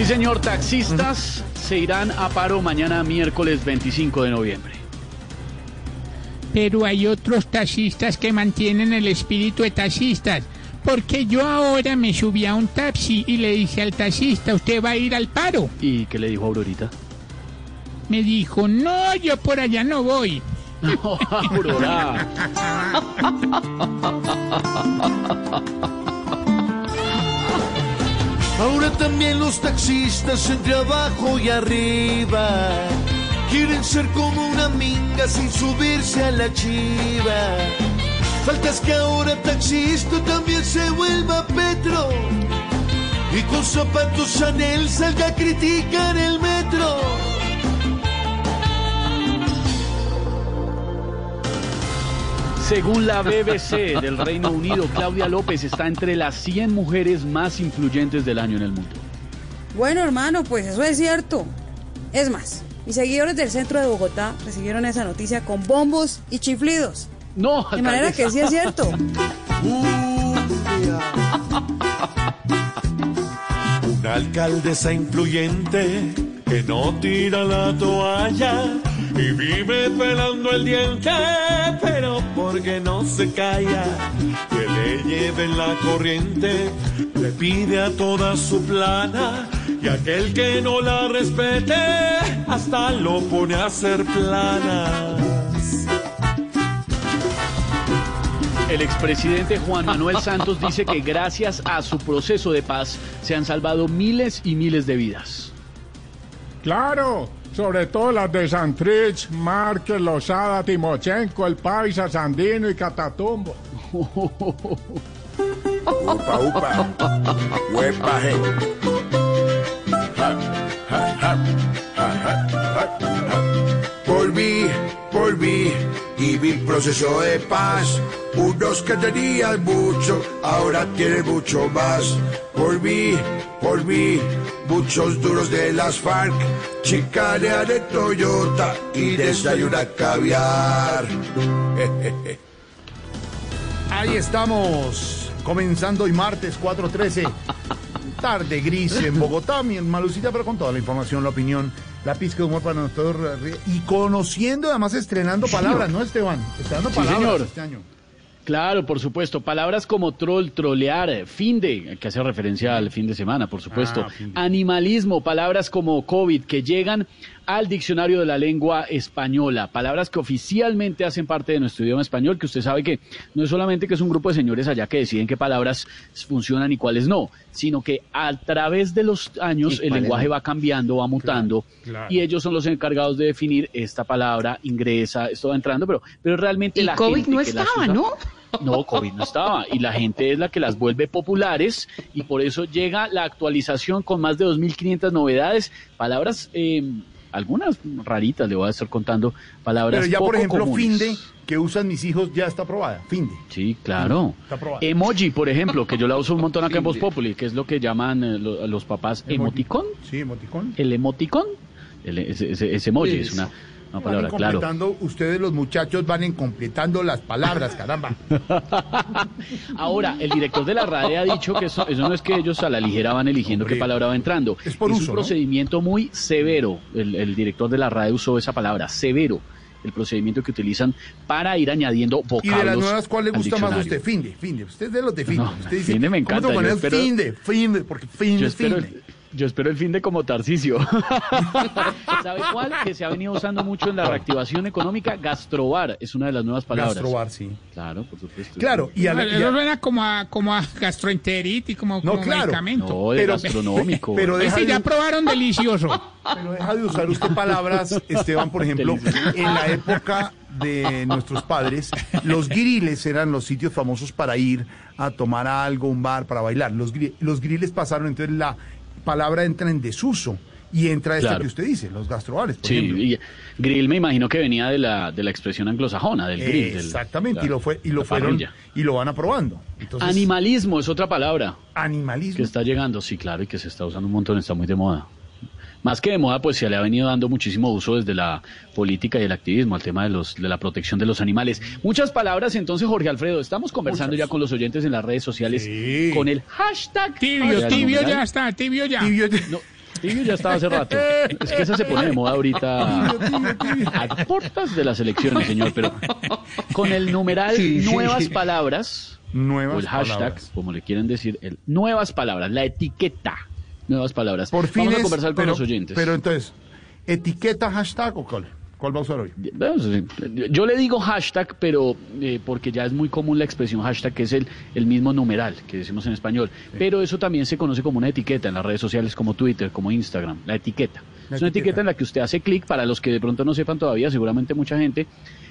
Sí, señor, taxistas se irán a paro mañana miércoles 25 de noviembre. Pero hay otros taxistas que mantienen el espíritu de taxistas. Porque yo ahora me subí a un taxi y le dije al taxista, ¿usted va a ir al paro? ¿Y qué le dijo Aurorita? Me dijo, no, yo por allá no voy. No, Aurora. Ahora también los taxistas entre abajo y arriba quieren ser como una minga sin subirse a la chiva. Faltas que ahora taxista también se vuelva Petro y con zapatos Chanel salga a criticar el metro. Según la BBC del Reino Unido, Claudia López está entre las 100 mujeres más influyentes del año en el mundo. Bueno, hermano, pues eso es cierto. Es más, mis seguidores del centro de Bogotá recibieron esa noticia con bombos y chiflidos. No, De manera que sí es cierto. Una alcaldesa influyente que no tira la toalla y vive pelando el diente, pero porque no se calla, que le lleven la corriente, le pide a toda su plana y aquel que no la respete hasta lo pone a hacer planas. El expresidente Juan Manuel Santos dice que gracias a su proceso de paz se han salvado miles y miles de vidas. Claro, sobre todo las de Santrich, Márquez, Lozada, Timochenko, El Paisa, Sandino y Catatumbo. Upa, upa. Ja, ja, ja, ja, ja. Y proceso de paz. Unos que tenían mucho, ahora tienen mucho más. Volví, volví, muchos duros de las FARC. Chicanean en Toyota y desayunan caviar. Ahí estamos, comenzando hoy martes 4.13, tarde gris en Bogotá, mi malucita, pero con toda la información, la opinión, la pizca de humor para nosotros y conociendo, además estrenando palabras, ¿no, Esteban? Estrenando Sí, palabras señor. este año. Claro, por supuesto. Palabras como troll, trolear, fin de, que hace referencia al fin de semana, por supuesto. Ah, de. Animalismo, palabras como COVID, que llegan al diccionario de la lengua española. Palabras que oficialmente hacen parte de nuestro idioma español, que usted sabe que no es solamente que es un grupo de señores allá que deciden qué palabras funcionan y cuáles no, sino que a través de los años Sí, el lenguaje va cambiando, va mutando, claro. y ellos son los encargados de definir esta palabra, ingresa, esto va entrando, pero, pero realmente Y la COVID gente no que estaba, usa- ¿no? no, COVID no estaba. Y la gente es la que las vuelve populares y por eso llega la actualización con más de 2.500 novedades. Palabras, eh, algunas raritas, le voy a estar contando. Palabras Pero ya, por ejemplo, comunes. finde, que usan mis hijos, ya está aprobada, finde. Sí, claro. Está aprobada. Emoji, por ejemplo, que yo la uso un montón acá en Voz Populi, que es lo que llaman eh, lo- los papás emoticón. Sí, emoticón. El emoticón, el- ese, ese- ese emoji es una, una Van palabra, claro. completando, ustedes los muchachos van completando las palabras, caramba. Ahora, el director de la RAE ha dicho que eso, eso no es que ellos a la ligera van eligiendo Hombre, qué palabra va entrando. es por un uso, ¿no? procedimiento muy severo. El, el director de la RAE usó esa palabra, severo. El procedimiento que utilizan para ir añadiendo Y vocablos. de las nuevas, ¿cuál le gusta más a usted? Finde, finde. Usted es de los de finde. No, usted dice, finde me ¿cómo te encanta, yo pones espero- finde? Finde, porque finde Yo es espero, finde. Yo espero el fin de como Tarcisio. ¿Sabe cuál? Que se ha venido usando mucho en la reactivación económica. Gastrobar es una de las nuevas palabras. Gastrobar, sí. Claro, por supuesto. Claro, y a la- y Eso a- suena como a, como a gastroenteritis, como, No, como claro. medicamento. No, de Pero- gastronómico. pero deja Ese de- ya probaron delicioso. Pero deja de usar usted palabras, Esteban, por ejemplo, en la época de nuestros padres, los griles eran los sitios famosos para ir a tomar algo, un bar, para bailar. Los, gri- los griles pasaron, entonces la palabra entra en desuso y entra Claro. que usted dice, los gastrobares, por Sí, ejemplo. y grill me imagino que venía de la, de la expresión anglosajona, del grill. del- Exactamente, la- y lo fue y lo fueron parrilla. y lo van aprobando. Entonces, Animalismo es otra palabra animalismo. que está llegando, sí, claro, y que se está usando un montón, está muy de moda. Más que de moda, pues se le ha venido dando muchísimo uso desde la política y el activismo al tema de, los, de la protección de los animales. Muchas palabras, entonces, Jorge Alfredo, estamos conversando ya con los oyentes en las redes sociales Sí. con el hashtag. Tibio, tibio ya está, tibio ya. Tibio- No, Tibio ya estaba hace rato. Es que esa se pone de moda ahorita a puertas de las elecciones, señor. Pero con el numeral nuevas palabras, Nuevas o el hashtag, palabras. como le quieren decir, el nuevas palabras, la etiqueta, nuevas palabras. Por fin Vamos a conversar con pero, los oyentes. Pero entonces, etiqueta hashtag o cuál? ¿Cuál va a usar hoy? Yo le digo hashtag, pero eh, porque ya es muy común la expresión hashtag, que es el, el mismo numeral que decimos en español. Pero eso también se conoce como una etiqueta en las redes sociales como Twitter, como Instagram, la etiqueta. La es una etiqueta. etiqueta en la que usted hace clic, para los que de pronto no sepan todavía, seguramente mucha gente,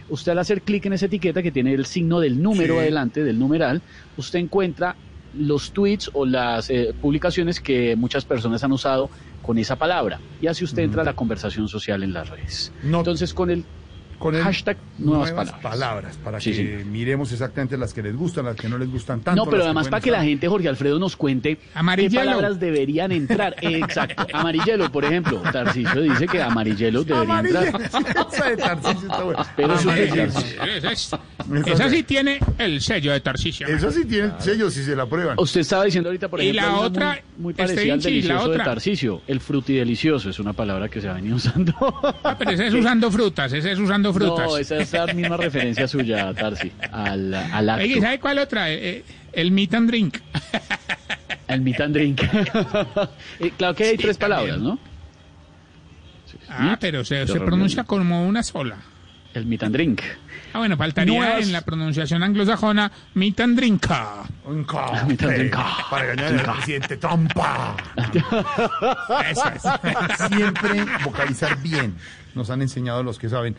usted al hacer clic en esa etiqueta que tiene el signo del número Sí. adelante, del numeral, usted encuentra los tweets o las eh, publicaciones que muchas personas han usado con esa palabra. Y así usted entra a la conversación social en las redes. No- Entonces, con el Con el Hashtag nuevas palabras. para Sí, que sí. miremos exactamente las que les gustan, las que no les gustan tanto. No, pero además para que la gente, Jorge Alfredo, nos cuente qué palabras deberían entrar. Exacto. Amarillelo, por ejemplo. Tarcisio dice que amarillelo debería entrar. Esa de Tarcisio está buena. Pero eso. Esa, es- esa sí tiene el sello de Tarcisio. Eso sí tiene sello si se la prueban. Usted estaba diciendo ahorita, por Y ejemplo, la hay una otra, muy, muy este parecida al Vinci, la delicioso de otra. Tarcisio. El frutidelicioso es una palabra que se ha venido usando. Ah, pero ese es usando frutas, ese es usando frutas. No, esa es la misma referencia suya, Tarsi, al, al acto, Oye, ¿sabe cuál otra? Eh, eh, el meet and drink. al meet and drink. Eh, claro que hay tres palabras, ¿no? Ah, pero se, pronuncia como una sola. El meet and drink. Ah, bueno, faltaría Nuevas- en la pronunciación anglosajona meet and drink. Un Mitad de un café ca- para ganar al presidente Trumpa. Eso es. Siempre vocalizar bien. Nos han enseñado los que saben.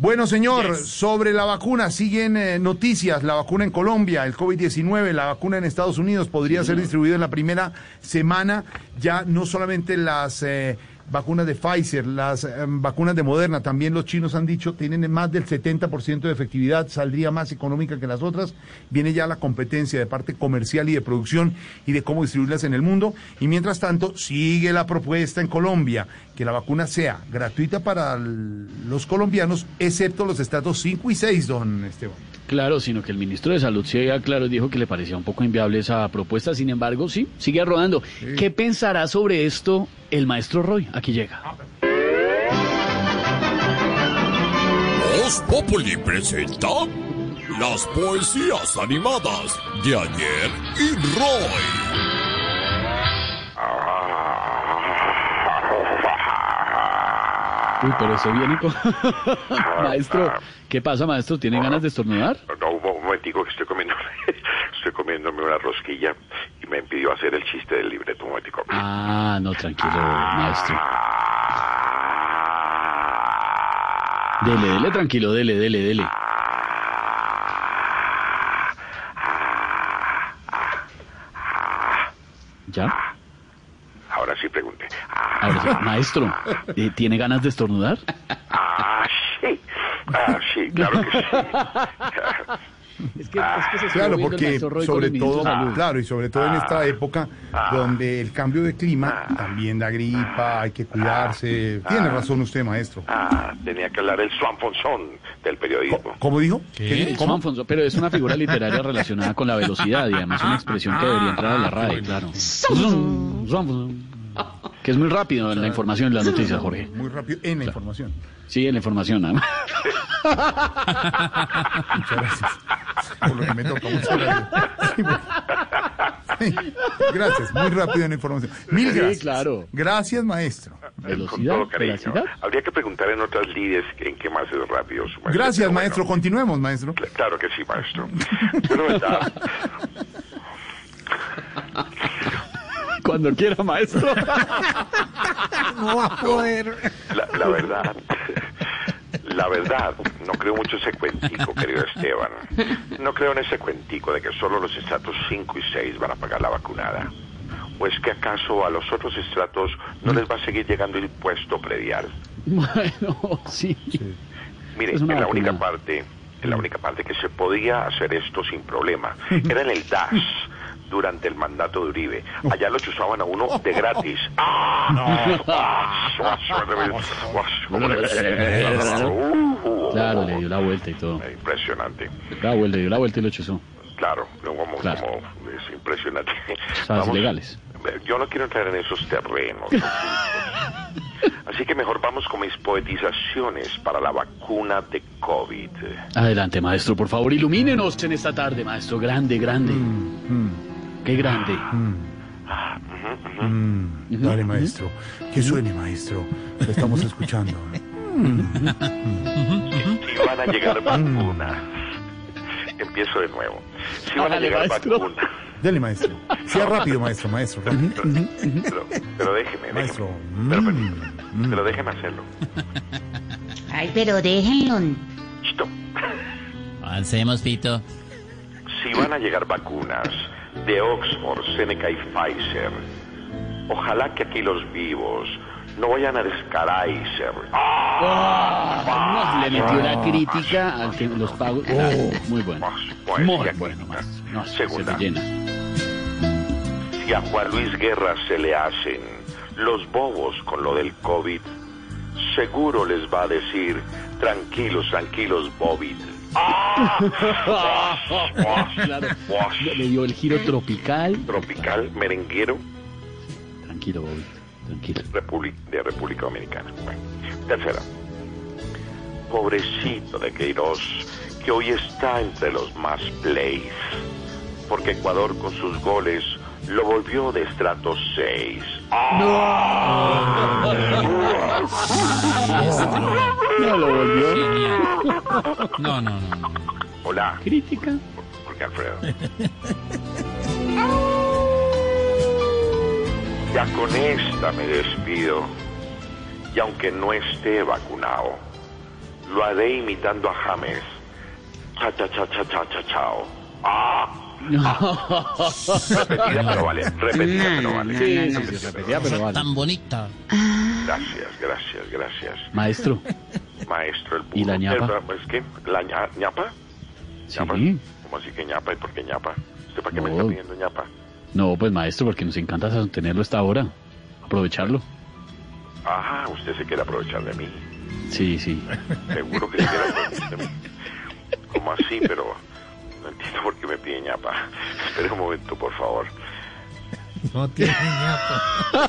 Bueno, señor, sobre la vacuna, siguen eh, noticias. La vacuna en Colombia, el COVID-19, la vacuna en Estados Unidos podría ser distribuida en la primera semana. Ya no solamente las eh, vacunas de Pfizer, las eh, vacunas de Moderna, también los chinos han dicho, tienen más del 70% de efectividad, saldría más económica que las otras. Viene ya la competencia de parte comercial y de producción y de cómo distribuirlas en el mundo. Y mientras tanto, sigue la propuesta en Colombia que la vacuna sea gratuita para los colombianos, excepto los estados 5 y 6, don Esteban. Claro, sino que el ministro de Salud sí, ya claro, dijo que le parecía un poco inviable esa propuesta. Sin embargo, sí, sigue rodando. ¿Qué pensará sobre esto el maestro Roy? Aquí llega. Voz Populi presenta las poesías animadas de ayer y Roy. Uy, pero se viene con... maestro, ¿qué pasa, maestro? ¿Tiene ganas de estornudar? No, un mo- un momentico que estoy comiendo, estoy comiéndome una rosquilla y me impidió hacer el chiste del libreto. Un momentico. Ah, no, tranquilo, maestro. Dele, dele, tranquilo, dele, dele, dele. ¿Ya? Ahora sí pregunté. Ahora sí, maestro, eh, ¿tiene ganas de estornudar? Ah, sí. Ah, sí, claro que sí. Es que, es que se Claro, porque sobre todo, Salud. claro, y sobre todo en esta época donde el cambio de clima también da gripa, hay que cuidarse. Tiene razón usted, maestro. Ah, tenía que hablar el Swanfonson del periodismo. ¿Cómo dijo? El ¿Cómo? Pero es una figura literaria relacionada con la velocidad y además una expresión que debería entrar a la RAE, claro. Que es muy rápido en la información y las noticias, Jorge. Muy rápido en la información. Sí, en la información, además. Muchas gracias. Por lo que me toca, muchas gracias. Sí, bueno. Sí, Gracias, muy rápido en la información. Mil Sí, gracias. claro. Gracias, maestro. Con Velocidad, todo cariño. velocidad. Habría que preguntar en otras líderes en qué más es rápido. su maestro, Gracias, bueno. maestro. Continuemos, maestro. Cl- Claro que sí, maestro. Bueno. Cuando quiera, maestro. La, la verdad, la verdad, no creo mucho ese cuentico, querido Esteban. No creo en ese cuentico de que solo los estratos 5 y 6 van a pagar la vacunada. ¿O es que acaso a los otros estratos no les va a seguir llegando el impuesto predial? Bueno, sí. Mire, Es una en la única parte, en la única parte que se podía hacer esto sin problema era en el DAS durante el mandato de Uribe. Allá lo chuzaban a uno de gratis. ¡Ah! ¡Ah! Uh, Claro, le dio la vuelta y todo. Impresionante. La vuelta, le dio la vuelta y lo chuzó. Claro, como, Claro. como es impresionante. Chuzadas ilegales. yo no quiero entrar en esos terrenos. Así que mejor vamos con mis poetizaciones para la vacuna de COVID. Adelante, maestro, por favor, ilumínenos en esta tarde, maestro. Grande, grande. Qué grande. Ujú. Mm, dale, maestro. Que suene, maestro. Lo estamos escuchando. Si van a llegar vacunas. Empiezo de nuevo. Si van a llegar vacunas. Dale, maestro. Sea rápido, maestro, maestro. rápido. Pero, pero déjeme, Maestro. déjeme. Pero, mm, pero déjeme hacerlo. Ay, pero déjenlo. Listo. Avancemos, Pito. Si van a llegar vacunas de Oxford, Seneca y Pfizer, ojalá que aquí los vivos no vayan a descaraizer. Ah, le metió la crítica al que los pagos. Claro, muy bueno. Muy bueno, maestro. No, se Segunda. me llena. Si a Juan Luis Guerra se le hacen los bobos con lo del COVID, seguro les va a decir, tranquilos, tranquilos, Bobby. Claro. Le dio el giro tropical. Tropical, merenguero, Tranquilo, Bobby. Tranquilo. De República Dominicana. Bueno, tercera. Pobrecito de Queiroz, que hoy está entre los más plays, porque Ecuador con sus goles lo volvió de estrato 6. No lo volvió. No, no, no. no. Hola, Crítica. porque Alfredo. Ya con esta me despido. Y aunque no esté vacunado, lo haré imitando a James. Cha cha cha cha cha cha chao. Ah, repetida pero vale, repetida pero vale. Sí, sí, sí, repetía, pero vale. Tan bonita. Gracias, gracias, gracias. Maestro, Maestro el ¿Y la burro. ñapa? ¿Es que la ña- ñapa? ¿Ñapa? Sí. ¿Cómo así que ñapa? ¿Y por qué ñapa? ¿Usted para qué me No. está pidiendo ñapa? no, pues maestro, porque nos encanta tenerlo esta hora. Aprovecharlo. Ah, usted se quiere aprovechar de mí. Sí, sí. Seguro que se quiere aprovechar de mí. ¿Cómo así? Pero no entiendo por qué me pide ñapa. Espere un momento, por favor. No tiene ñapa.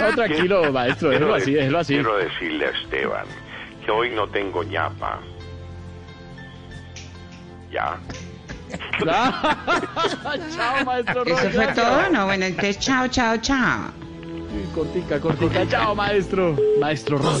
No, tranquilo, maestro, déjelo Quiero así, déjelo así. Quiero decirle a Esteban que hoy no tengo ñapa. ¿Ya? Chao, maestro ¿Eso fue todo? No, bueno, entonces chao, chao, chao. Cortica, cortica. Chao, maestro. Maestro Roy.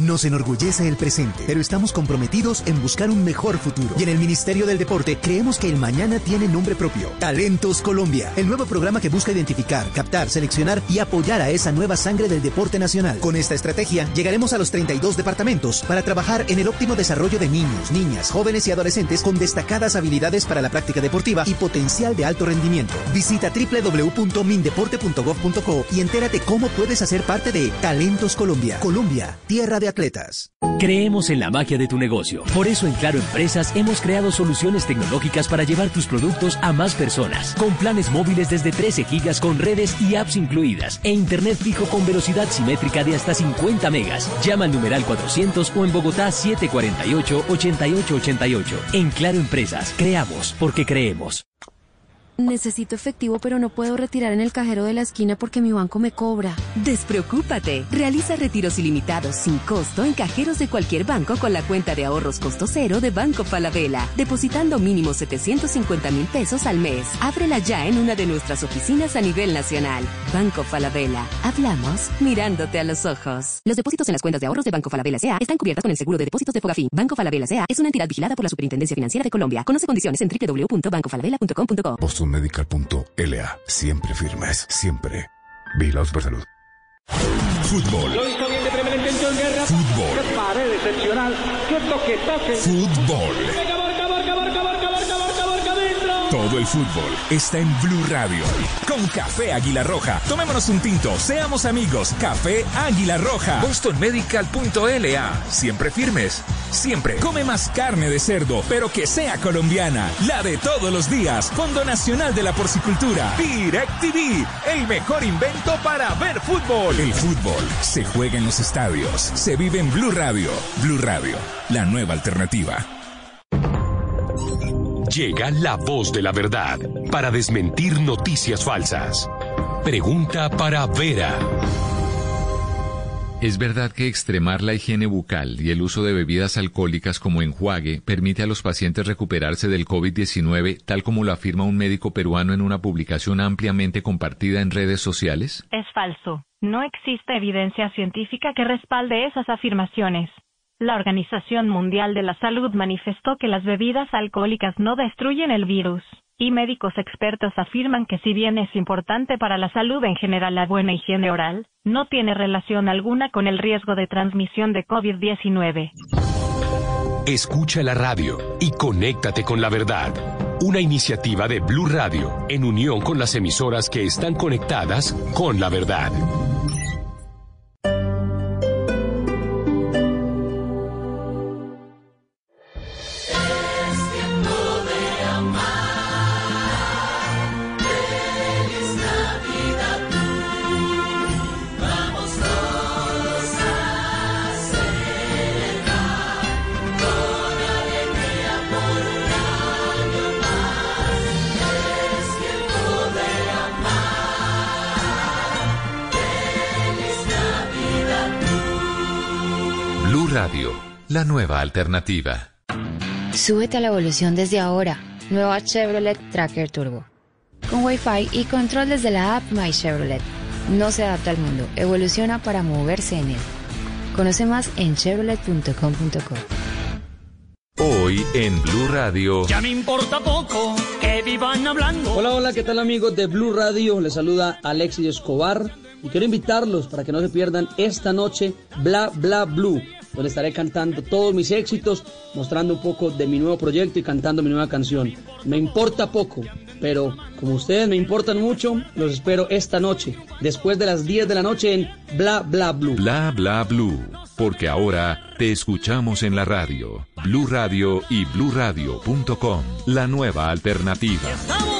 Nos enorgullece el presente, pero estamos comprometidos en buscar un mejor futuro. Y en el Ministerio del Deporte creemos que el mañana tiene nombre propio. Talentos Colombia, el nuevo programa que busca identificar, captar, seleccionar y apoyar a esa nueva sangre del deporte nacional. Con esta estrategia llegaremos a los 32 departamentos para trabajar en el óptimo desarrollo de niños, niñas, jóvenes y adolescentes con destacadas habilidades para la práctica deportiva y potencial de alto rendimiento. Visita www.mindeporte.gov.co y entérate cómo puedes hacer parte de Talentos Colombia. Colombia, tierra de atletas. Creemos en la magia de tu negocio. Por eso en Claro Empresas hemos creado soluciones tecnológicas para llevar tus productos a más personas. Con planes móviles desde 13 gigas con redes y apps incluidas. E internet fijo con velocidad simétrica de hasta 50 megas. Llama al numeral 400 o en Bogotá 748-8888. En Claro Empresas, creamos porque creemos. Necesito efectivo, pero no puedo retirar en el cajero de la esquina porque mi banco me cobra. Despreocúpate. Realiza retiros ilimitados sin costo en cajeros de cualquier banco con la cuenta de ahorros costo cero de Banco Falabella, depositando mínimo 750 mil pesos al mes. Ábrela ya en una de nuestras oficinas a nivel nacional. Banco Falabella. Hablamos mirándote a los ojos. Los depósitos en las cuentas de ahorros de Banco Falabella S.A. están cubiertas con el seguro de depósitos de Fogafín. Banco Falabella S.A. es una entidad vigilada por la Superintendencia Financiera de Colombia. Conoce condiciones en www.bancofalabella.com.co. Bostonmedical.la. Siempre firmes, siempre. Vigilados por salud. Fútbol. Lo hizo bien de primera intención, Guerra. Fútbol. Qué pared excepcional. Qué toque, toque. Fútbol. Todo el fútbol está en Blue Radio. Con Café Águila Roja. Tomémonos un tinto, seamos amigos. Café Águila Roja. BostonMedical.la. Siempre firmes. Siempre. Come más carne de cerdo, pero que sea colombiana. La de todos los días. Fondo Nacional de la Porcicultura. Direct TV. El mejor invento para ver fútbol. El fútbol se juega en los estadios. Se vive en Blue Radio. Blue Radio. La nueva alternativa. Llega la voz de la verdad para desmentir noticias falsas. Pregunta para Vera. ¿Es verdad que extremar la higiene bucal y el uso de bebidas alcohólicas como enjuague permite a los pacientes recuperarse del COVID-19, tal como lo afirma un médico peruano en una publicación ampliamente compartida en redes sociales? Es falso. No existe evidencia científica que respalde esas afirmaciones. La Organización Mundial de la Salud manifestó que las bebidas alcohólicas no destruyen el virus, y médicos expertos afirman que si bien es importante para la salud en general la buena higiene oral, no tiene relación alguna con el riesgo de transmisión de COVID-19. Escucha la radio y conéctate con la verdad. Una iniciativa de Blue Radio en unión con las emisoras que están conectadas con la verdad. Radio, la nueva alternativa. Súbete a la evolución desde ahora. Nueva Chevrolet Tracker Turbo. Con Wi-Fi y control desde la app My Chevrolet. No se adapta al mundo, evoluciona para moverse en él. Conoce más en chevrolet.com.co. Hoy en Blue Radio. Ya me importa poco que vivan hablando. Hola, hola, ¿qué tal amigos de Blue Radio? Les saluda Alexis Escobar y quiero invitarlos para que no se pierdan esta noche Bla Bla Blue, donde estaré cantando todos mis éxitos, mostrando un poco de mi nuevo proyecto y cantando mi nueva canción. Me importa poco, pero como ustedes me importan mucho, los espero esta noche, después de las 10 de la noche en Bla Bla Blue. Bla bla blue, porque ahora te escuchamos en la radio. Blue Radio y bluradio.com, la nueva alternativa.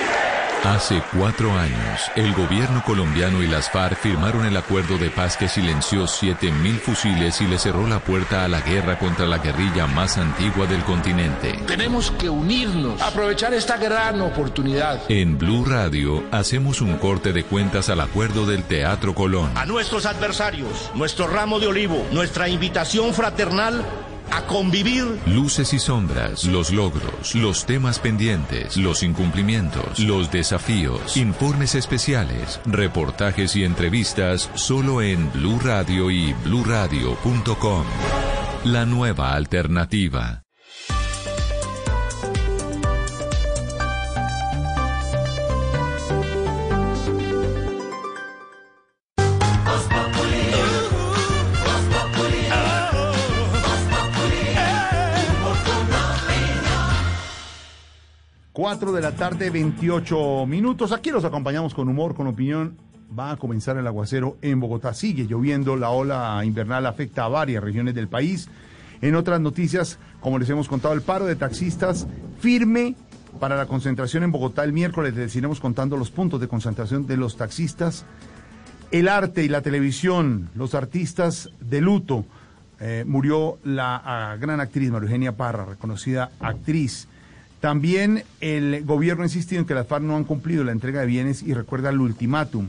Hace cuatro años, el gobierno colombiano y las FARC firmaron el acuerdo de paz que silenció 7.000 fusiles y le cerró la puerta a la guerra contra la guerrilla más antigua del continente. Tenemos que unirnos, aprovechar esta gran oportunidad. En Blue Radio hacemos un corte de cuentas al acuerdo del Teatro Colón. A nuestros adversarios, nuestro ramo de olivo, nuestra invitación fraternal a convivir. Luces y sombras, los logros, los temas pendientes, los incumplimientos, los desafíos, informes especiales, reportajes y entrevistas solo en Blue Radio y bluradio.com. La nueva alternativa. 4 de la tarde, 28 minutos. Aquí los acompañamos con humor, con opinión. Va a comenzar el aguacero en Bogotá. Sigue lloviendo, la ola invernal afecta a varias regiones del país. En otras noticias, como les hemos contado, el paro de taxistas firme para la concentración en Bogotá el miércoles. Les iremos contando los puntos de concentración de los taxistas. El arte y la televisión, los artistas de luto. Eh, murió la ah, gran actriz María Eugenia Parra, reconocida actriz. También el gobierno ha insistido en que las FARC no han cumplido la entrega de bienes y recuerda el ultimátum.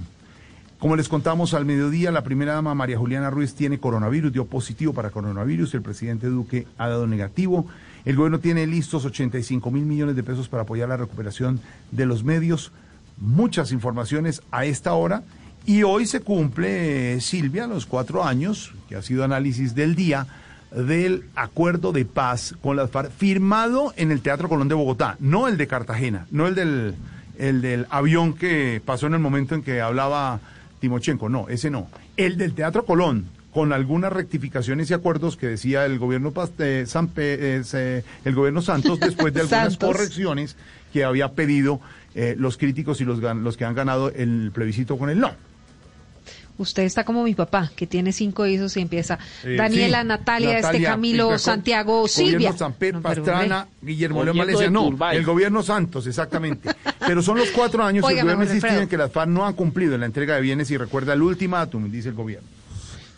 Como les contamos al mediodía, la primera dama María Juliana Ruiz tiene coronavirus, dio positivo para coronavirus, el presidente Duque ha dado negativo. El gobierno tiene listos 85 mil millones de pesos para apoyar la recuperación de los medios. Muchas informaciones a esta hora. Y hoy se cumple, eh, Silvia, los cuatro años, que ha sido análisis del día, del acuerdo de paz con las FARC firmado en el Teatro Colón de Bogotá, no el de Cartagena, no el del, el del avión que pasó en el momento en que hablaba Timochenko, no, ese no, el del Teatro Colón, con algunas rectificaciones y acuerdos que decía el gobierno eh, San Pe- eh, se- el gobierno Santos después de algunas correcciones que había pedido eh, los críticos y los, los que han ganado el plebiscito con el no. Usted está como mi papá, que tiene cinco hijos y empieza Eh, Daniela, sí, Natalia, este Camilo, Santiago, Silvia. Samper, No, Pastrana. Guillermo León Valencia, no, Turbay. el gobierno Santos, exactamente. Pero son los cuatro años que el gobierno insiste en que las FARC no han cumplido en la entrega de bienes y recuerda el ultimátum, dice el gobierno.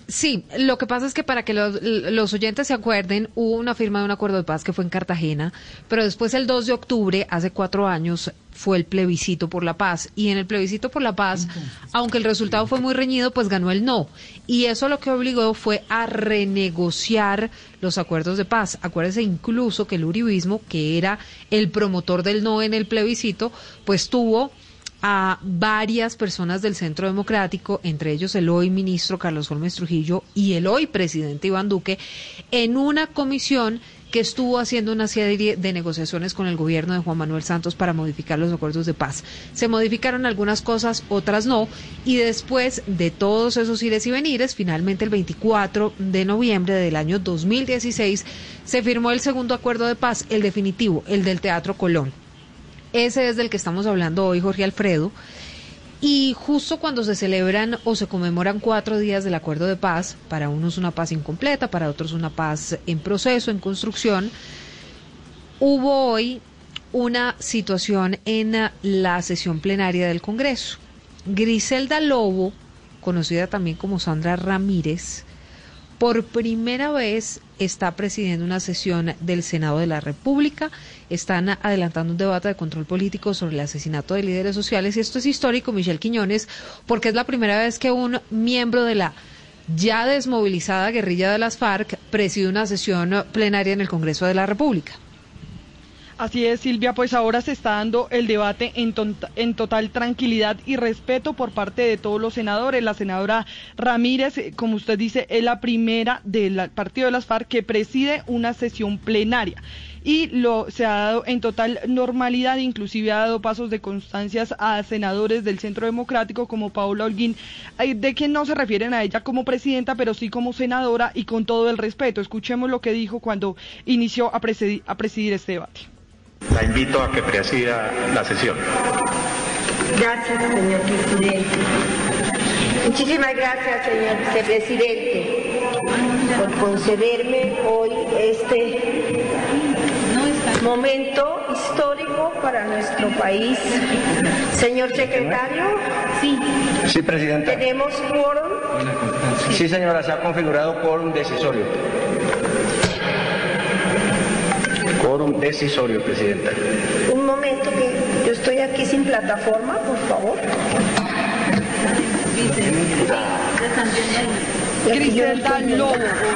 Sí, lo que pasa es que para que los, los oyentes se acuerden, hubo una firma de un acuerdo de paz que fue en Cartagena, pero después el 2 de octubre, hace cuatro años, fue el plebiscito por la paz. Y en el plebiscito por la paz, aunque el resultado fue muy reñido, pues ganó el no. Y eso lo que obligó fue a renegociar los acuerdos de paz. Acuérdese incluso que el uribismo, que era el promotor del no en el plebiscito, pues tuvo a varias personas del Centro Democrático, entre ellos el hoy ministro Carlos Gómez Trujillo y el hoy presidente Iván Duque, en una comisión que estuvo haciendo una serie de negociaciones con el gobierno de Juan Manuel Santos para modificar los acuerdos de paz. Se modificaron algunas cosas, otras no, y después de todos esos ires y venires, finalmente el 24 de noviembre del año 2016 se firmó el segundo acuerdo de paz, el definitivo, el del Teatro Colón. Ese es del que estamos hablando hoy, Jorge Alfredo. Y justo cuando se celebran o se conmemoran cuatro días del acuerdo de paz, para unos una paz incompleta, para otros una paz en proceso, en construcción, hubo hoy una situación en la sesión plenaria del Congreso. Griselda Lobo, conocida también como Sandra Ramírez, por primera vez está presidiendo una sesión del Senado de la República. Están adelantando un debate de control político sobre el asesinato de líderes sociales. Y esto es histórico, Michelle Quiñones, porque es la primera vez que un miembro de la ya desmovilizada guerrilla de las FARC preside una sesión plenaria en el Congreso de la República. Así es, Silvia, pues ahora se está dando el debate en, ton- en total tranquilidad y respeto por parte de todos los senadores. La senadora Ramírez, eh, como usted dice, es la primera del partido de las FARC que preside una sesión plenaria. Y lo se ha dado en total normalidad, inclusive ha dado pasos de constancias a senadores del Centro Democrático como Paula Holguín, de quien no se refieren a ella como presidenta, pero sí como senadora y con todo el respeto. Escuchemos lo que dijo cuando inició a presidir este debate. La invito a que presida la sesión. Gracias, señor presidente. Muchísimas gracias, señor vicepresidente, por concederme hoy este momento histórico para nuestro país. Señor secretario, sí, Sí, Presidenta. tenemos quórum. Sí, señora, se ha configurado quórum decisorio. Quórum decisorio, Presidenta. Un momento que yo estoy aquí sin plataforma, por favor. Griselda Lobo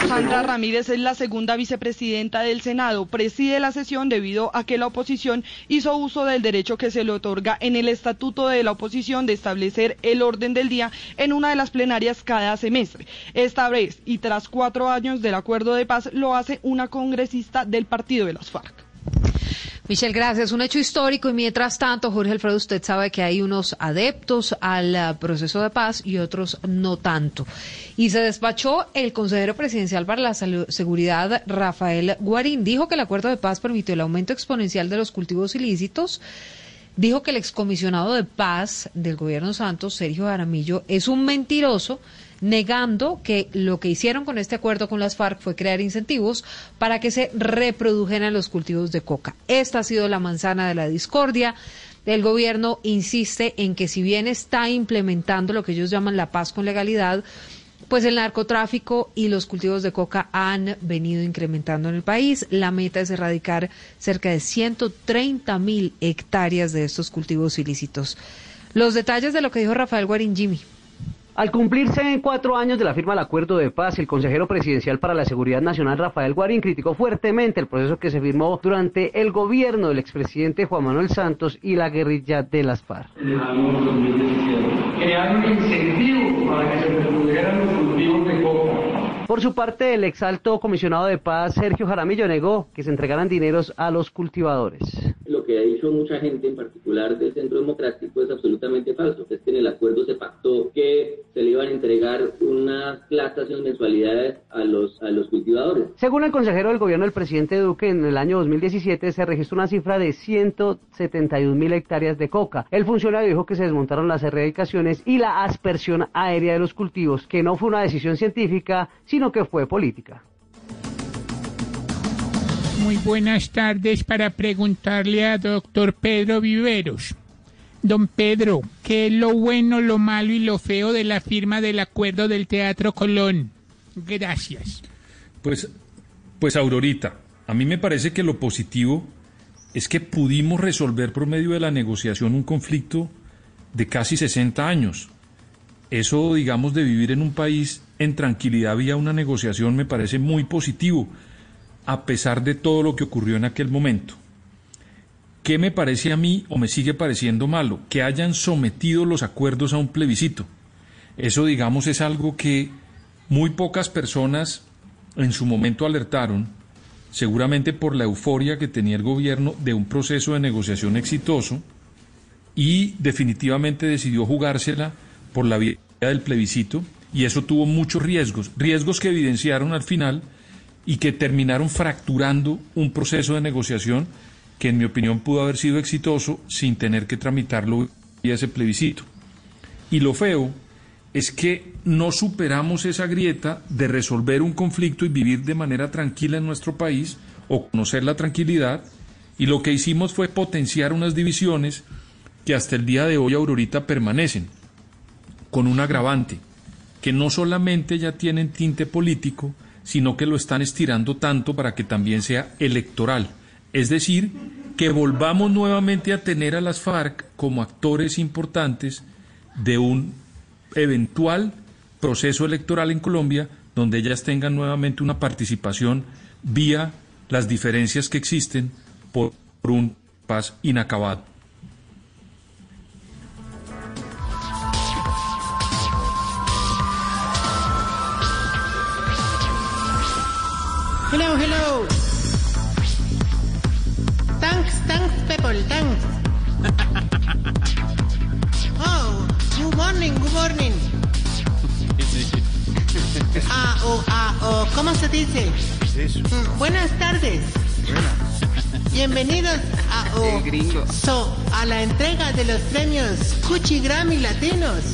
Sandra Ramírez es la segunda vicepresidenta del Senado. Preside la sesión debido a que la oposición hizo uso del derecho que se le otorga en el estatuto de la oposición de establecer el orden del día en una de las plenarias cada semestre. Esta vez, y tras cuatro años del acuerdo de paz, lo hace una congresista del partido de las FARC. Michelle, gracias. Un hecho histórico y mientras tanto, Jorge Alfredo, usted sabe que hay unos adeptos al ah, proceso de paz y otros no tanto. Y se despachó el consejero presidencial para la seguridad, Rafael Guarín. Dijo que el acuerdo de paz permitió el aumento exponencial de los cultivos ilícitos. Dijo que el excomisionado de paz del gobierno Santos, Sergio Jaramillo, es un mentiroso negando que lo que hicieron con este acuerdo con las FARC fue crear incentivos para que se reprodujeran los cultivos de coca. Esta ha sido la manzana de la discordia. El gobierno insiste en que si bien está implementando lo que ellos llaman la paz con legalidad, pues el narcotráfico y los cultivos de coca han venido incrementando en el país. La meta es erradicar cerca de 130 mil hectáreas de estos cultivos ilícitos. Los detalles de lo que dijo Rafael Guarín. Al cumplirse cuatro años de la firma del acuerdo de paz, el consejero presidencial para la Seguridad Nacional, Rafael Guarín, criticó fuertemente el proceso que se firmó durante el gobierno del expresidente Juan Manuel Santos y la guerrilla de las FARC. en el año 2017. Crear un incentivo para que se los cultivos de coca. Por su parte, el exalto comisionado de paz, Sergio Jaramillo, negó que se entregaran dineros a los cultivadores. Que ha dicho mucha gente, en particular del Centro Democrático, es absolutamente falso. Es que en el acuerdo se pactó que se le iban a entregar unas platas y unas mensualidades a los, a los cultivadores. Según el consejero del gobierno del presidente Duque, en el año 2017 se registró una cifra de 171 mil hectáreas de coca. El funcionario dijo que se desmontaron las erradicaciones y la aspersión aérea de los cultivos, que no fue una decisión científica, sino que fue política. Muy buenas tardes para preguntarle a doctor Pedro Viveros. Don Pedro, ¿qué es lo bueno, lo malo y lo feo de la firma del acuerdo del Teatro Colón? Gracias. Pues, pues Aurorita, a mí me parece que lo positivo es que pudimos resolver por medio de la negociación un conflicto de casi 60 años. Eso, digamos, de vivir en un país en tranquilidad vía una negociación me parece muy positivo, a pesar de todo lo que ocurrió en aquel momento. ¿Qué me parece a mí o me sigue pareciendo malo? Que hayan sometido los acuerdos a un plebiscito. Eso, digamos, es algo que muy pocas personas en su momento alertaron, seguramente por la euforia que tenía el gobierno de un proceso de negociación exitoso, y definitivamente decidió jugársela por la vía del plebiscito, y eso tuvo muchos riesgos, riesgos que evidenciaron al final y que terminaron fracturando un proceso de negociación que en mi opinión pudo haber sido exitoso sin tener que tramitarlo vía ese plebiscito. Y lo feo es que no superamos esa grieta de resolver un conflicto y vivir de manera tranquila en nuestro país o conocer la tranquilidad y lo que hicimos fue potenciar unas divisiones que hasta el día de hoy Aurorita permanecen con un agravante que no solamente ya tienen tinte político, sino que lo están estirando tanto para que también sea electoral. Es decir, que volvamos nuevamente a tener a las FARC como actores importantes de un eventual proceso electoral en Colombia, donde ellas tengan nuevamente una participación vía las diferencias que existen por, un paz inacabado. Hello, hello. Thanks, thanks, people, thanks. oh, good morning, good morning. Ah, oh, ah, oh, ¿cómo se dice? Mm, buenas tardes. Bienvenidos a, oh, so, a la entrega de los premios Cuchi Grammy Latinos.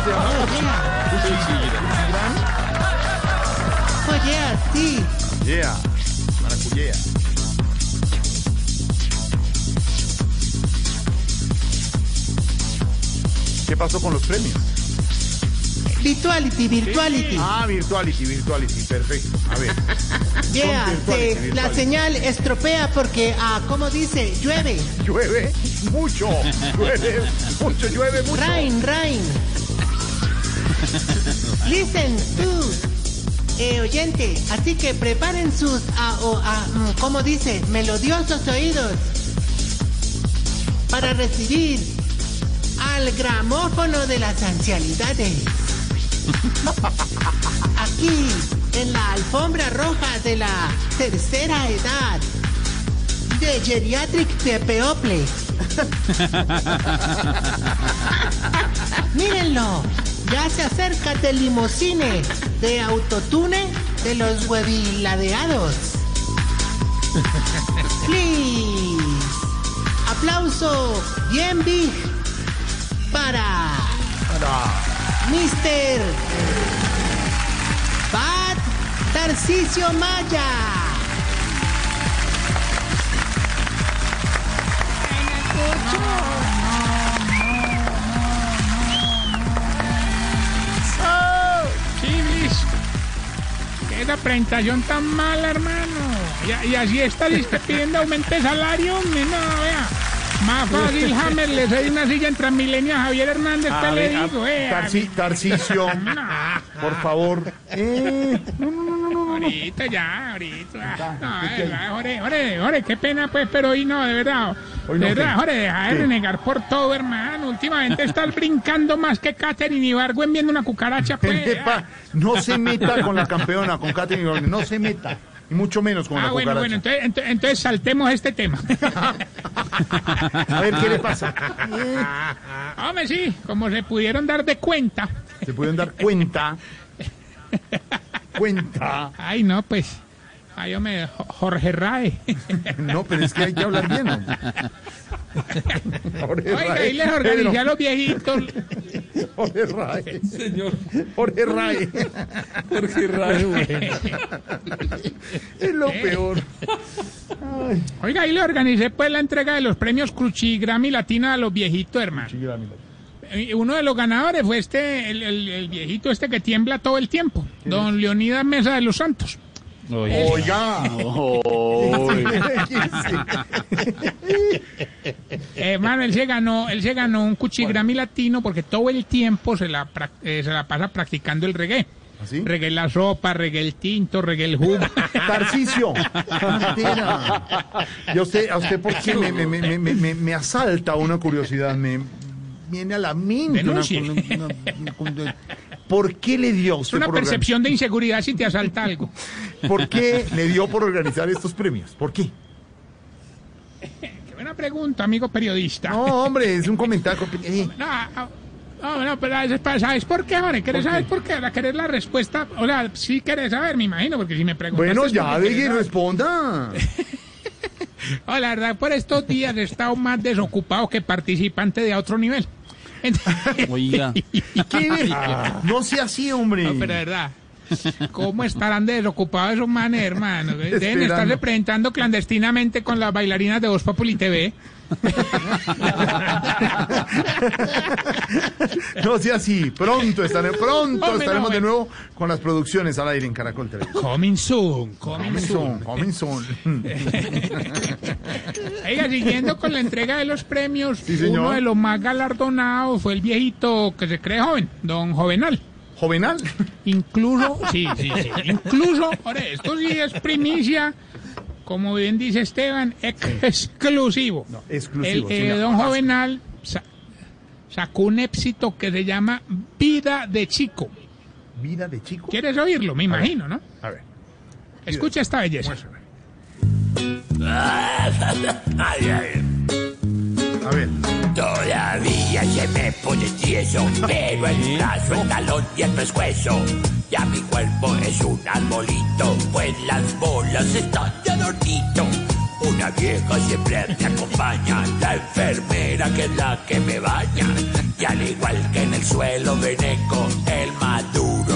Oh, yeah, sí. Yeah, maracuyea. ¿Qué pasó con los premios? Virtuality, virtuality. Ah, virtuality, virtuality, perfecto. A ver. Yeah, virtuality, la señal estropea porque, ah, ¿cómo dice? Llueve. Llueve mucho, llueve mucho, llueve mucho. Rain, rain. Listen, tú, eh, oyente, así que preparen sus, ah, o, ah, ¿cómo dice? Melodiosos oídos para recibir al gramófono de las ancianidades. Aquí, en la alfombra roja de la tercera edad de Geriatric de People. Mírenlo, ya se acerca el limosine de autotune de los hueviladeados. Please. Aplauso bien big para Mr. Bad Tarcisio Maya. Esa presentación tan mala, hermano. Y, y así está pidiendo aumento de salario. hombre, No, vea. Más fácil, Hammer, le doy una silla en Transmilenio a Javier Hernández, A te le ver, digo, eh. Tarci- Tarcisio, por favor. Eh, Ahorita ya, ahorita. No, de verdad, Jorge, Jorge, Jorge, qué pena, pues, pero hoy no, de verdad. Hoy de no, verdad. Jorge, deja de renegar por todo, hermano. Últimamente estás brincando más que Katherine Ibargüen viendo una cucaracha, pues. Epa, no se meta con la campeona, con Katherine Ibargüen, no se meta. Y mucho menos con Ah, la bueno, cucaracha. bueno, entonces, entonces, entonces saltemos este tema. A ver, ¿qué le pasa? Hombre, sí, como se pudieron dar de cuenta. Se pudieron dar cuenta. Cuenta. Ay, no, pues. Ay, hombre, Jo- Jorge Rae. No, pero es que hay que hablar bien. Jorge Oiga, Rae, ahí les organicé Pedro. a los viejitos. Jorge Rae. Señor. Jorge Rae. Jorge Rae, Es lo peor. Oiga, ahí le organicé pues la entrega de los premios Cruci Grammy Latina a los viejitos, hermano. Eh, Uno de los ganadores fue este, el, el- el viejito este que tiembla todo el tiempo, don Leonidas Mesa de los Santos. Oiga. Eh, Hermano, él se ganó, él se ganó un Cuchigrammy latino porque todo el tiempo se la, eh, se la pasa practicando el reggae. Reggae la sopa, reggae el tinto, reggae el jugo. Tarcicio. Mentira. Y a usted, a usted ¿por qué me, me, me, me, me- me asalta una curiosidad? Me viene a la mente. una- ¿Por qué le dio a Es usted una percepción de inseguridad si te asalta algo. ¿Por qué le dio por organizar estos premios? ¿Por qué? Qué buena pregunta, amigo periodista. No, hombre, es un comentario. eh, No, no, no, no, pero ¿sabes por qué, Jorge? ¿Querés ¿Por saber por qué? ¿La querés la respuesta? O sea, sí querés saber, me imagino, porque si me preguntas... Bueno, ya, de que responda. Oh, la verdad, por estos días he estado más desocupado que participante de otro nivel. Oiga. ¿Qué? No sea así, hombre. No, pero de verdad. ¿Cómo estarán de desocupados esos manes, hermano? Deben Esperando. estarse presentando clandestinamente con las bailarinas de Voz Populi TV. No sea así. Pronto estaremos, pronto no, estaremos de nuevo con las producciones al aire en Caracol Televisión. Coming soon, coming, Coming soon. soon, coming soon. Oiga, siguiendo con la entrega de los premios, señor. uno de los más galardonados fue el viejito que se cree joven, don Jovenal. ¿Jovenal? Incluso, sí, sí, sí. Incluso, ahora, esto sí es primicia, como bien dice Esteban, ex- exclusivo. exclusivo, El, eh, don. Jovenal sa- sacó un éxito que se llama Vida de Chico. Vida de chico. ¿Quieres oírlo? Me imagino, ¿no? A ver. Escucha esta belleza. Ay, ay. A ver. Todavía se me pone tieso, pero el brazo, el talón y el pescuezo. Ya mi cuerpo es un arbolito, pues las bolas están de adornito. Una vieja siempre me acompaña, la enfermera que es la que me baña. Y al igual que en el suelo veneco, el maduro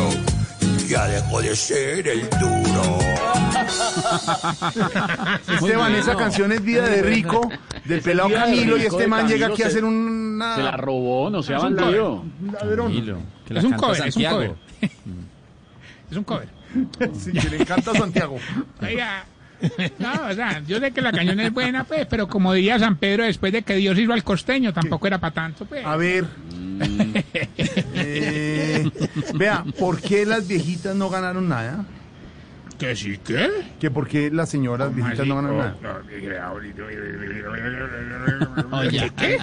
ya dejó de ser el duro. Esteban, esa canción es Vida de Rico, del pelado Camilo, y este man llega aquí a hacer una... Se la robó, no sea bandido. ladrón. Es la un cover, es un cover. Es un cover. Sí, que le encanta a Santiago. Oiga, no, o sea, yo sé que la cañón es buena, pues, pero como diría San Pedro, después de que Dios hizo al costeño, tampoco era para tanto, pues. A ver. Eh, vea, ¿por qué las viejitas no ganaron nada? ¿Que sí qué? Que por qué las señoras viejitas no ganaron nada. Oye, ¿qué?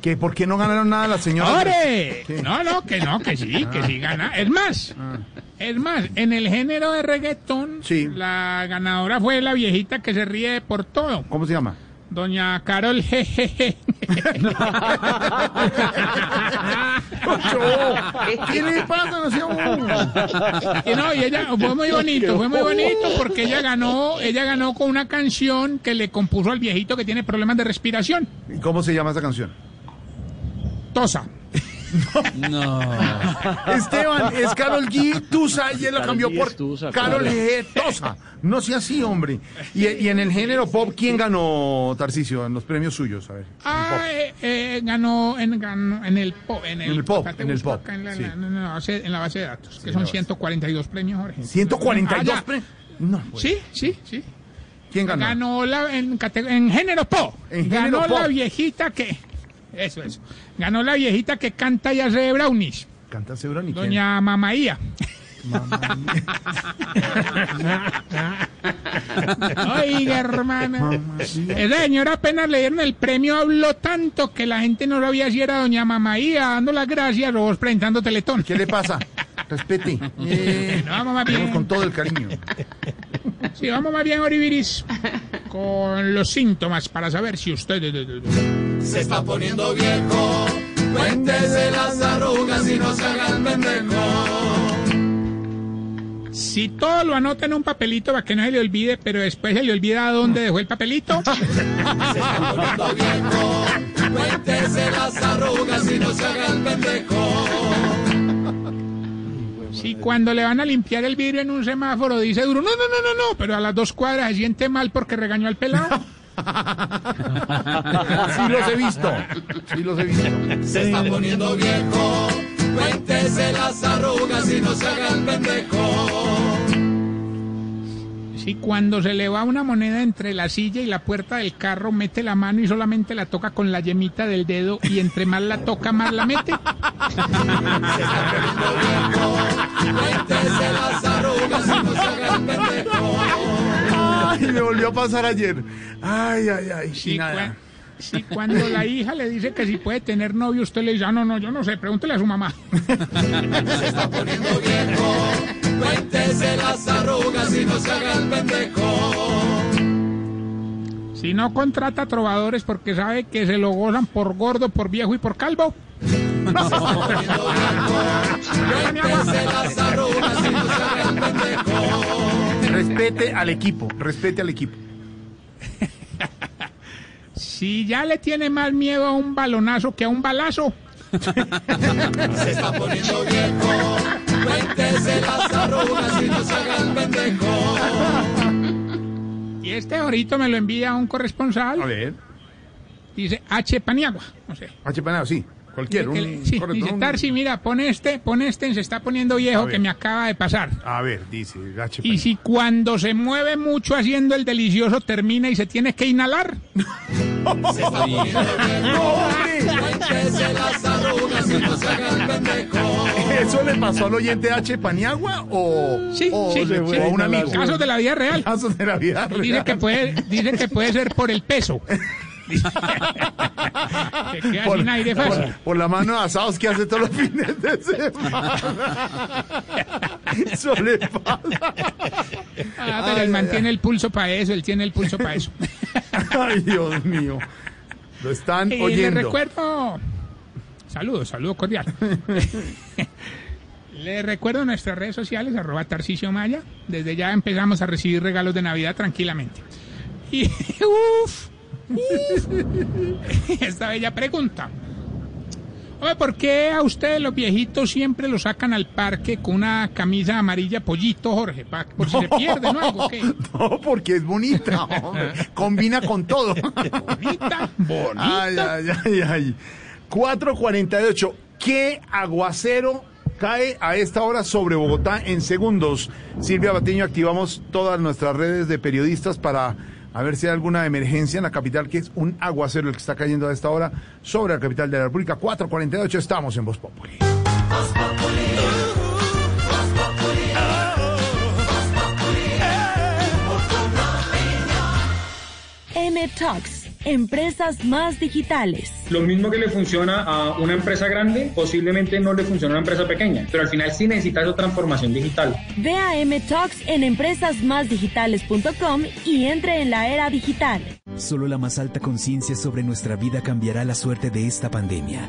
Que por qué no ganaron nada las señoras. ¡Ore! ¿Qué? No, no, que no, que sí, que Ah. sí gana. Es más, es más, en el género de reggaetón, Sí. la ganadora fue la viejita que se ríe por todo. ¿Cómo se llama? Doña Carol Jejeje. ¿Qué le pasa? No sea Y no, y ella fue muy bonito, fue muy bonito porque ella ganó, ella ganó con una canción que le compuso al viejito que tiene problemas de respiración. ¿Y ¿Cómo se llama esa canción? Tosa. No. Esteban, es Carol G. Tusa y él lo cambió por Tusa, Carol. G. Tosa. No sea así, hombre. Y, y en el género pop, ¿quién ganó, Tarcicio, en los premios suyos? A ver. Ah, eh, eh, ganó, en, ganó en el pop. En el, En el pop, en el pop, En la, sí. en la- en la base, en la base de datos, que son la base. 142 premios, Jorge. 142 Ah, premios. No, pues. Sí, sí, sí. ¿Quién ganó? Ganó la, en, género pop. En ganó la viejita que. Eso, eso. Ganó la viejita que canta y hace brownies. Canta ni quién. Doña Mamaía. Oiga, hermana. Esa señora apenas le dieron el premio, habló tanto que la gente no sabía si era doña Mamaía dando las gracias o presentando Teletón. ¿Qué le pasa? Respete. Eh, No, vamos más bien. con todo el cariño. Sí, vamos más bien, Oribiris, con los síntomas para saber si usted... Se está poniendo viejo. Cuéntese las arrugas y no se haga el pendejo. Si todo lo anota en un papelito para que no se le olvide, pero después se le olvida dónde dejó el papelito. Se está poniendo viejo. Cuéntese las arrugas y no se haga el pendejo. Si cuando le van a limpiar el vidrio en un semáforo dice duro, no, no, no, no, no, pero a las dos cuadras se siente mal porque regañó al pelado. Sí los he visto. Sí los he visto. Se está poniendo viejo. Cuéntese las arrugas y no se haga el pendejo. Si cuando se le va una moneda entre la silla y la puerta del carro mete la mano y solamente la toca con la yemita del dedo y entre más la toca más la mete. No se. Ay, me volvió a pasar ayer. Ay, ay, ay. Si, y nada. cuando la hija le dice que si puede tener novio, usted le dice, ah, no, no, yo no sé, pregúntele a su mamá. Se está poniendo viejo. Cuéntese las arrugas y no se haga el pendejo. Si no contrata trovadores porque sabe que se lo gozan por gordo, por viejo y por calvo. Cuéntese las arrugas y no se haga el pendejo. Respete al equipo. Respete al equipo. Si ya le tiene más miedo a un balonazo que a un balazo. Se está poniendo viejo. Cuéntese las arrugas y no se haga el pendejo. Y este ahorita me lo envía un corresponsal. A ver. Dice H. Paniagua. No sé. H. Panado, sí. Cualquier. Un- sí, correcto, dice un- Tarsi, mira, pon este, pon este, se está poniendo viejo A ver. que me acaba de pasar. A ver, dice H. Y si cuando se mueve mucho haciendo el delicioso termina y se tiene que inhalar. Se está no se. ¿Eso le pasó al oyente H. Paniagua o, Sí, o, sí, le- sí. o a un amigo? Casos de la vida real. Casos de la vida real. Dice que puede, dice que puede ser por el peso. que queda por, sin aire fácil. por- por la mano de asados que hace todos los fines de semana. Eso le pasa. Ah, pero él Ay, mantiene el pulso para eso, él tiene el pulso para eso. Ay, Dios mío. Lo están Y le oyendo. recuerdo. Saludos, saludo cordial. le recuerdo nuestras redes sociales, arroba Tarcisio Maya. Desde ya empezamos a recibir regalos de Navidad tranquilamente. Y uff, esta bella pregunta. Oye, ¿por qué a ustedes los viejitos siempre lo sacan al parque con una camisa amarilla pollito, Jorge? Pa- por si se pierde, ¿no? Algo No, porque es bonita, hombre. Combina con todo. bonita, bonita. Ay, ay, ay, ay. 448. ¿Qué aguacero cae a esta hora sobre Bogotá en segundos? Silvia Batiño, activamos todas nuestras redes de periodistas para a ver si hay alguna emergencia en la capital, que es un aguacero el que está cayendo a esta hora sobre la capital de la República. 448, estamos en Voz Populi. Empresas más digitales. Lo mismo que le funciona a una empresa grande, posiblemente no le funciona a una empresa pequeña, pero al final sí necesita esa transformación digital. Ve a M-Talks en empresasmásdigitales.com y entre en la era digital. Solo la más alta conciencia sobre nuestra vida cambiará la suerte de esta pandemia.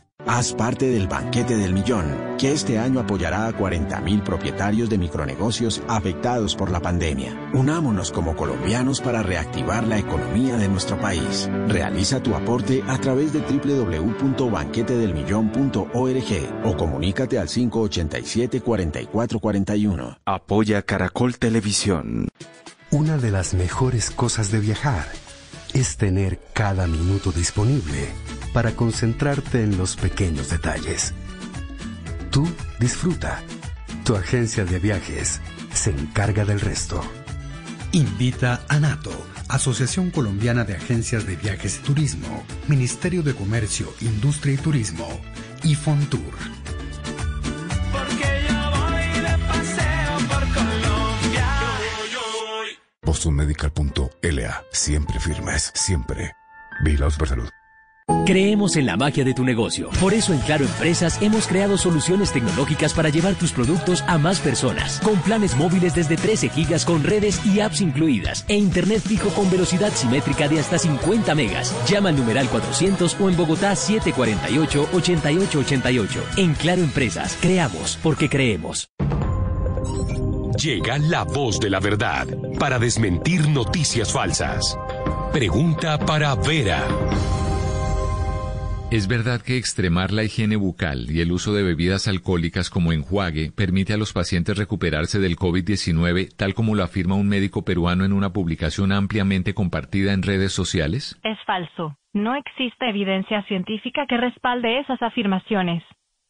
Haz parte del banquete del millón, que este año apoyará a 40.000 propietarios de micronegocios afectados por la pandemia. Unámonos como colombianos para reactivar la economía de nuestro país. Realiza tu aporte a través de www.banquetedelmillón.org o comunícate al 587-4441. Apoya Caracol Televisión. Una de las mejores cosas de viajar es tener cada minuto disponible para concentrarte en los pequeños detalles. Tú disfruta. Tu agencia de viajes se encarga del resto. Invita a NATO, Asociación Colombiana de Agencias de Viajes y Turismo, Ministerio de Comercio, Industria y Turismo y Fontour. Porque yo voy de paseo por Colombia. BostonMedical.la. Siempre firmes, siempre. Vigilados por salud. Creemos en la magia de tu negocio. Por eso en Claro Empresas hemos creado soluciones tecnológicas para llevar tus productos a más personas. Con planes móviles desde 13 gigas con redes y apps incluidas. E internet fijo con velocidad simétrica de hasta 50 megas. Llama al numeral 400 o en Bogotá 748-8888. En Claro Empresas, creamos porque creemos. Llega la voz de la verdad para desmentir noticias falsas. Pregunta para Vera. ¿Es verdad que extremar la higiene bucal y el uso de bebidas alcohólicas como enjuague permite a los pacientes recuperarse del COVID-19, tal como lo afirma un médico peruano en una publicación ampliamente compartida en redes sociales? Es falso. No existe evidencia científica que respalde esas afirmaciones.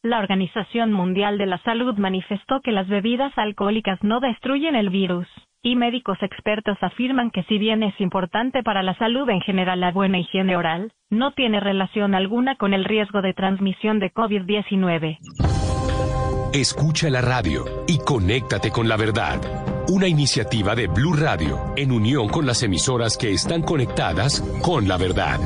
La Organización Mundial de la Salud manifestó que las bebidas alcohólicas no destruyen el virus, y médicos expertos afirman que si bien es importante para la salud en general la buena higiene oral, no tiene relación alguna con el riesgo de transmisión de COVID-19. Escucha la radio y conéctate con la verdad. Una iniciativa de Blue Radio en unión con las emisoras que están conectadas con la verdad.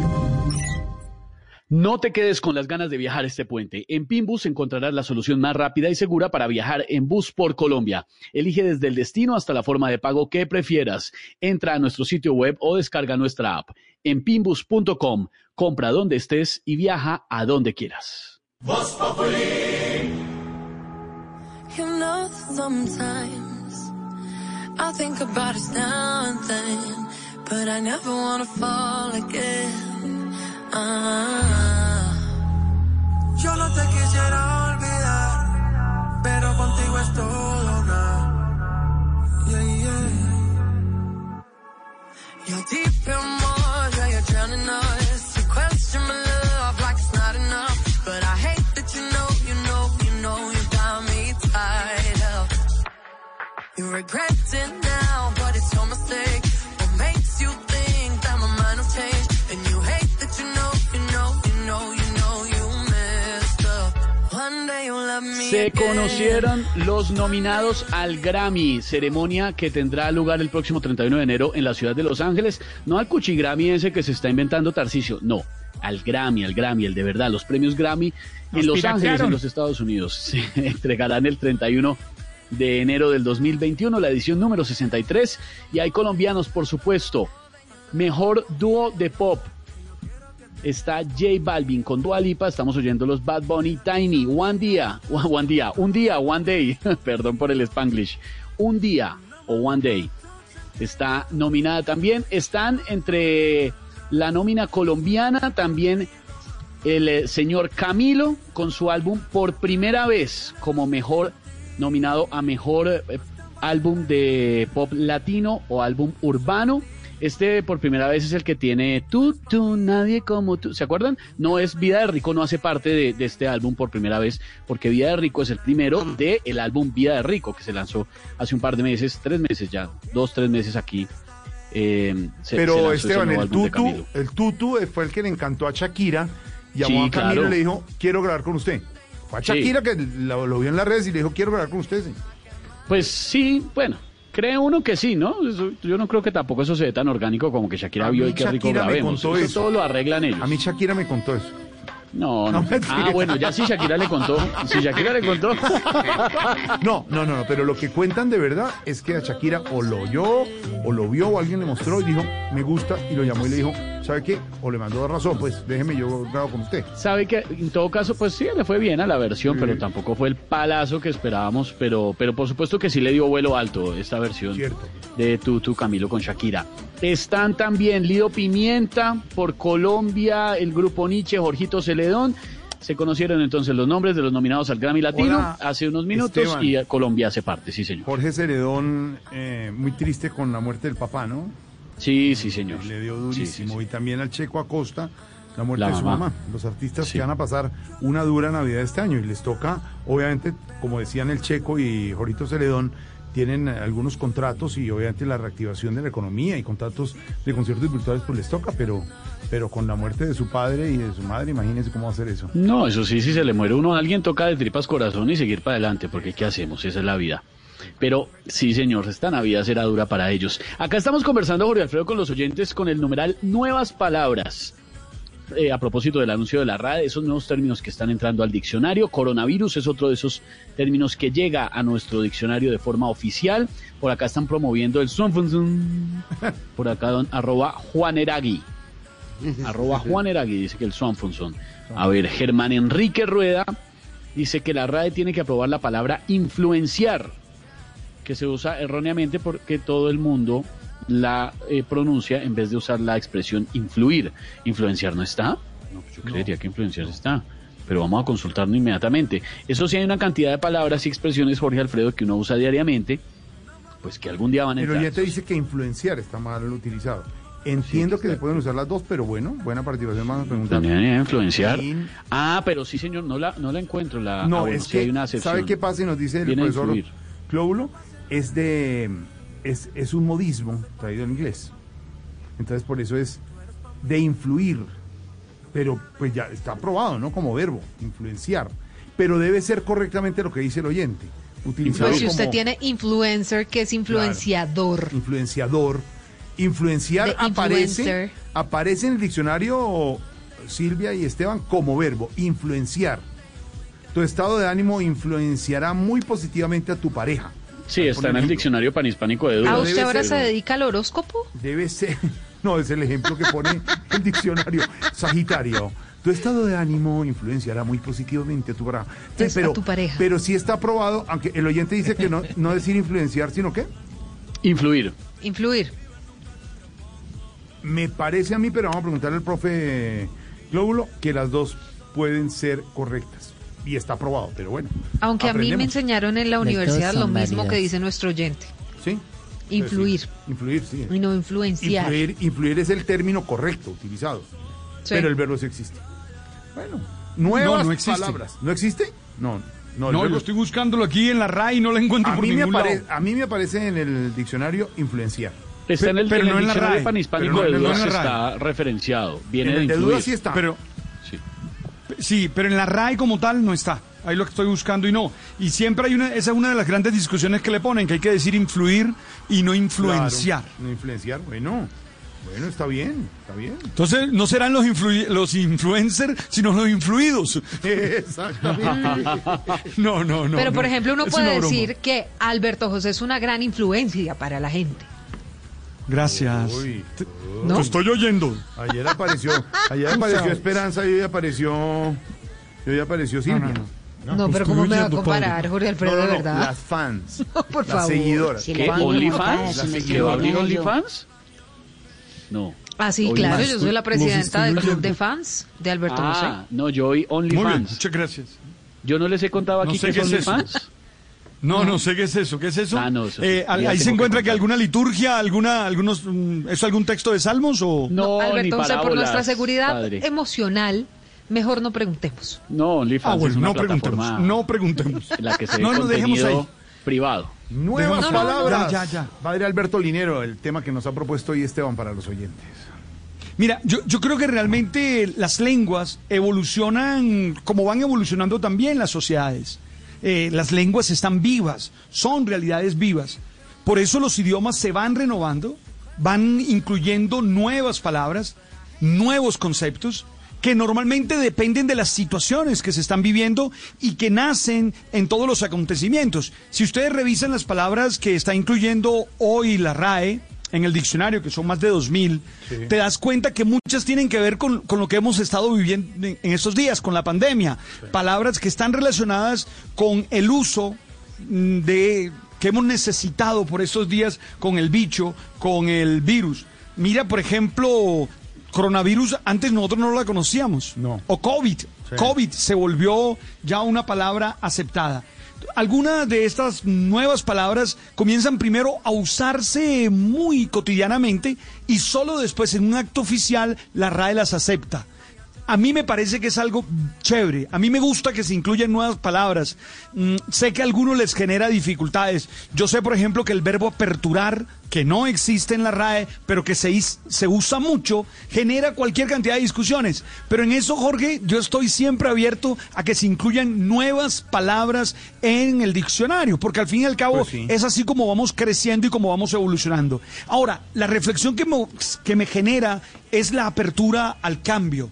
No te quedes con las ganas de viajar este puente. En Pimbus encontrarás la solución más rápida y segura para viajar en bus por Colombia. Elige desde el destino hasta la forma de pago que prefieras. Entra a nuestro sitio web o descarga nuestra app. En pimbus.com, compra donde estés y viaja a donde quieras. Ah. Yo no te quisiera olvidar, pero contigo es todo nada. Yeah, yeah. You're deep in water, yeah, you're drowning us. You question my love like it's not enough, but I hate that you know, you know, you know you got me tied up. You regret Se conocieron los nominados al Grammy, ceremonia que tendrá lugar el próximo 31 de enero en la ciudad de Los Ángeles. No al Cuchi Grammy ese que se está inventando Tarcicio, no, al Grammy, al Grammy, el de verdad. Los premios Grammy Nos en Los piratearon. Ángeles, en los Estados Unidos, se entregarán el 31 de enero del 2021, la edición número 63. Y hay colombianos, por supuesto. Mejor dúo de pop, está J Balvin con Dua Lipa, estamos oyendo los Bad Bunny, Tiny, One Día, One Día, un día, One Day, perdón por el Spanglish, un día o One Day. Está nominada también, están entre la nómina colombiana también el eh, señor Camilo con su álbum por primera vez como mejor nominado a mejor eh, álbum de pop latino o álbum urbano. Este por primera vez es el que tiene tú, tú, nadie como tú. ¿Se acuerdan? No es Vida de Rico, no hace parte de, de este álbum por primera vez, porque Vida de Rico es el primero de el álbum Vida de Rico, que se lanzó hace un par de meses, tres meses ya, dos, tres meses aquí. eh, se- se Pero ese Esteban, el de tutu, el tutu fue el que le encantó a Shakira. Llamó Sí, a Camilo claro. y le dijo, quiero grabar con usted. Fue a Sí. Shakira que lo, lo vio en las redes y le dijo, quiero grabar con usted. sí". Pues sí, bueno, cree uno que sí, ¿no? Eso- yo no creo que tampoco eso se ve tan orgánico como que Shakira vio y qué rico grabemos. contó eso, eso. todo lo arreglan ellos. A mí Shakira me contó eso. No, No, ah, bueno, ya si Shakira le contó, si Shakira le contó. No, no, no, no, pero lo que cuentan de verdad es que a Shakira o lo oyó, o lo vio, o alguien le mostró y dijo, me gusta, y lo llamó y le dijo, ¿sabe qué? O le mandó razón, pues déjeme, yo grabo con usted. Sabe que en todo caso, pues sí, le fue bien a la versión, pero tampoco fue el palazo que esperábamos, pero, pero por supuesto que sí le dio vuelo alto esta versión de Tutu Camilo con Shakira. Están también Lido Pimienta por Colombia, el grupo Nietzsche, Jorgito Celedón. Se conocieron entonces los nombres de los nominados al Grammy Latino Hola, hace unos minutos Esteban. y Colombia hace parte, sí señor. Jorge Celedón, eh, muy triste con la muerte del papá, ¿no? Sí, sí, señor. Le dio Sí, durísimo. Y también al Checo Acosta, la muerte La de su mamá. mamá. Los artistas que van a pasar una dura Navidad este año y les toca, obviamente, como decían el Checo y Jorito Celedón, tienen algunos contratos y obviamente la reactivación de la economía y contratos de conciertos virtuales pues les toca, pero, pero con la muerte de su padre y de su madre, imagínense cómo va a ser eso. No, eso sí, si se le muere uno a alguien, toca de tripas corazón y seguir para adelante, porque ¿qué hacemos? Esa es la vida. Pero sí, señor, esta Navidad será dura para ellos. Acá estamos conversando, Jorge Alfredo, con los oyentes con el numeral Nuevas Palabras. Eh, a propósito del anuncio de la RAE, esos nuevos términos que están entrando al diccionario. Coronavirus es otro de esos términos que llega a nuestro diccionario de forma oficial. Por acá están promoviendo el Swanfunzun. Por acá, don, arroba Juaneragui. Arroba Juaneragui dice que el Swanfunzun. A ver, Germán Enrique Rueda dice que la RAE tiene que aprobar la palabra influenciar, que se usa erróneamente porque todo el mundo la eh, pronuncia en vez de usar la expresión influir. ¿Influenciar no está? No, pues yo creería que influenciar está. Pero vamos a consultarlo inmediatamente. Eso sí hay una cantidad de palabras y expresiones, Jorge Alfredo, que uno usa diariamente, pues que algún día van a entrar. oyente dice que influenciar está mal utilizado. Entiendo que se pueden usar las dos, pero bueno, buena participación. Vamos a preguntar. También influenciar. Ah, pero sí, señor, no la, no la encuentro. La, No, ah, bueno, es sí que, hay una acepción. ¿sabe qué pasa? Y nos dice el Viene profesor. Clóbulo, es de, es, es un modismo traído en inglés. Entonces, por eso es de influir. Pero, pues ya está aprobado, ¿no? Como verbo, influenciar. Pero debe ser correctamente lo que dice el oyente. Utilizado Pues si usted como tiene influencer, que es influenciador. influenciador. Influenciar aparece, aparece en el diccionario Silvia y Esteban como verbo, influenciar. Tu estado de ánimo influenciará muy positivamente a tu pareja. Sí, está en el diccionario panhispánico de ¿A Dudas. Ah, usted ahora se dedica al horóscopo? Debe ser, no, es el ejemplo que pone el diccionario Sagitario. Tu estado de ánimo influenciará muy positivamente a tu. Sí, Pues, a tu pareja. Pero sí está aprobado, aunque el oyente dice que no, no decir influenciar, sino que Influir. Influir. me parece a mí, pero vamos a preguntarle al profe Glóbulo, que las dos pueden ser correctas. Y está aprobado, pero bueno. Aunque a mí me enseñaron en la universidad lo mismo válidas. que dice nuestro oyente. Sí. Influir. Sí, influir, sí. Y no influenciar. Influir, influir es el término correcto utilizado. Sí. Pero el verbo sí existe. Bueno, nuevas No, no existe. palabras. ¿No existe? No, no. No, verbo- yo estoy buscándolo aquí en la RAI y no la encuentro a por mí, me apare- lado. a mí me aparece en el diccionario influenciar. Está en el, Pero en el no en la diccionario RAE. panhispánico Pero no de en la Dudas RAE. está referenciado. Viene En de el de influir. Dudas sí está. Pero, Sí. pero en la RAI como tal no está. Ahí lo que estoy buscando y no. Y siempre hay una, esa es una de las grandes discusiones que le ponen, que hay que decir influir y no influenciar. Claro, no influenciar, bueno. Bueno, está bien, está bien. Entonces, no serán los, influ- los influencers, sino los influidos. Exactamente. No, no, no. Pero, por no. ejemplo, uno puede decir que Alberto José es una gran influencia para la gente. Gracias. Uy, Te, ¿No? te estoy oyendo. Ayer apareció, ayer apareció Esperanza y hoy apareció, y hoy apareció Silvia. No, pero ¿cómo me va a comparar, Jorge Alfredo, No, no, de no, verdad? Las fans. por las favor. seguidoras. Si ¿Qué? le ¿OnlyFans? ¿Que va a abrir. OnlyFans? No. Ah, sí, claro, yo soy la presidenta del club de fans de Alberto Ah, José. no, yo oí OnlyFans. muchas gracias. Yo no les he contado No aquí sé que qué es. OnlyFans. No, no sé qué es eso. ¿Qué es eso? Ah, no, eso. Eh, ahí se que encuentra que contar. alguna liturgia, alguna, algunos, mm, ¿es algún texto de salmos o? No, ni Alberto José, por parábolas, nuestra seguridad padre. emocional, mejor no preguntemos. No, OnlyFans Ah, bueno, es una no preguntemos, no preguntemos. en la que se No, no, dejemos ahí. privado. Nuevas No, no, no, palabras. ya, ya. Padre Alberto Linero, el tema que nos ha propuesto hoy Esteban para los oyentes. Mira, yo, yo creo que realmente las lenguas evolucionan como van evolucionando también las sociedades. Eh, las lenguas están vivas, son realidades vivas. Por eso los idiomas se van renovando, van incluyendo nuevas palabras, nuevos conceptos que normalmente dependen de las situaciones que se están viviendo y que nacen en todos los acontecimientos. Si ustedes revisan las palabras que está incluyendo hoy la RAE, en el diccionario, que son más de 2.000, te das cuenta que muchas tienen que ver con, con lo que hemos estado viviendo en, en estos días, con la pandemia. Palabras que están relacionadas con el uso mm, de que hemos necesitado por estos días con el bicho, con el virus. Mira, por ejemplo, coronavirus, antes nosotros no la conocíamos. No. O COVID. COVID se volvió ya una palabra aceptada. Algunas de estas nuevas palabras comienzan primero a usarse muy cotidianamente y solo después en un acto oficial la RAE las acepta. A mí me parece que es algo chévere. A mí me gusta que se incluyan nuevas palabras. Mm, sé que a algunos les genera dificultades. Yo sé, por ejemplo, que el verbo aperturar, que no existe en la RAE, pero que se, is- se usa mucho, genera cualquier cantidad de discusiones. Pero en eso, Jorge, yo estoy siempre abierto a que se incluyan nuevas palabras en el diccionario, porque al fin y al cabo Pues sí. es así como vamos creciendo y como vamos evolucionando. Ahora, la reflexión que me, que me genera es la apertura al cambio.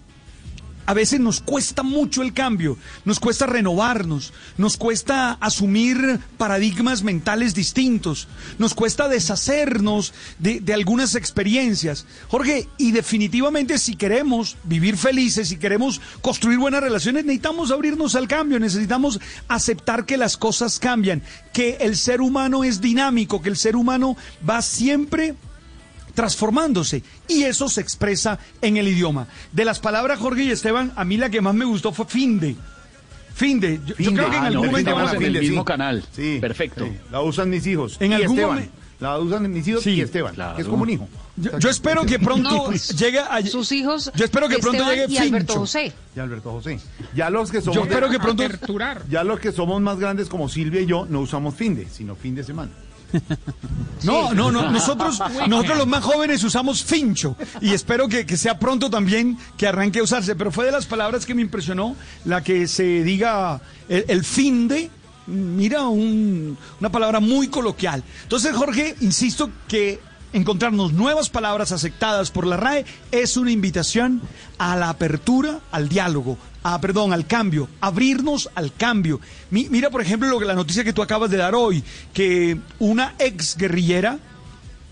A veces nos cuesta mucho el cambio, nos cuesta renovarnos, nos cuesta asumir paradigmas mentales distintos, nos cuesta deshacernos de, de algunas experiencias. Jorge, y definitivamente si queremos vivir felices, si queremos construir buenas relaciones, necesitamos abrirnos al cambio, necesitamos aceptar que las cosas cambian, que el ser humano es dinámico, que el ser humano va siempre transformándose y eso se expresa en el idioma. De las palabras Jorge y Esteban, a mí la que más me gustó fue finde. Finde. Yo, yo Finde. creo que en Ah, algún no, momento finde, van a finde, en el sí. mismo canal. Sí. Perfecto. Sí, La usan mis hijos. En y algún Esteban. La usan mis hijos Sí. y Esteban, Claro. que es como un hijo. Yo, yo espero que pronto No, llegue a Sus hijos. Yo espero que pronto llegue y Alberto Fincho. José. Y Alberto José. Ya los que somos Yo espero que pronto Aperturar. ya los que somos más grandes como Silvia y yo no usamos finde, sino fin de semana. No, no, no. Nosotros, nosotros los más jóvenes usamos fincho y espero que, que sea pronto también que arranque a usarse. Pero fue de las palabras que me impresionó la que se diga el, el fin de. Mira, un- una palabra muy coloquial. Entonces, Jorge, insisto que encontrarnos nuevas palabras aceptadas por la RAE es una invitación a la apertura, al diálogo, a, perdón, al cambio, abrirnos al cambio. Mi- mira, por ejemplo, lo que la noticia que tú acabas de dar hoy, que una ex guerrillera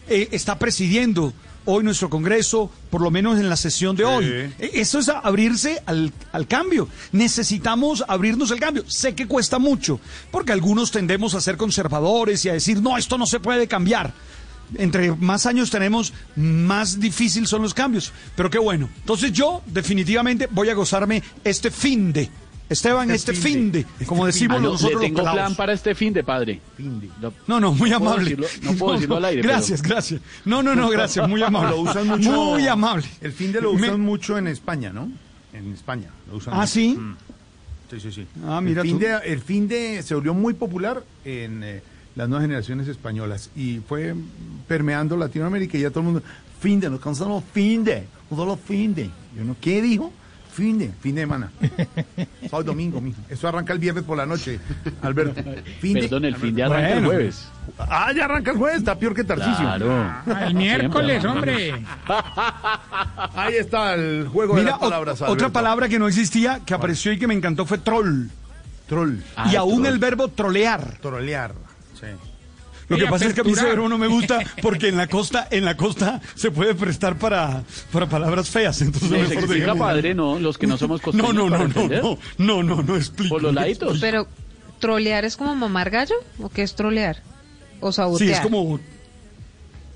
eh, está presidiendo hoy nuestro Congreso, por lo menos en la sesión de hoy. Sí. Eh, Eso es abrirse al, al cambio. Necesitamos abrirnos al cambio. Sé que cuesta mucho, porque algunos tendemos a ser conservadores y a decir, no, esto no se puede cambiar. Entre más años tenemos, más difícil son los cambios. Pero qué bueno. Entonces yo definitivamente voy a gozarme este fin de. Esteban, Este este fin de. de, como decimos Ah, no, nosotros le los tengo pelados. plan para este fin de padre. Lo- No, no, muy No puedo amable. decirlo- no puedo decirlo al aire, Gracias, gracias. No, no, no, gracias, muy amable. Lo usan mucho. Muy amable. El fin de lo Me- usan mucho en España, ¿no? En España. Lo usan Ah, mucho. ¿sí? Mm. Sí, sí, sí. Ah, mira el fin, tú. de, el fin de se volvió muy popular en eh, las nuevas generaciones españolas y fue permeando Latinoamérica y ya todo el mundo, fin de, nos cansamos, fin de, solo fin de. Yo no, ¿qué dijo? Fin de, fin de semana. Sábado domingo, mijo. Eso arranca el viernes por la noche, Alberto. Fin Perdón, el fin de arranca el jueves. Ah, ya arranca el jueves, está peor que Tarcisio. Claro. Ah, El miércoles, hombre. Ahí está el juego de las palabras. ot- otra palabra que no existía, que apareció y que me encantó fue troll. Troll. Ah, y aún troll. el verbo trolear. Trolear. Sí. Lo que pasa es que a mí verbo no me gusta porque en la costa, en la costa se puede prestar para, para palabras feas. Entonces Nos mejor explica, dejemos- padre, ¿no? Los que no somos No, costeños no, no, no, entender. no, no, no, no explico. Por los laditos. Pero, ¿trolear es como mamar gallo? ¿O qué es trolear? ¿O sabotear? Sí, es como...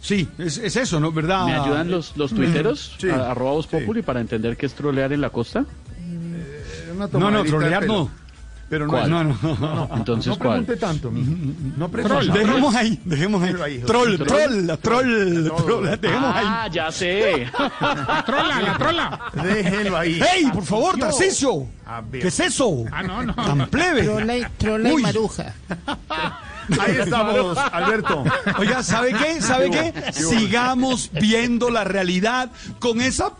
Sí, es, es eso, ¿no? ¿Verdad? ¿Me ayudan los, los tuiteros? Sí. A- Arroba Voz Sí. Populi para entender qué es trolear en la costa. Eh, No, no, trolear no. Pero no, ¿Cuál? No, no, no. Entonces, no ¿cuál? pregunte tanto, mijo. No pregunte. Dejemos ahí, dejemos ahí. Troll, Troll. troll, troll, Troll. troll, dejemos ahí. Ah, ya sé. La trola, la trola. Déjelo ahí. ¡Ey, por favor, Tarcicio! ¿Qué es eso? Ah, no, no. Tan plebe. Trola y, trola y maruja. Ahí estamos, Alberto. Oiga, ¿sabe qué? ¿Sabe qué? Sigamos viendo la realidad con esa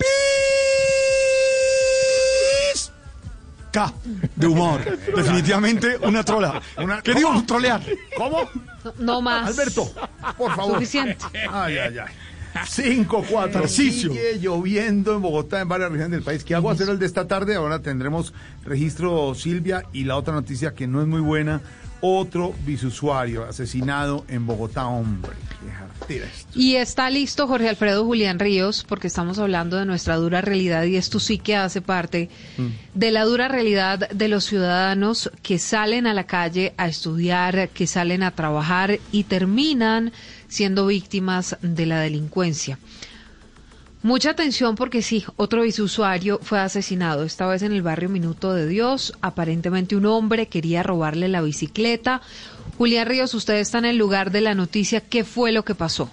de humor. Definitivamente una trola. Una- ¿Qué ¿Cómo? digo? Trolear. ¿Cómo? No, no más. Alberto, por favor. Suficiente. Ay, ay, ay. 5, 4, Tarcisio. Sigue lloviendo en Bogotá, en varias regiones del país. ¿Qué hago hacer el de esta tarde? Ahora tendremos registro Silvia y la otra noticia que no es muy buena. Otro bisusuario asesinado en Bogotá, hombre. Qué jartera esto. Y está listo Jorge Alfredo Julián Ríos, porque estamos hablando de nuestra dura realidad y esto sí que hace parte de la dura realidad de los ciudadanos que salen a la calle a estudiar, que salen a trabajar y terminan siendo víctimas de la delincuencia. Mucha atención porque sí, otro viceusuario fue asesinado, esta vez en el barrio Minuto de Dios. Aparentemente un hombre quería robarle la bicicleta. Julián Ríos, usted está en el lugar de la noticia. ¿Qué fue lo que pasó?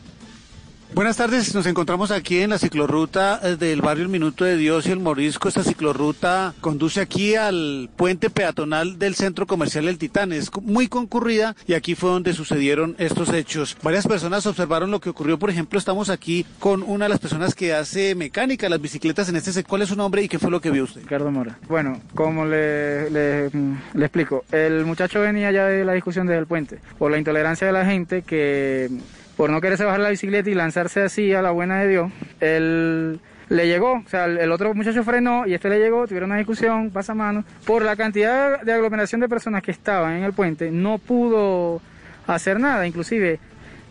Buenas tardes, nos encontramos aquí en la ciclorruta eh, del barrio El Minuto de Dios y el Morisco. Esta ciclorruta conduce aquí al puente peatonal del centro comercial El Titán. Es muy concurrida y aquí fue donde sucedieron estos hechos. Varias personas observaron lo que ocurrió. Por ejemplo, estamos aquí con una de las personas que hace mecánica las bicicletas en este sector. ¿Cuál es su nombre y qué fue lo que vio usted? Ricardo Mora. Bueno, como le, le, le explico, el muchacho venía ya de la discusión desde el puente por la intolerancia de la gente que por no quererse bajar la bicicleta y lanzarse así a la buena de Dios, él le llegó, o sea, el otro muchacho frenó y este le llegó, tuvieron una discusión, pasa mano, por la cantidad de aglomeración de personas que estaban en el puente, no pudo hacer nada, inclusive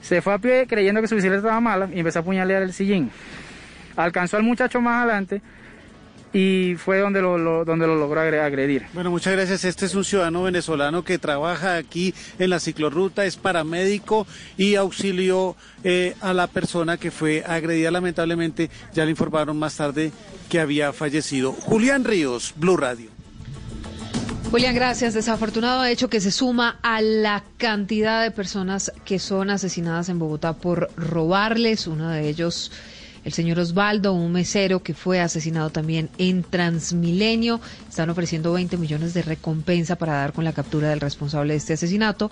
se fue a pie creyendo que su bicicleta estaba mala y empezó a puñalear el sillín. Alcanzó al muchacho más adelante y fue donde lo, lo, donde lo logró agredir. Bueno, muchas gracias. Este es un ciudadano venezolano que trabaja aquí en la ciclorruta, es paramédico y auxilió eh, a la persona que fue agredida. Lamentablemente, ya le informaron más tarde que había fallecido. Julián Ríos, Blue Radio. Julián, gracias. Desafortunado hecho que se suma a la cantidad de personas que son asesinadas en Bogotá por robarles. Uno de ellos el señor Osvaldo, un mesero que fue asesinado también en Transmilenio. Están ofreciendo 20 millones de recompensa para dar con la captura del responsable de este asesinato.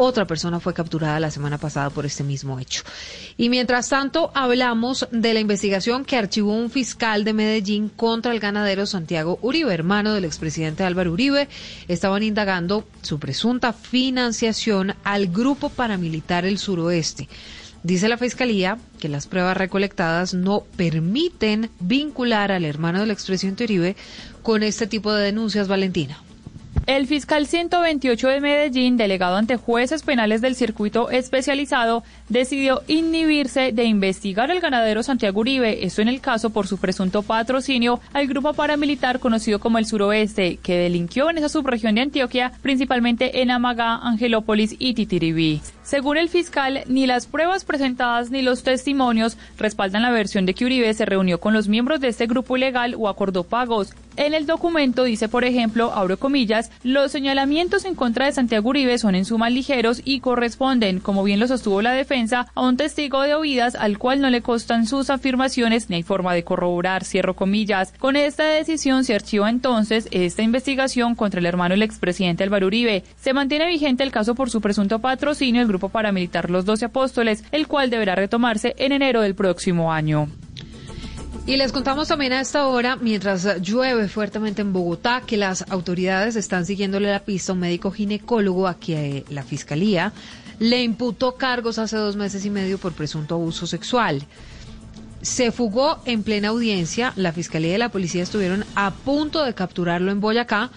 Otra persona fue capturada la semana pasada por este mismo hecho. Y mientras tanto, hablamos de la investigación que archivó un fiscal de Medellín contra el ganadero Santiago Uribe, hermano del expresidente Álvaro Uribe. Estaban indagando su presunta financiación al grupo paramilitar El Suroeste. Dice la Fiscalía que las pruebas recolectadas no permiten vincular al hermano del expresidente Uribe con este tipo de denuncias, Valentina. El fiscal 128 de Medellín, delegado ante jueces penales del circuito especializado, decidió inhibirse de investigar al ganadero Santiago Uribe, esto en el caso por su presunto patrocinio al grupo paramilitar conocido como el Suroeste, que delinquió en esa subregión de Antioquia, principalmente en Amagá, Angelópolis y Titiribí. Según el fiscal, ni las pruebas presentadas ni los testimonios respaldan la versión de que Uribe se reunió con los miembros de este grupo ilegal o acordó pagos. En el documento dice, por ejemplo, abro comillas, los señalamientos en contra de Santiago Uribe son en suma ligeros y corresponden, como bien lo sostuvo la defensa, a un testigo de oídas al cual no le costan sus afirmaciones ni hay forma de corroborar, cierro comillas. Con esta decisión se archiva entonces esta investigación contra el hermano del expresidente Álvaro Uribe. Se mantiene vigente el caso por su presunto patrocinio del grupo paramilitar Los Doce Apóstoles, el cual deberá retomarse en enero del próximo año. Y les contamos también a esta hora, mientras llueve fuertemente en Bogotá, que las autoridades están siguiéndole la pista a un médico ginecólogo a que la fiscalía le imputó cargos hace dos meses y medio por presunto abuso sexual. Se fugó en plena audiencia, la fiscalía y la policía estuvieron a punto de capturarlo en Boyacá,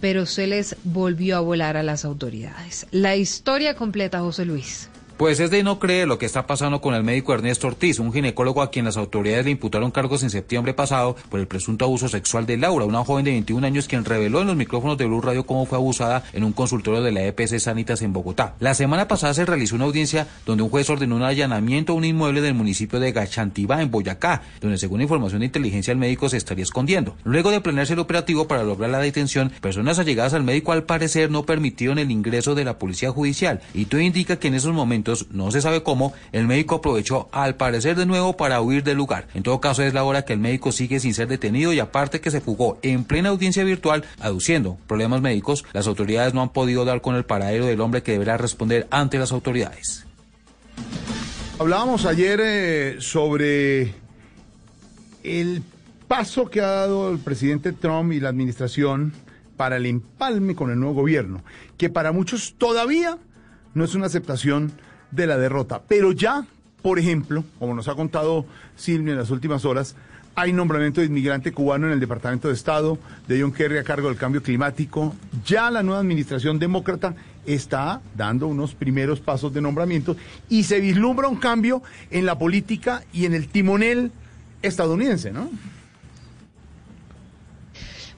pero se les volvió a volar a las autoridades. La historia completa, José Luis. Pues es de no creer lo que está pasando con el médico Ernesto Ortiz, un ginecólogo a quien las autoridades le imputaron cargos en septiembre pasado por el presunto abuso sexual de Laura, una joven de 21 años quien reveló en los micrófonos de Blue Radio cómo fue abusada en un consultorio de la EPC Sanitas en Bogotá. La semana pasada se realizó una audiencia donde un juez ordenó un allanamiento a un inmueble del municipio de Gachantibá, en Boyacá, donde según información de inteligencia el médico se estaría escondiendo. Luego de planearse el operativo para lograr la detención, personas allegadas al médico al parecer no permitieron el ingreso de la policía judicial y todo indica que en esos momentos no se sabe cómo, el médico aprovechó al parecer de nuevo para huir del lugar. En todo caso es la hora que el médico sigue sin ser detenido y aparte que se fugó en plena audiencia virtual aduciendo problemas médicos, las autoridades no han podido dar con el paradero del hombre que deberá responder ante las autoridades. Hablábamos ayer eh, sobre el paso que ha dado el presidente Trump y la administración para el empalme con el nuevo gobierno, que para muchos todavía no es una aceptación de la derrota. Pero ya, por ejemplo, como nos ha contado Silvia en las últimas horas, hay nombramiento de inmigrante cubano en el Departamento de Estado, de John Kerry a cargo del cambio climático. Ya la nueva administración demócrata está dando unos primeros pasos de nombramiento y se vislumbra un cambio en la política y en el timonel estadounidense, ¿no?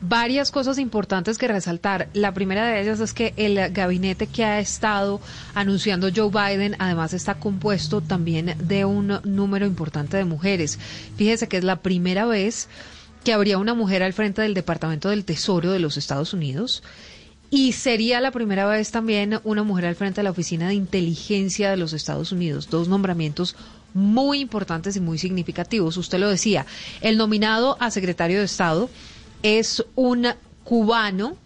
Varias cosas importantes que resaltar. La primera de ellas es que el gabinete que ha estado anunciando Joe Biden además está compuesto también de un número importante de mujeres. Fíjese que es la primera vez que habría una mujer al frente del Departamento del Tesoro de los Estados Unidos. Y sería la primera vez también una mujer al frente de la Oficina de Inteligencia de los Estados Unidos. Dos nombramientos muy importantes y muy significativos. Usted lo decía, el nominado a secretario de Estado es un cubano,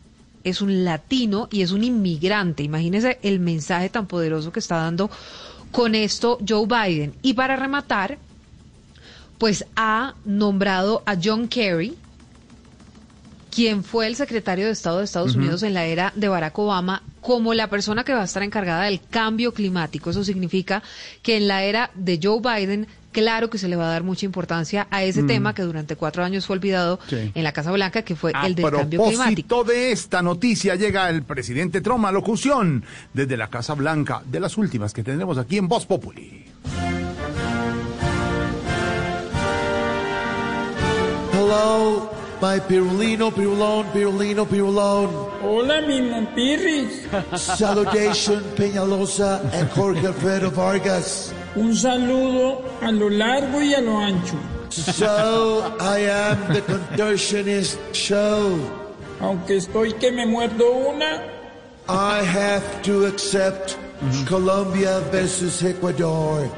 es un latino y es un inmigrante. Imagínese el mensaje tan poderoso que está dando con esto Joe Biden. Y para rematar, pues ha nombrado a John Kerry, quien fue el secretario de Estado de Estados Unidos en la era de Barack Obama, como la persona que va a estar encargada del cambio climático. Eso significa que en la era de Joe Biden, claro que se le va a dar mucha importancia a ese Mm. tema que durante cuatro años fue olvidado Sí. en la Casa Blanca, que fue A el del cambio climático. de esta noticia llega el presidente Trump a locución desde la Casa Blanca, de las últimas que tendremos aquí en Voz Populi. Hello, my Pirulino, Pirulón, Pirulino, Pirulón. Hola, mi Mompirris. Saludation, Peñalosa and Jorge Alfredo Vargas. Un saludo a lo largo y a lo ancho. So, I am the contortionist show. Aunque estoy que me muerdo una, I have to accept Colombia versus Ecuador.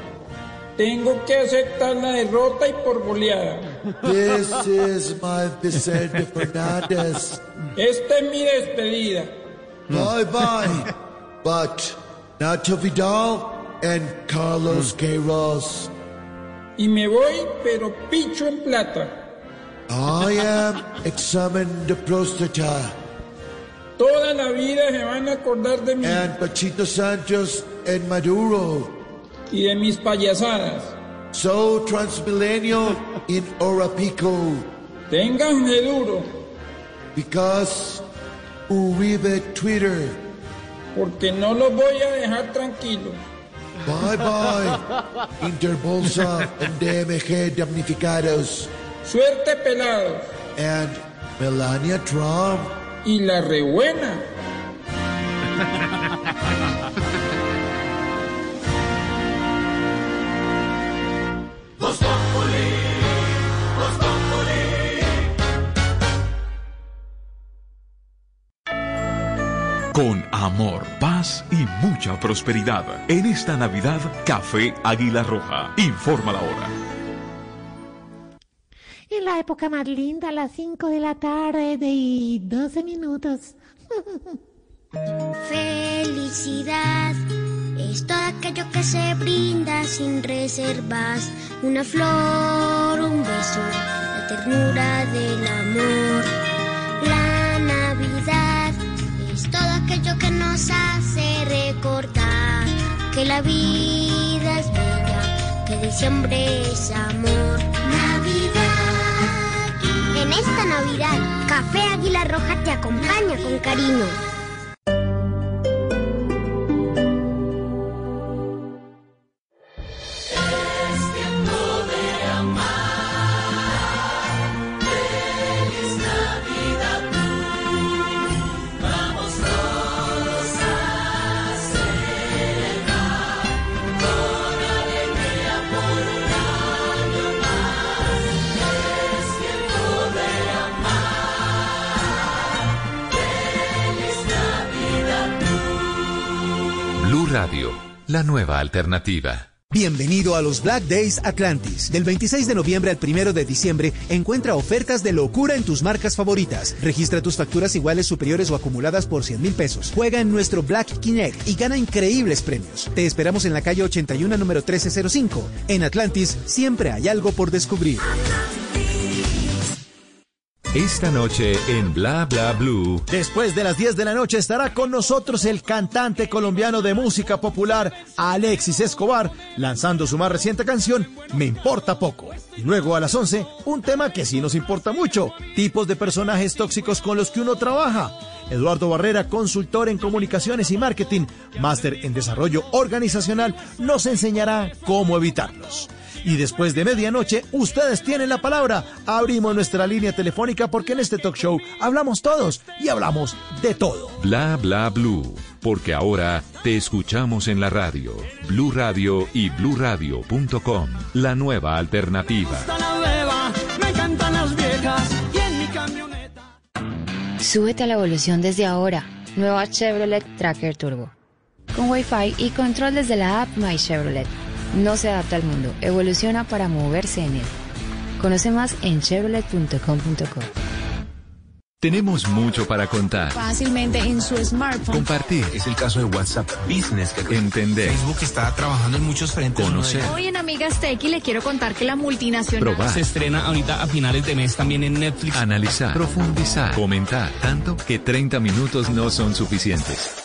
tengo que aceptar la derrota y por goleada. This is my Vicente Fernandez. Esta es mi despedida. Bye bye. But Nacho Vidal and Carlos Queiroz. Y me voy, pero picho en plata. I am examined the prostata. Toda la vida se van a acordar de mí And Pachito Santos and Maduro. y de mis payasadas. So Transmilenio in Orapico. Ténganse duro, Because Uribe Twitter. porque no los voy a dejar tranquilos. Bye bye. Interbolsa and DMG damnificados. Suerte pelados. And Melania Trump. Y la rebuena. Con amor, paz y mucha prosperidad. En esta Navidad, Café Águila Roja. Informa la hora. En la época más linda, a las 5 de la tarde y 12 minutos. Felicidad es todo aquello que se brinda sin reservas. Una flor, un beso, la ternura del amor. Todo aquello que nos hace recordar que la vida es bella, que diciembre es amor. Navidad. En esta Navidad, Café Águila Roja te acompaña con cariño. La nueva alternativa. Bienvenido a los Black Days Atlantis. Del 26 de noviembre al 1 de diciembre, encuentra ofertas de locura en tus marcas favoritas. Registra tus facturas iguales, superiores o acumuladas por 100 mil pesos. Juega en nuestro Black Kinect y gana increíbles premios. Te esperamos en la calle 81, número 1305. En Atlantis, siempre hay algo por descubrir. Esta noche en Bla Bla Blue. Después de las 10 de la noche estará con nosotros el cantante colombiano de música popular Alexis Escobar, lanzando su más reciente canción Me Importa Poco. Y luego a las 11, un tema que sí nos importa mucho, tipos de personajes tóxicos con los que uno trabaja. Eduardo Barrera, consultor en comunicaciones y marketing, máster en desarrollo organizacional, nos enseñará cómo evitarlos. Y después de medianoche, ustedes tienen la palabra. Abrimos nuestra línea telefónica porque en este talk show hablamos todos y hablamos de todo. Bla bla blue, porque ahora te escuchamos en la radio. Blue Radio y bluradio.com, la nueva alternativa. Súbete a la evolución desde ahora. Nueva Chevrolet Tracker Turbo. Con Wi-Fi y control desde la app My Chevrolet. No se adapta al mundo, evoluciona para moverse en él. Conoce más en chevrolet.com.co. Tenemos mucho para contar. Fácilmente en su smartphone. Compartir. Es el caso de WhatsApp Business. Que Entender. Facebook está trabajando en muchos frentes. Conocer. Hoy en Amigas Tequi le quiero contar que la multinacional Probar. Se estrena ahorita a finales de mes también en Netflix. Analizar. Profundizar. Comentar. Tanto que 30 minutos no son suficientes.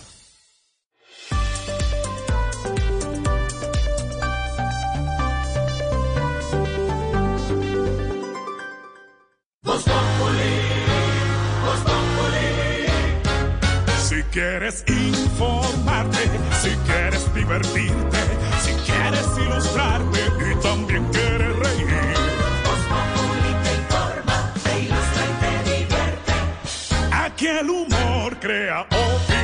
quieres informarte, si quieres divertirte, si quieres ilustrarte y también quieres reír. Voz te informa, te ilustra y te divierte. Aquí el humor crea opinión.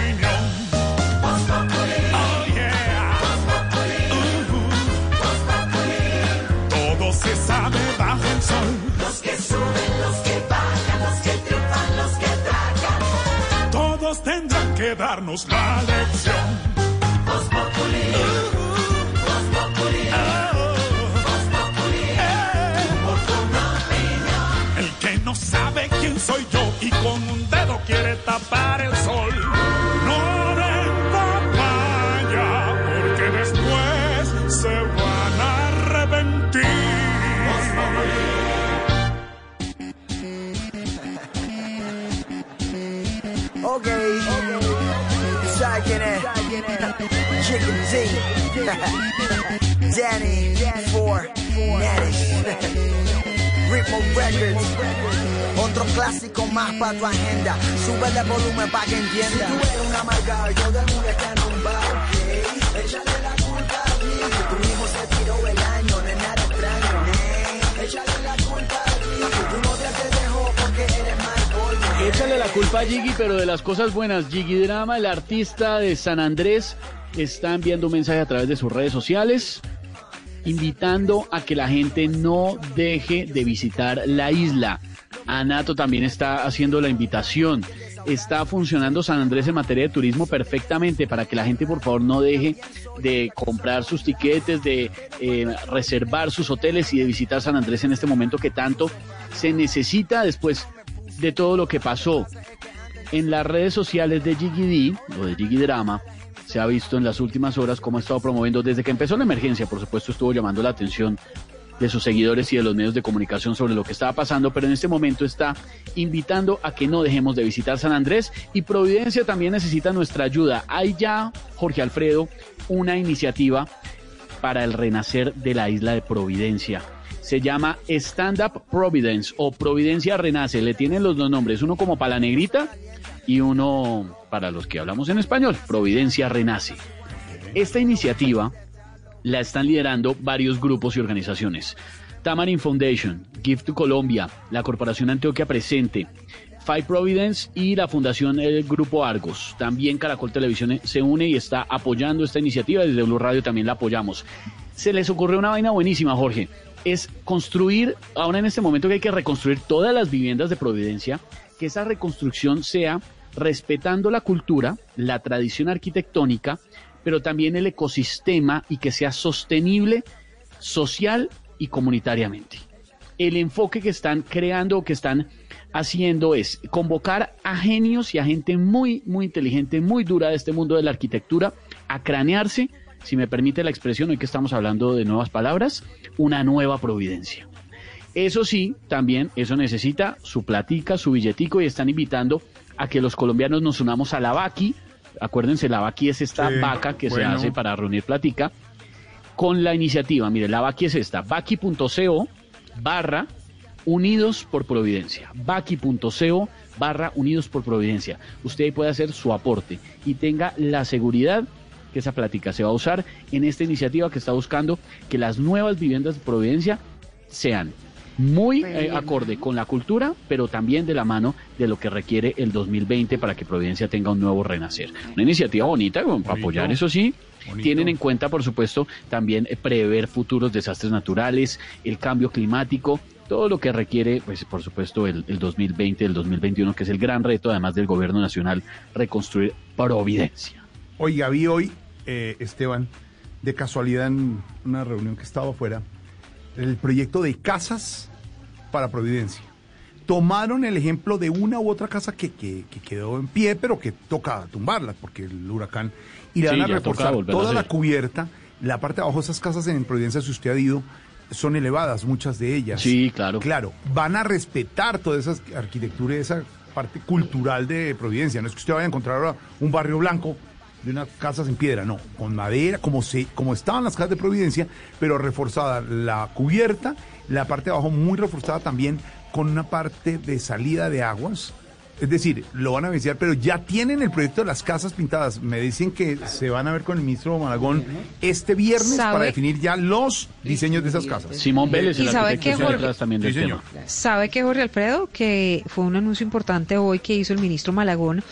Darnos la lección. Voz Populi. Voz Populi. Voz Populi. Opinión. El que no sabe quién soy yo y con un dedo quiere tapar el sol. Chicken Z, Danny, Four, Nettis, Ritmo Records, otro clásico más para tu agenda. Sube de volumen para que entienda. Tú eres una amargada y todo el mundo está enrumbado. ok. Échale la culpa a ti, que tu hijo se tiró el año, no es nada extraño. eh. Échale la culpa a ti, que tu novia te dejó porque eres mal. Échale la culpa a Gigi, pero de las cosas buenas. Gigi Drama, el artista de San Andrés, está enviando un mensaje a través de sus redes sociales invitando a que la gente no deje de visitar la isla. Anato también está haciendo la invitación. Está funcionando San Andrés en materia de turismo perfectamente para que la gente por favor no deje de comprar sus tiquetes, de eh, reservar sus hoteles y de visitar San Andrés en este momento que tanto se necesita después de todo lo que pasó. En las redes sociales de Jiggy D, o de Jiggy Drama, se ha visto en las últimas horas cómo ha estado promoviendo, desde que empezó la emergencia, por supuesto, estuvo llamando la atención de sus seguidores y de los medios de comunicación sobre lo que estaba pasando, pero en este momento está invitando a que no dejemos de visitar San Andrés y Providencia también necesita nuestra ayuda. Hay ya, Jorge Alfredo, una iniciativa para el renacer de la isla de Providencia. Se llama Stand Up Providence o Providencia Renace. Le tienen los dos nombres, uno como para la negrita y uno para los que hablamos en español, Providencia Renace. Esta iniciativa la están liderando varios grupos y organizaciones. Tamarin Foundation, Give to Colombia, la Corporación Antioquia Presente, Five Providence y la Fundación El Grupo Argos. También Caracol Televisión se une y está apoyando esta iniciativa. Desde Blue Radio también la apoyamos. Se les ocurrió una vaina buenísima, Jorge. Es construir, ahora en este momento que hay que reconstruir todas las viviendas de Providencia, que esa reconstrucción sea respetando la cultura, la tradición arquitectónica, pero también el ecosistema y que sea sostenible social y comunitariamente. El enfoque que están creando, que están haciendo es convocar a genios y a gente muy, muy inteligente, muy dura de este mundo de la arquitectura, a cranearse, si me permite la expresión, hoy que estamos hablando de nuevas palabras, una nueva providencia. Eso sí, también eso necesita su platica, su billetico y están invitando a que los colombianos nos unamos a la Baki, Acuérdense, la vaqui es esta Sí, vaca que bueno. se hace para reunir platica. Con la iniciativa, mire, la vaqui es esta, vaqui.co barra Unidos por Providencia. Vaqui.co barra Unidos por Providencia. Usted ahí puede hacer su aporte y tenga la seguridad que esa plática se va a usar en esta iniciativa que está buscando que las nuevas viviendas de Providencia sean muy eh, acorde con la cultura, pero también de la mano de lo que requiere el 2020 para que Providencia tenga un nuevo renacer. Una iniciativa bonita, para apoyar eso sí. Tienen en cuenta, por supuesto, también eh, prever futuros desastres naturales, el cambio climático, todo lo que requiere, pues, por supuesto, el, el 2020, el 2021, que es el gran reto, además del gobierno nacional, reconstruir Providencia. Oiga, vi hoy, eh, Esteban, de casualidad en una reunión que estaba afuera, el proyecto de casas para Providencia. Tomaron el ejemplo de una u otra casa que, que- que quedó en pie, pero que toca tumbarla porque el huracán. Y le Sí, van a toca reforzar a toda la cubierta, la parte de abajo, esas casas en Providencia, si usted ha ido, son elevadas, muchas de ellas. Sí, claro. Claro, van a respetar toda esa arquitectura y esa parte cultural de Providencia. No es que usted vaya a encontrar ahora un barrio blanco de unas casas en piedra, no, con madera, como se, como estaban las casas de Providencia, pero reforzada la cubierta, la parte de abajo muy reforzada también con una parte de salida de aguas. Es decir, lo van a beneficiar, pero ya tienen el proyecto de las casas pintadas. Me dicen que se van a ver con el ministro Malagón este viernes ¿Sabe? para definir ya los diseños de esas casas. Simón Vélez, ¿Y el sabe está Jorge? también del Sí, señor. tema. ¿Sabe que Jorge Alfredo? Que fue un anuncio importante hoy que hizo el ministro Malagón.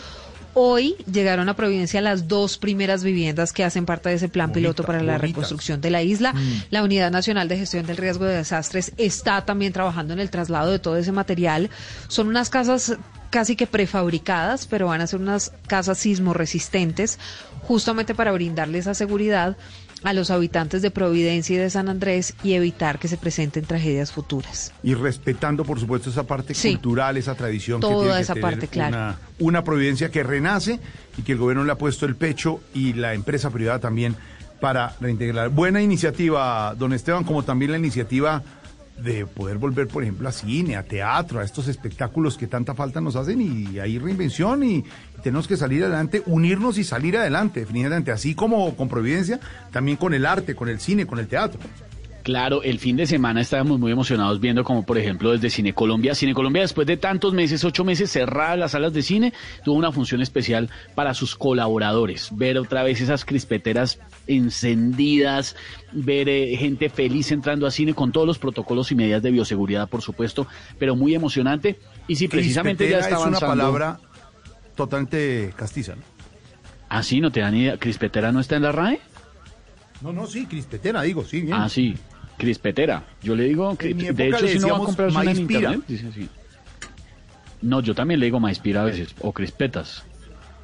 Hoy llegaron a Providencia las dos primeras viviendas que hacen parte de ese plan piloto para la bonitas. reconstrucción de la isla. La Unidad Nacional de Gestión del Riesgo de Desastres está también trabajando en el traslado de todo ese material. Son unas casas casi que prefabricadas, pero van a ser unas casas sismo resistentes, justamente para brindarle esa seguridad a los habitantes de Providencia y de San Andrés y evitar que se presenten tragedias futuras. Y respetando, por supuesto, esa parte Sí. cultural, esa tradición que Toda tiene que esa tener parte, claro. Una, una providencia que renace y que el gobierno le ha puesto el pecho y la empresa privada también para reintegrar. Buena iniciativa, don Esteban, como también la iniciativa de poder volver, por ejemplo, a cine, a teatro, a estos espectáculos que tanta falta nos hacen y hay reinvención y tenemos que salir adelante, unirnos y salir adelante, definitivamente, así como con Providencia, también con el arte, con el cine, con el teatro. Claro, el fin de semana estábamos muy emocionados viendo como por ejemplo desde Cine Colombia, Cine Colombia después de tantos meses, ocho meses cerradas las salas de cine, tuvo una función especial para sus colaboradores, ver otra vez esas crispeteras encendidas, ver eh, gente feliz entrando a cine con todos los protocolos y medidas de bioseguridad, por supuesto, pero muy emocionante. Y sí, precisamente ya está es una palabra totalmente castiza, ¿no? Ah, sí, no te dan idea. ¿Crispetera no está en la RAE? No, no, sí, crispetera, digo, sí, bien. Ah, sí, crispetera. Yo le digo, de hecho, si no va a comprar una en internet, dice así. No, yo también le digo maíz-pira a veces, o crispetas.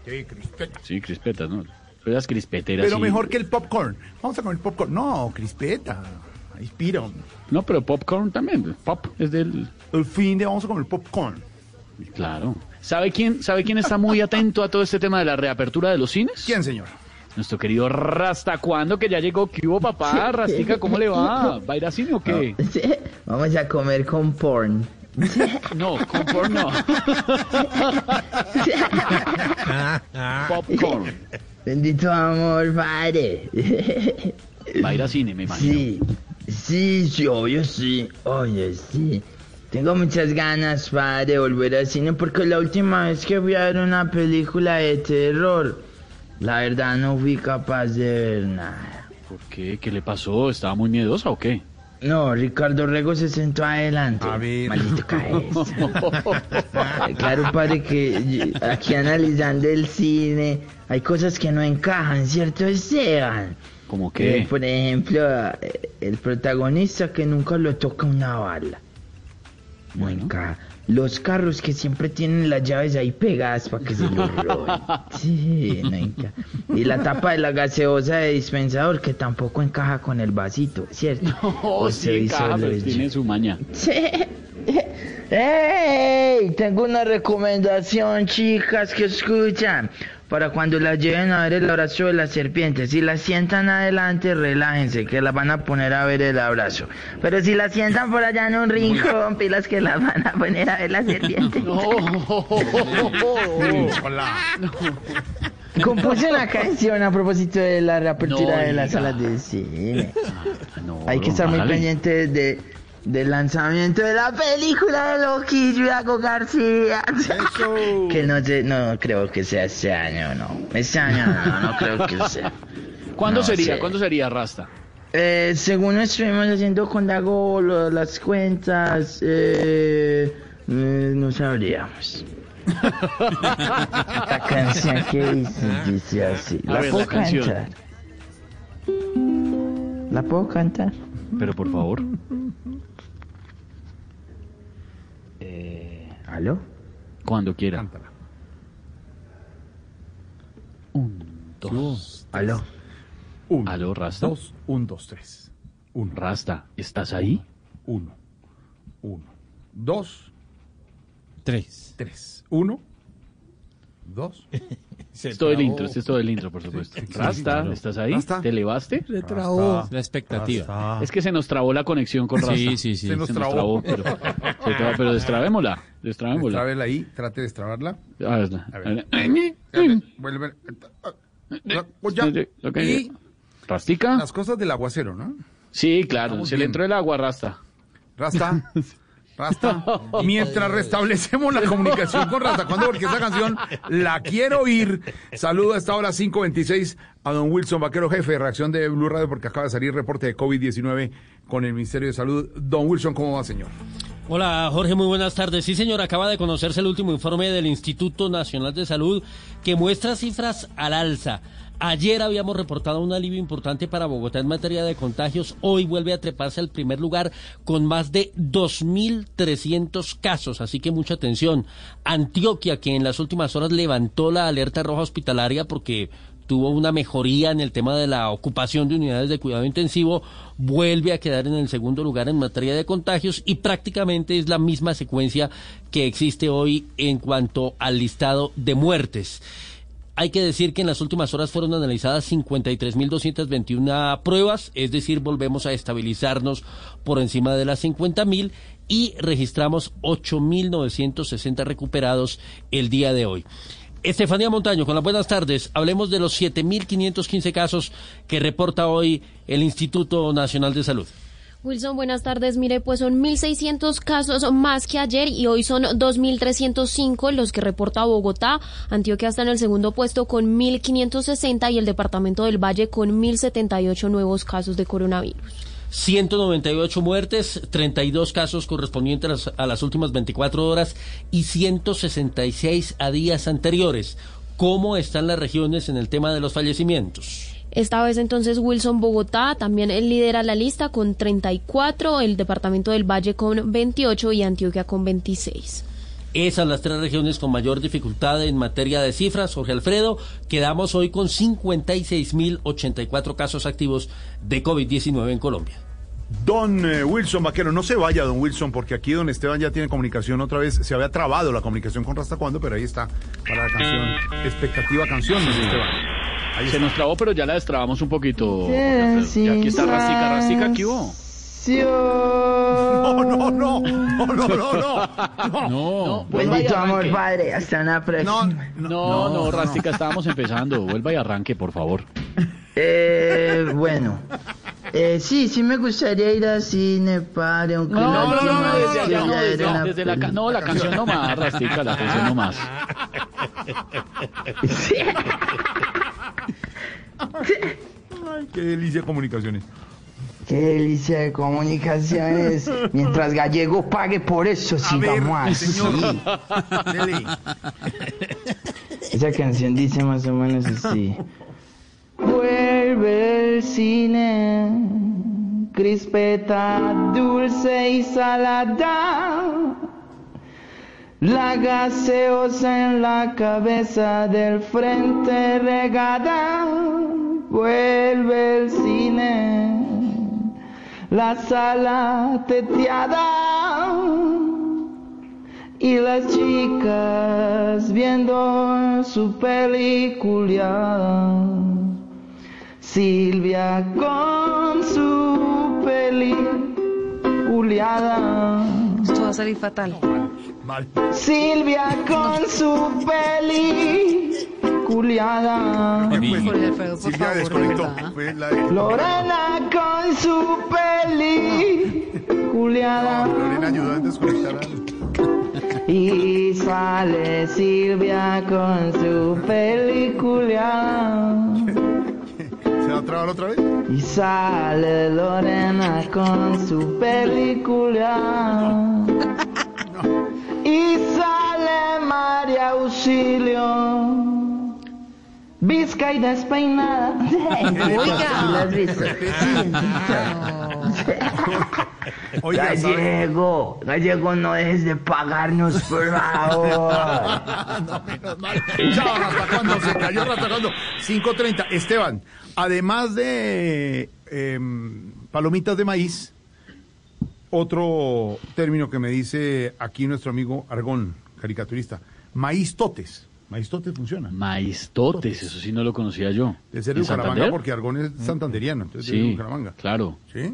Sí, crispeta. Sí, crispetas, ¿no? Pero las crispeteras Pero sí. mejor que el popcorn. Vamos a comer popcorn. No, crispeta. Inspira. No, pero popcorn también. Pop es del... El fin de vamos a comer popcorn. Claro. ¿Sabe quién, ¿Sabe quién está muy atento a todo este tema de la reapertura de los cines? ¿Quién, señor? Nuestro querido Rasta, ¿cuándo que ya llegó? ¿Qué hubo, papá? Rastica, ¿cómo le va? ¿Va a ir a cine o qué? Vamos a comer con porn. No, con porn no. Popcorn. Bendito amor, padre. Va a ir a cine, me imagino. Sí, sí, sí, obvio sí. Oye, sí. Tengo muchas ganas, padre, de volver al cine porque la última vez que fui a ver una película de terror, la verdad no fui capaz de ver nada. ¿Por qué? ¿Qué le pasó? ¿Estaba muy miedosa o qué? No, Ricardo Rego se sentó adelante. A ver. Maldito cabeza. claro, padre, que aquí analizando el cine, hay cosas que no encajan, ¿cierto, Esteban? ¿Cómo qué? Eh, por ejemplo, eh, el protagonista que nunca lo toca una bala. No encaja. Los carros que siempre tienen las llaves ahí pegadas para que se los roben. Sí, no. Y la tapa de la gaseosa de dispensador que tampoco encaja con el vasito, ¿cierto? Oh, O sí, se encaja, pero tiene su maña. ¡Ey! Tengo una recomendación, chicas, que escuchan. Para cuando las lleven a ver el abrazo de la serpiente. Si las sientan adelante, relájense, que las van a poner a ver el abrazo. Pero si las sientan por allá en un rincón, pilas que las van a poner a ver la serpiente. Hola. Compuse una canción a propósito de la reapertura No de las salas de cine. No, Hay que estar muy pendiente de, del lanzamiento de la película de Loquillo y García. que no, sé, no creo que sea este año, no. Este año no, no creo que sea. ¿Cuándo No sería? sé. ¿Cuándo sería, Rasta? Eh, según estuvimos haciendo con Dago lo- las cuentas, eh, eh, no sabríamos. la canción que hice dice así. ¿La ver, puedo la cantar? ¿La puedo cantar? Pero por favor. Eh, ¿Aló? Cuando quiera. Dos. ¿Aló? Uno. ¿Aló, Rasta? Dos, un, dos, tres. Uno. Rasta, ¿estás ahí? Uno. Uno. Dos. Tres. Tres. Uno. Dos. Es todo el intro, este es todo el intro, por supuesto. Rasta, claro. ¿estás ahí? Rasta. ¿Te elevaste? Se trabó. La expectativa. Rasta. Es que se nos trabó la conexión con Rasta. Sí, sí, sí. Se nos trabó. pero, se trabó, pero destrabémosla, destrabémosla. Destrábela ahí, trate de destrabarla. A ver, A a ver. ver. Vuelve. Ya. Y ¿Rastica? las cosas del aguacero, ¿no? Sí, claro, Estamos se le bien. entró el agua, Rasta. Rasta. Rasta. Mientras restablecemos la comunicación con Rasta, cuando porque esa canción la quiero oír. Saludo a esta hora 526 a don Wilson Vaquero, jefe de reacción de Blue Radio, porque acaba de salir reporte de COVID-19 con el Ministerio de Salud. Don Wilson, ¿cómo va, señor? Hola Jorge, muy buenas tardes. Sí señor, acaba de conocerse el último informe del Instituto Nacional de Salud que muestra cifras al alza. Ayer habíamos reportado un alivio importante para Bogotá en materia de contagios. Hoy vuelve a treparse al primer lugar con más de 2.300 casos. Así que mucha atención. Antioquia, que en las últimas horas levantó la alerta roja hospitalaria porque tuvo una mejoría en el tema de la ocupación de unidades de cuidado intensivo, vuelve a quedar en el segundo lugar en materia de contagios y prácticamente es la misma secuencia que existe hoy en cuanto al listado de muertes. Hay que decir que en las últimas horas fueron analizadas 53.221 pruebas, es decir, volvemos a estabilizarnos por encima de las 50.000 y registramos 8.960 recuperados el día de hoy. Estefanía Montaño, con las buenas tardes. Hablemos de los 7.515 casos que reporta hoy el Instituto Nacional de Salud. Wilson, buenas tardes. Mire, pues son 1.600 casos más que ayer y hoy son 2.305 los que reporta Bogotá. Antioquia está en el segundo puesto con 1.560 y el departamento del Valle con 1.078 nuevos casos de coronavirus. 198 muertes, 32 casos correspondientes a las, últimas 24 horas y 166 a días anteriores. ¿Cómo están las regiones en el tema de los fallecimientos? Esta vez entonces Wilson Bogotá también lidera la lista con 34, el departamento del Valle con 28 y Antioquia con 26. Esas las tres regiones con mayor dificultad en materia de cifras. Jorge Alfredo, quedamos hoy con 56.084 casos activos de COVID-19 en Colombia. Don eh, Wilson Vaquero, no se vaya, don Wilson, porque aquí don Esteban ya tiene comunicación otra vez. Se había trabado la comunicación con Rasta cuando, pero ahí está para la canción. Expectativa canción, don Esteban. Ahí Se está. nos trabó, pero ya la destrabamos un poquito. Y aquí está Rastica, Rastica, ¿qué hubo? No, no, no, no, no, no, no. No, Bendito amor, arranque. padre. Hasta una próxima. No, no, Rastica, estábamos empezando. Vuelva y arranque, por favor. Eh, bueno. Eh, sí, sí me gustaría ir al cine, padre, aunque No, la no, no, no, desde allá, no, desde, la, ca- no, la canción no más, Rastica, la canción no más. Ay, qué delicia de comunicaciones. Qué delicia de comunicaciones. Mientras Gallego pague por eso, sigamos así. señor. Dele. Esa canción dice más o menos así. Vuelve el cine, crispeta dulce y salada. La gaseosa en la cabeza del frente regada. Vuelve el cine, la sala teteada. Y las chicas viendo su película. Silvia con su peliculiada. Esto va a salir fatal. Mal. Silvia con su culiada. Alfredo, por Silvia desconectó. Lorena con su peli culiada. Lorena ayudó a desconectar a... Y sale Silvia con su peliculia. ¿Se otra vez? Y sale Lorena con su peliculia. Y sale María Auxilio. Vizca y despeinada. Oiga. ¿Lo has visto? Oiga. Gallego, Gallego, no dejes de pagarnos, por favor. No, menos mal. Chao, Ratacondo, se cayó Ratacondo. 5.30. Esteban, además de em, palomitas de maíz, otro término que me dice aquí nuestro amigo Argón, caricaturista, maíz totes. Maíz totes funciona. Maistotes, eso sí no lo conocía yo. Debe ser de ¿En Bucaramanga Santander? porque Argón es santanderiano, entonces ser de Sí, Bucaramanga. claro. ¿Sí?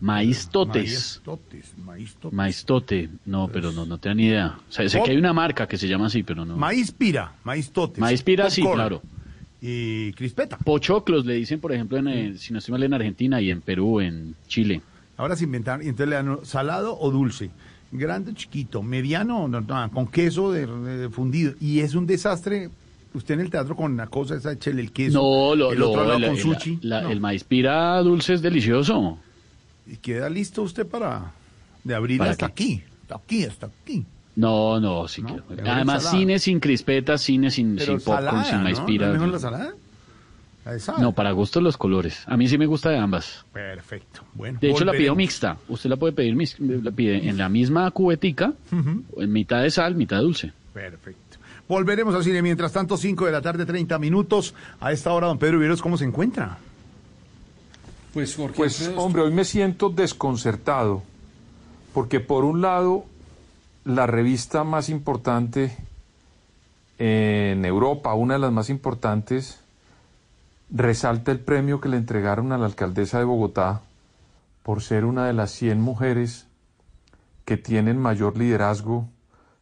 Maistotes. Maíz totes, maíz totes. Maistote. No, pero no, no tenía ni idea. O sea, sé que hay una marca que se llama así, pero no. Maíz pira, maíz totes. Maíz pira, sí, claro. Y crispeta. Pochoclos le dicen, por ejemplo, en, si no estoy mal, en Argentina y en Perú, en Chile. Ahora se inventaron, y entonces le dan salado o dulce, grande chiquito, mediano no, no, con queso de, de fundido. Y es un desastre. Usted en el teatro con una cosa esa, échele el queso. No, lo, el otro lado el, con sushi. la- No. el maíz pira dulce es delicioso. Y queda listo usted para de abril ¿Para hasta qué? aquí. Hasta aquí, hasta aquí. No, no, sí No, que- Además, cine sin crispetas, cine sin, Pero sin popcorn, salada, sin maíz ¿no? pira. ¿No es mejor la salada? No, para gustos los colores. A mí sí me gusta de ambas. Perfecto. Bueno, De hecho, la pido mixta. Usted la puede pedir la pide en la misma cubetica, en mitad de sal, mitad de dulce. Perfecto. Volveremos al cine. Mientras tanto, 5 de la tarde, 30 minutos. A esta hora, don Pedro Viveros, ¿cómo se encuentra? Pues, hombre, hoy me siento desconcertado, porque por un lado, la revista más importante en Europa, una de las más importantes, resalta el premio que le entregaron a la alcaldesa de Bogotá por ser una de las 100 mujeres que tienen mayor liderazgo,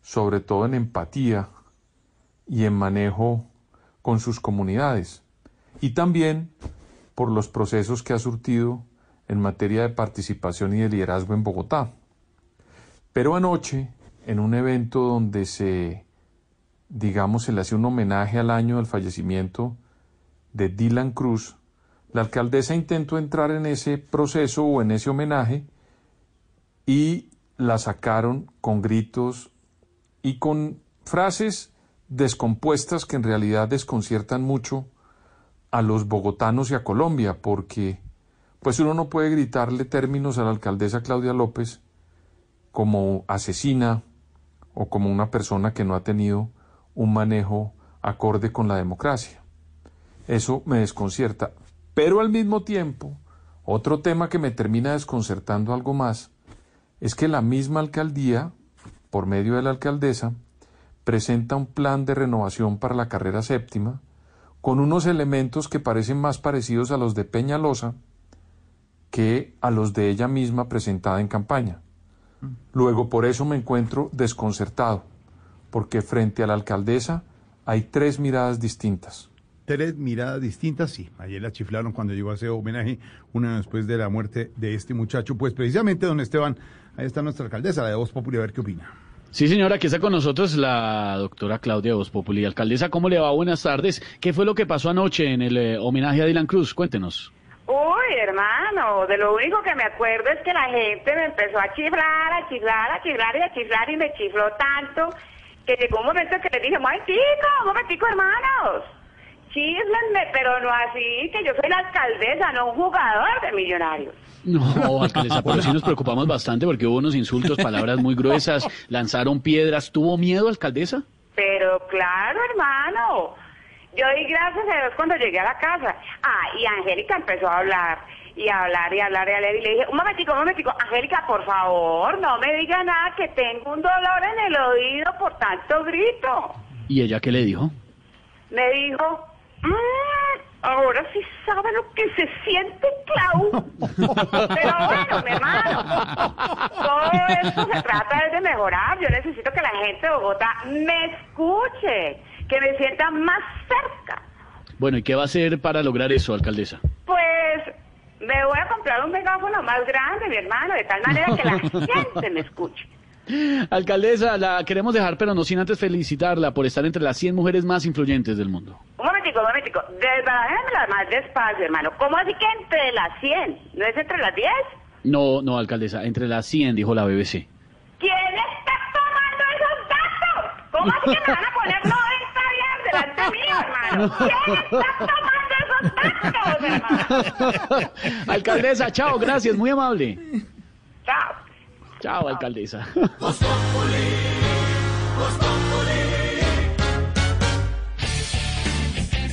sobre todo en empatía y en manejo con sus comunidades. Y también por los procesos que ha surtido en materia de participación y de liderazgo en Bogotá. Pero anoche, en un evento donde se, digamos, se le hace un homenaje al año del fallecimiento de Dylan Cruz, la alcaldesa intentó entrar en ese proceso o en ese homenaje y la sacaron con gritos y con frases descompuestas que en realidad desconciertan mucho a los bogotanos y a Colombia, porque pues uno no puede gritarle términos a la alcaldesa Claudia López como asesina o como una persona que no ha tenido un manejo acorde con la democracia. Eso me desconcierta. Pero al mismo tiempo, otro tema que me termina desconcertando algo más es que la misma alcaldía, por medio de la alcaldesa, presenta un plan de renovación para la carrera séptima con unos elementos que parecen más parecidos a los de Peñalosa que a los de ella misma presentada en campaña. Luego, por eso me encuentro desconcertado, porque frente a la alcaldesa hay tres miradas distintas. Tres miradas distintas, sí. Ayer la chiflaron cuando llegó a ese homenaje, una después de la muerte de este muchacho. Pues precisamente, don Esteban, ahí está nuestra alcaldesa, la de Voz Popular, a ver qué opina. Sí, señora, aquí está con nosotros la doctora Claudia Voz Populi. Alcaldesa, ¿cómo le va? Buenas tardes. ¿Qué fue lo que pasó anoche en el eh, homenaje a Dylan Cruz? Cuéntenos. Uy, hermano, de lo único que me acuerdo es que la gente me empezó a chiflar, a chiflar, a chiflar y a chiflar y me chifló tanto que llegó un momento que le dije, momentico, momentico, hermanos. Chíflenme, pero no así, que yo soy la alcaldesa, no un jugador de millonarios. No, alcaldesa, pero sí nos preocupamos bastante porque hubo unos insultos, palabras muy gruesas, lanzaron piedras. ¿Tuvo miedo, alcaldesa? Pero claro, hermano. Yo di gracias a Dios cuando llegué a la casa. Ah, y Angélica empezó a hablar, y a hablar, y a hablar, y a hablar, y le dije, un momentico, un momentico, Angélica, por favor, no me diga nada, que tengo un dolor en el oído por tanto grito. ¿Y ella qué le dijo? Me dijo, "Mm, Ahora sí sabe lo que se siente, Clau. Pero bueno, mi hermano, todo eso se trata de mejorar. Yo necesito que la gente de Bogotá me escuche, que me sienta más cerca. Bueno, ¿y qué va a hacer para lograr eso, alcaldesa? Pues me voy a comprar un megáfono más grande, mi hermano, de tal manera que la gente me escuche. Alcaldesa, la queremos dejar, pero no sin antes felicitarla por estar entre las 100 mujeres más influyentes del mundo. Un momentico, un momentico. Desbarajémela más despacio, hermano. ¿Cómo así que entre las 100? ¿No es entre las 10? No, no, alcaldesa, entre las 100, dijo la BBC. ¿Quién está tomando esos datos? ¿Cómo así que me van a poner 90 días delante mío, hermano? ¿Quién está tomando esos datos, hermano? alcaldesa, chao, gracias, muy amable. Chao. Chao, alcaldesa.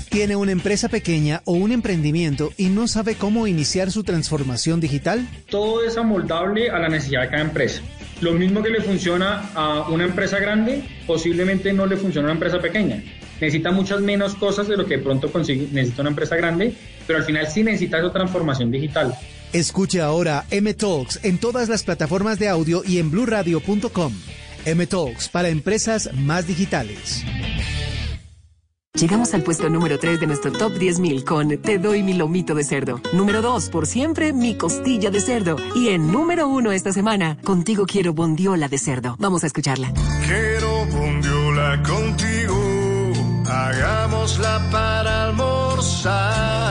¿Tiene una empresa pequeña o un emprendimiento y no sabe cómo iniciar su transformación digital? Todo es amoldable a la necesidad de cada empresa. Lo mismo que le funciona a una empresa grande, posiblemente no le funciona a una empresa pequeña. Necesita muchas menos cosas de lo que de pronto consigue, necesita una empresa grande, pero al final sí necesita esa transformación digital. Escuche ahora M Talks en todas las plataformas de audio y en bluradio.com. M Talks para empresas más digitales. Llegamos al puesto número 3 de nuestro top 10.000 con Te doy mi lomito de cerdo. Número 2, por siempre, mi costilla de cerdo. Y en número 1 esta semana, contigo quiero bondiola de cerdo. Vamos a escucharla. Quiero bondiola contigo, hagámosla para almorzar.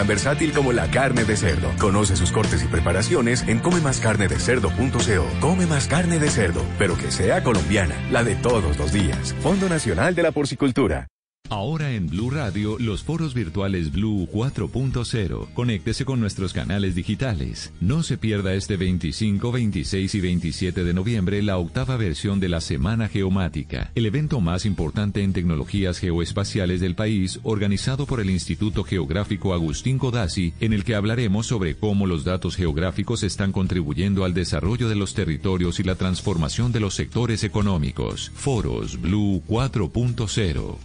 Tan versátil como la carne de cerdo. Conoce sus cortes y preparaciones en comemascarnedecerdo.co. Come más carne de cerdo, pero que sea colombiana, la de todos los días. Fondo Nacional de la Porcicultura. Ahora en Blue Radio, los foros virtuales Blue 4.0. Conéctese con nuestros canales digitales. No se pierda este 25, 26 y 27 de noviembre la octava versión de la Semana Geomática, el evento más importante en tecnologías geoespaciales del país, organizado por el Instituto Geográfico Agustín Codazzi, en el que hablaremos sobre cómo los datos geográficos están contribuyendo al desarrollo de los territorios y la transformación de los sectores económicos. Foros Blue 4.0.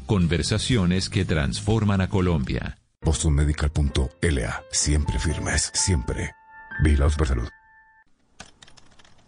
Que transforman a Colombia. BostonMedical.la. Siempre firmes, siempre. Vigilados por salud.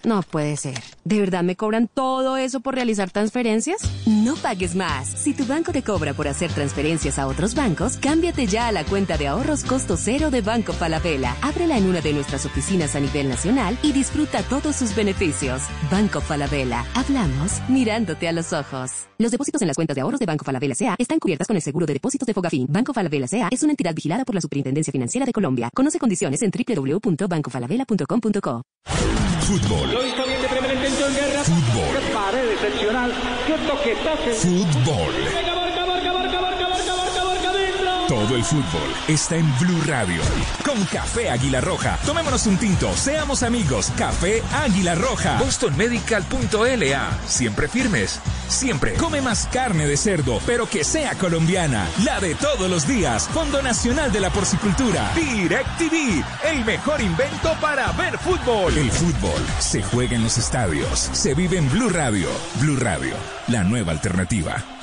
No puede ser. ¿De verdad me cobran todo eso por realizar transferencias? No pagues más. Si tu banco te cobra por hacer transferencias a otros bancos, cámbiate ya a la cuenta de ahorros costo cero de Banco Falabella. Ábrela en una de nuestras oficinas a nivel nacional y disfruta todos sus beneficios. Banco Falabella. Hablamos mirándote a los ojos. Los depósitos en las cuentas de ahorros de Banco Falabella sea están cubiertas con el seguro de depósitos de Fogafín. Banco Falabella sea es una entidad vigilada por la Superintendencia Financiera de Colombia. Conoce condiciones en www.bancofalabella.com.co. Fútbol. Lo hizo bien de primera intención, Guerra. Fútbol. Qué pared excepcional. Qué toque, toque. Fútbol. Todo el fútbol está en Blue Radio. Con Café Águila Roja. Tomémonos un tinto. Seamos amigos. Café Águila Roja. BostonMedical.la. Siempre firmes. Siempre. Come más carne de cerdo, pero que sea colombiana. La de todos los días. Fondo Nacional de la Porcicultura. DirecTV. El mejor invento para ver fútbol. El fútbol se juega en los estadios. Se vive en Blue Radio. Blue Radio. La nueva alternativa.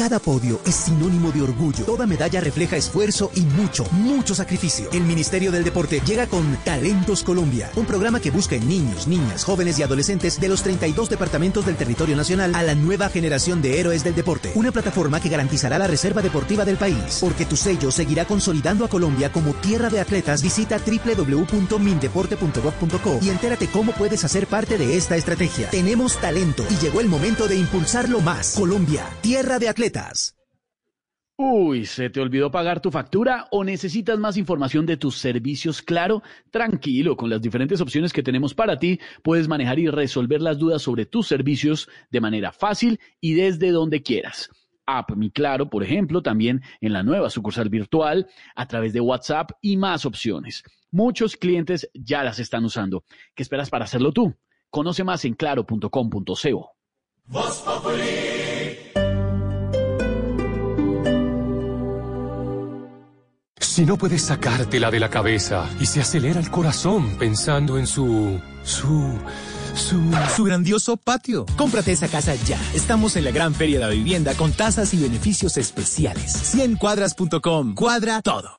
Cada podio es sinónimo de orgullo. Toda medalla refleja esfuerzo y mucho, mucho sacrificio. El Ministerio del Deporte llega con Talentos Colombia, un programa que busca en niños, niñas, jóvenes y adolescentes de los 32 departamentos del territorio nacional a la nueva generación de héroes del deporte. Una plataforma que garantizará la reserva deportiva del país. Porque tu sello seguirá consolidando a Colombia como tierra de atletas. Visita www.mindeporte.gov.co y entérate cómo puedes hacer parte de esta estrategia. Tenemos talento y llegó el momento de impulsarlo más. Colombia, tierra de atletas. Uy, ¿se te olvidó pagar tu factura o necesitas más información de tus servicios? Claro, tranquilo, con las diferentes opciones que tenemos para ti, puedes manejar y resolver las dudas sobre tus servicios de manera fácil y desde donde quieras. App Mi Claro, por ejemplo, también en la nueva sucursal virtual, a través de WhatsApp y más opciones. Muchos clientes ya las están usando. ¿Qué esperas para hacerlo tú? Conoce más en claro.com.co. Si no puedes sacártela de la cabeza y se acelera el corazón pensando en su... su... su, su grandioso patio. Cómprate esa casa ya. Estamos en la gran feria de la vivienda con tasas y beneficios especiales. 100cuadras.com. Cuadra todo.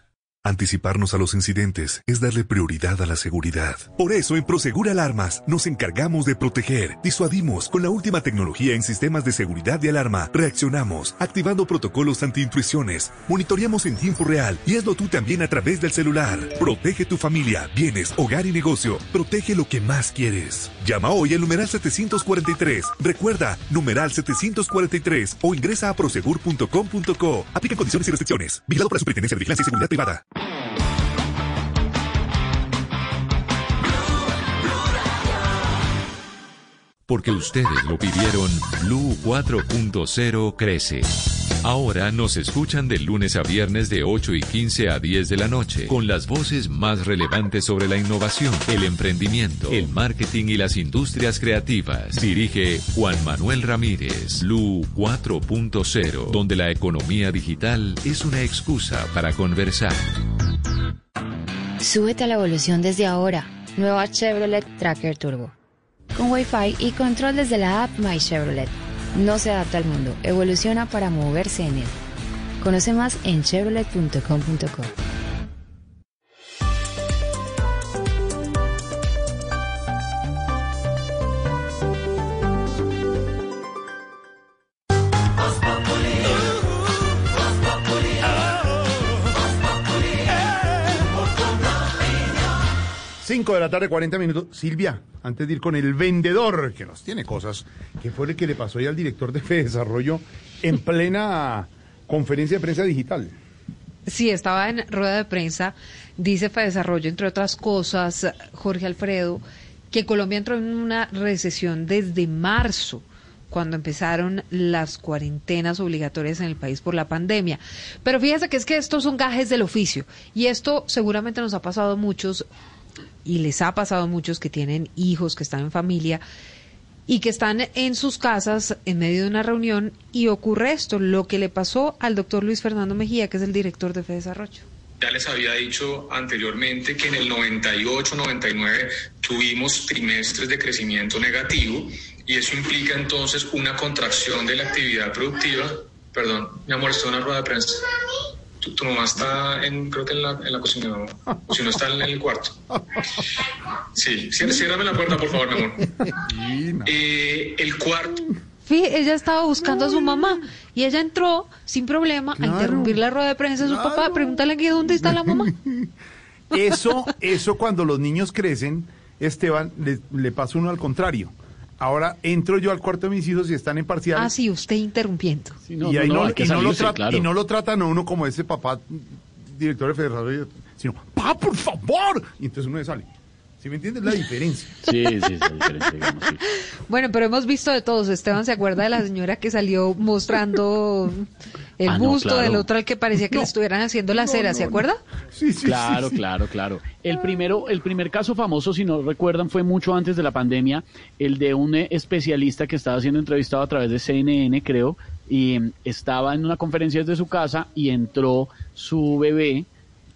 Anticiparnos a los incidentes es darle prioridad a la seguridad. Por eso en Prosegur Alarmas nos encargamos de proteger, disuadimos con la última tecnología en sistemas de seguridad de alarma, reaccionamos activando protocolos anti-intrusiones, monitoreamos en tiempo real y hazlo tú también a través del celular. Protege tu familia, bienes, hogar y negocio. Protege lo que más quieres. Llama hoy al numeral 743. Recuerda, numeral 743 o ingresa a prosegur.com.co. Aplica condiciones y restricciones. Vigilado por la Superintendencia de Vigilancia y Seguridad Privada. Porque ustedes lo pidieron, Blue 4.0 crece. Ahora nos escuchan de lunes a viernes de 8 y 15 a 10 de la noche, con las voces más relevantes sobre la innovación, el emprendimiento, el marketing y las industrias creativas. Dirige Juan Manuel Ramírez, Blue 4.0, donde la economía digital es una excusa para conversar. Súbete a la evolución desde ahora. Nueva Chevrolet Tracker Turbo. Con Wi-Fi y control desde la app My Chevrolet. No se adapta al mundo, evoluciona para moverse en él. Conoce más en chevrolet.com.co. Cinco de la tarde, 40 minutos. Silvia, antes de ir con el vendedor, que nos tiene cosas, ¿qué fue lo que le pasó ahí al director de Fe Desarrollo en plena conferencia de prensa digital? Sí, estaba en rueda de prensa, dice Desarrollo, entre otras cosas, Jorge Alfredo, que Colombia entró en una recesión desde marzo, cuando empezaron las cuarentenas obligatorias en el país por la pandemia. Pero fíjese que es que estos son gajes del oficio, y esto seguramente nos ha pasado a muchos, y les ha pasado a muchos que tienen hijos, que están en familia, y que están en sus casas en medio de una reunión y ocurre esto, lo que le pasó al doctor Luis Fernando Mejía, que es el director de FEDesarrollo. Ya les había dicho anteriormente que en el 98-99 tuvimos trimestres de crecimiento negativo y eso implica entonces una contracción de la actividad productiva. Perdón, mi amor, en una rueda de prensa. Tu, tu mamá está en, creo que en la, en la cocina, ¿no? o si no está en el cuarto. Sí, ciérrame la puerta, por favor, mi amor. Eh, el cuarto. Fíjate, ella estaba buscando a su mamá y ella entró sin problema Claro. a interrumpir la rueda de prensa de su papá, pregúntale que dónde está la mamá. Eso, eso cuando los niños crecen, Esteban, le, le pasa uno al contrario. Ahora entro yo al cuarto de mis hijos y están en parciales. Ah, sí, usted interrumpiendo. y, ahí no, y lo trata- y no lo tratan a uno como ese papá director de federación, sino, ¡pa, por favor! Y entonces uno le sale. ¿Sí me entiendes la diferencia? Sí, sí, es la diferencia, digamos, sí. Bueno, pero hemos visto de todos. Esteban se acuerda de la señora que salió mostrando el Ah, no, busto claro. del otro al que parecía que le estuvieran haciendo la cera, ¿se acuerda? claro, claro, claro. El primero, el primer caso famoso, si no recuerdan, fue mucho antes de la pandemia, el de un eh, especialista que estaba siendo entrevistado a través de CNN, creo, y mm, estaba en una conferencia desde su casa y entró su bebé.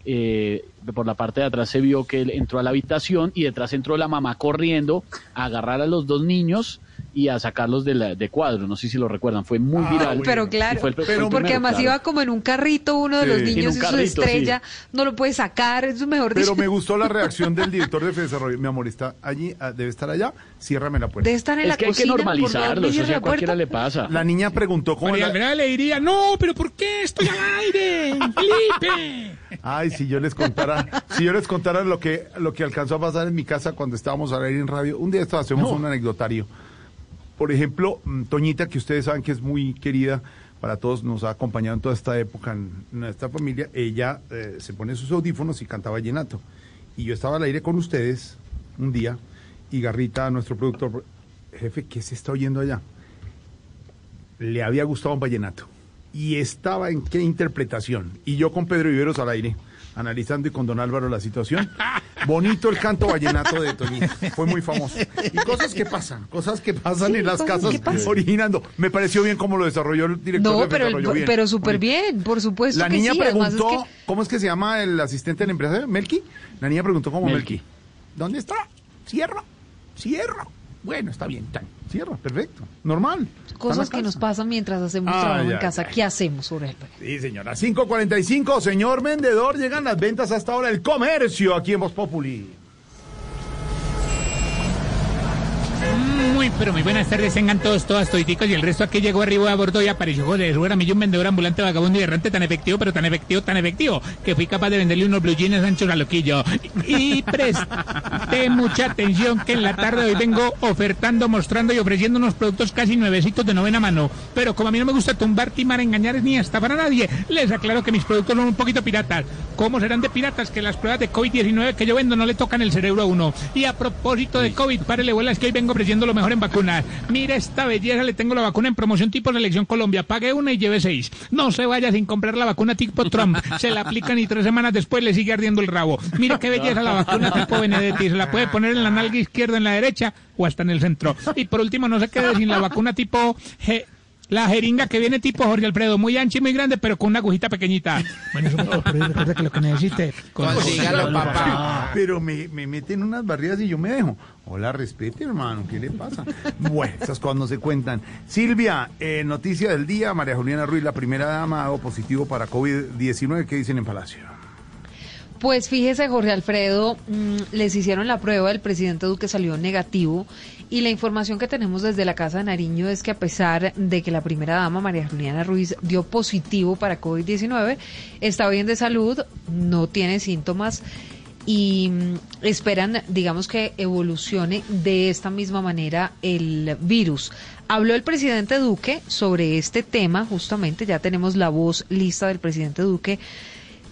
eh, por la parte de atrás se vio que él entró a la habitación y detrás entró la mamá corriendo a agarrar a los dos niños y a sacarlos de, la- de cuadro. No sé si lo recuerdan, fue muy viral. Pero claro, fue el- fue el porque primero, además claro. iba como en un carrito uno de los Sí. niños En y un su estrella, no lo puede sacar, es mejor Pero dicho. me gustó la reacción del director de Desarrollo. Mi amor, está allí, ah, debe estar allá, ciérrame la puerta. Debe estar en Es la que hay que cocina, por favor, normalizarlo, ¿me eso sí a cualquiera le pasa. La niña preguntó cómo María la- le diría, no, pero ¿por qué estoy al aire? Felipe. Ay, si yo les contara, si yo les contara lo que, lo que alcanzó a pasar en mi casa cuando estábamos al aire en radio. Un día esto hacemos un anecdotario. Por ejemplo, mm, Toñita, que ustedes saben que es muy querida para todos, nos ha acompañado en toda esta época en nuestra familia. Ella eh, se pone sus audífonos y canta vallenato. Y yo estaba al aire con ustedes un día y Garrita, nuestro productor, jefe, ¿qué se está oyendo allá? Le había gustado un vallenato. Y estaba en qué interpretación. Y yo con Pedro Viveros al aire, analizando y con don Álvaro la situación. Bonito el canto vallenato de Toñito. Fue muy famoso. Y cosas que pasan, cosas que pasan Sí, en las casas originando. Me pareció bien cómo lo desarrolló el director. No, pero, desarrolló bien. pero súper bien, por supuesto La que niña sí. Además es preguntó, que- ¿cómo es que se llama el asistente del empresario? ¿Melqui? La niña preguntó como Melqui. Melqui. ¿Dónde está? Cierra, cierra. Bueno, está bien, tan, cierra, perfecto, normal. Cosas que nos pasan mientras hacemos Ay, trabajo en casa. ¿Qué hacemos, Uriel? Sí, señora. 5.45, señor vendedor, llegan las ventas hasta ahora. El comercio aquí en Voz Populi. Muy, pero muy buenas tardes, tengan todos, todas, toditicos, y el resto aquí llegó arriba a bordo y apareció Jesús Jaramillo, un vendedor ambulante, vagabundo y errante tan efectivo, pero tan efectivo, tan efectivo, que fui capaz de venderle unos blue jeans a Sancho Loquillo. Y preste mucha atención que en la tarde de hoy vengo ofertando, mostrando y ofreciendo unos productos casi nuevecitos de novena mano. Pero como a mí no me gusta tumbar, timar, engañar ni estafar a nadie, les aclaro que mis productos son un poquito piratas. ¿Cómo serán de piratas que las pruebas de COVID-19 que yo vendo no le tocan el cerebro a uno? Y a propósito de COVID, párele bolas que hoy vengo ofreciendo lo mejor en vacunas. Mira esta belleza, le tengo la vacuna en promoción tipo Selección Colombia. Pague una y lleve seis. No se vaya sin comprar la vacuna tipo Trump. Se la aplican y tres semanas después le sigue ardiendo el rabo. Mira qué belleza la vacuna tipo Benedetti. Se la puede poner en la nalga izquierda, en la derecha o hasta en el centro. Y por último, no se quede sin la vacuna tipo... G- la jeringa que viene tipo Jorge Alfredo, muy ancha y muy grande, pero con una agujita pequeñita. Bueno, eso pero recuerda que lo que necesite. Consígalo, papá. Pero me, me meten unas barridas y yo me dejo. Hola, respete, hermano. ¿Qué le pasa? Bueno, esas cosas no se cuentan. Silvia, eh, noticia del día. María Juliana Ruiz, la primera dama, ha dado positivo para COVID-19. ¿Qué dicen en Palacio? Pues fíjese, Jorge Alfredo, mm, les hicieron la prueba, el presidente Duque salió negativo y la información que tenemos desde la Casa de Nariño es que a pesar de que la primera dama, María Juliana Ruiz, dio positivo para COVID-19, está bien de salud, no tiene síntomas y mm, esperan, digamos que evolucione de esta misma manera el virus. Habló el presidente Duque sobre este tema, justamente, ya tenemos la voz lista del presidente Duque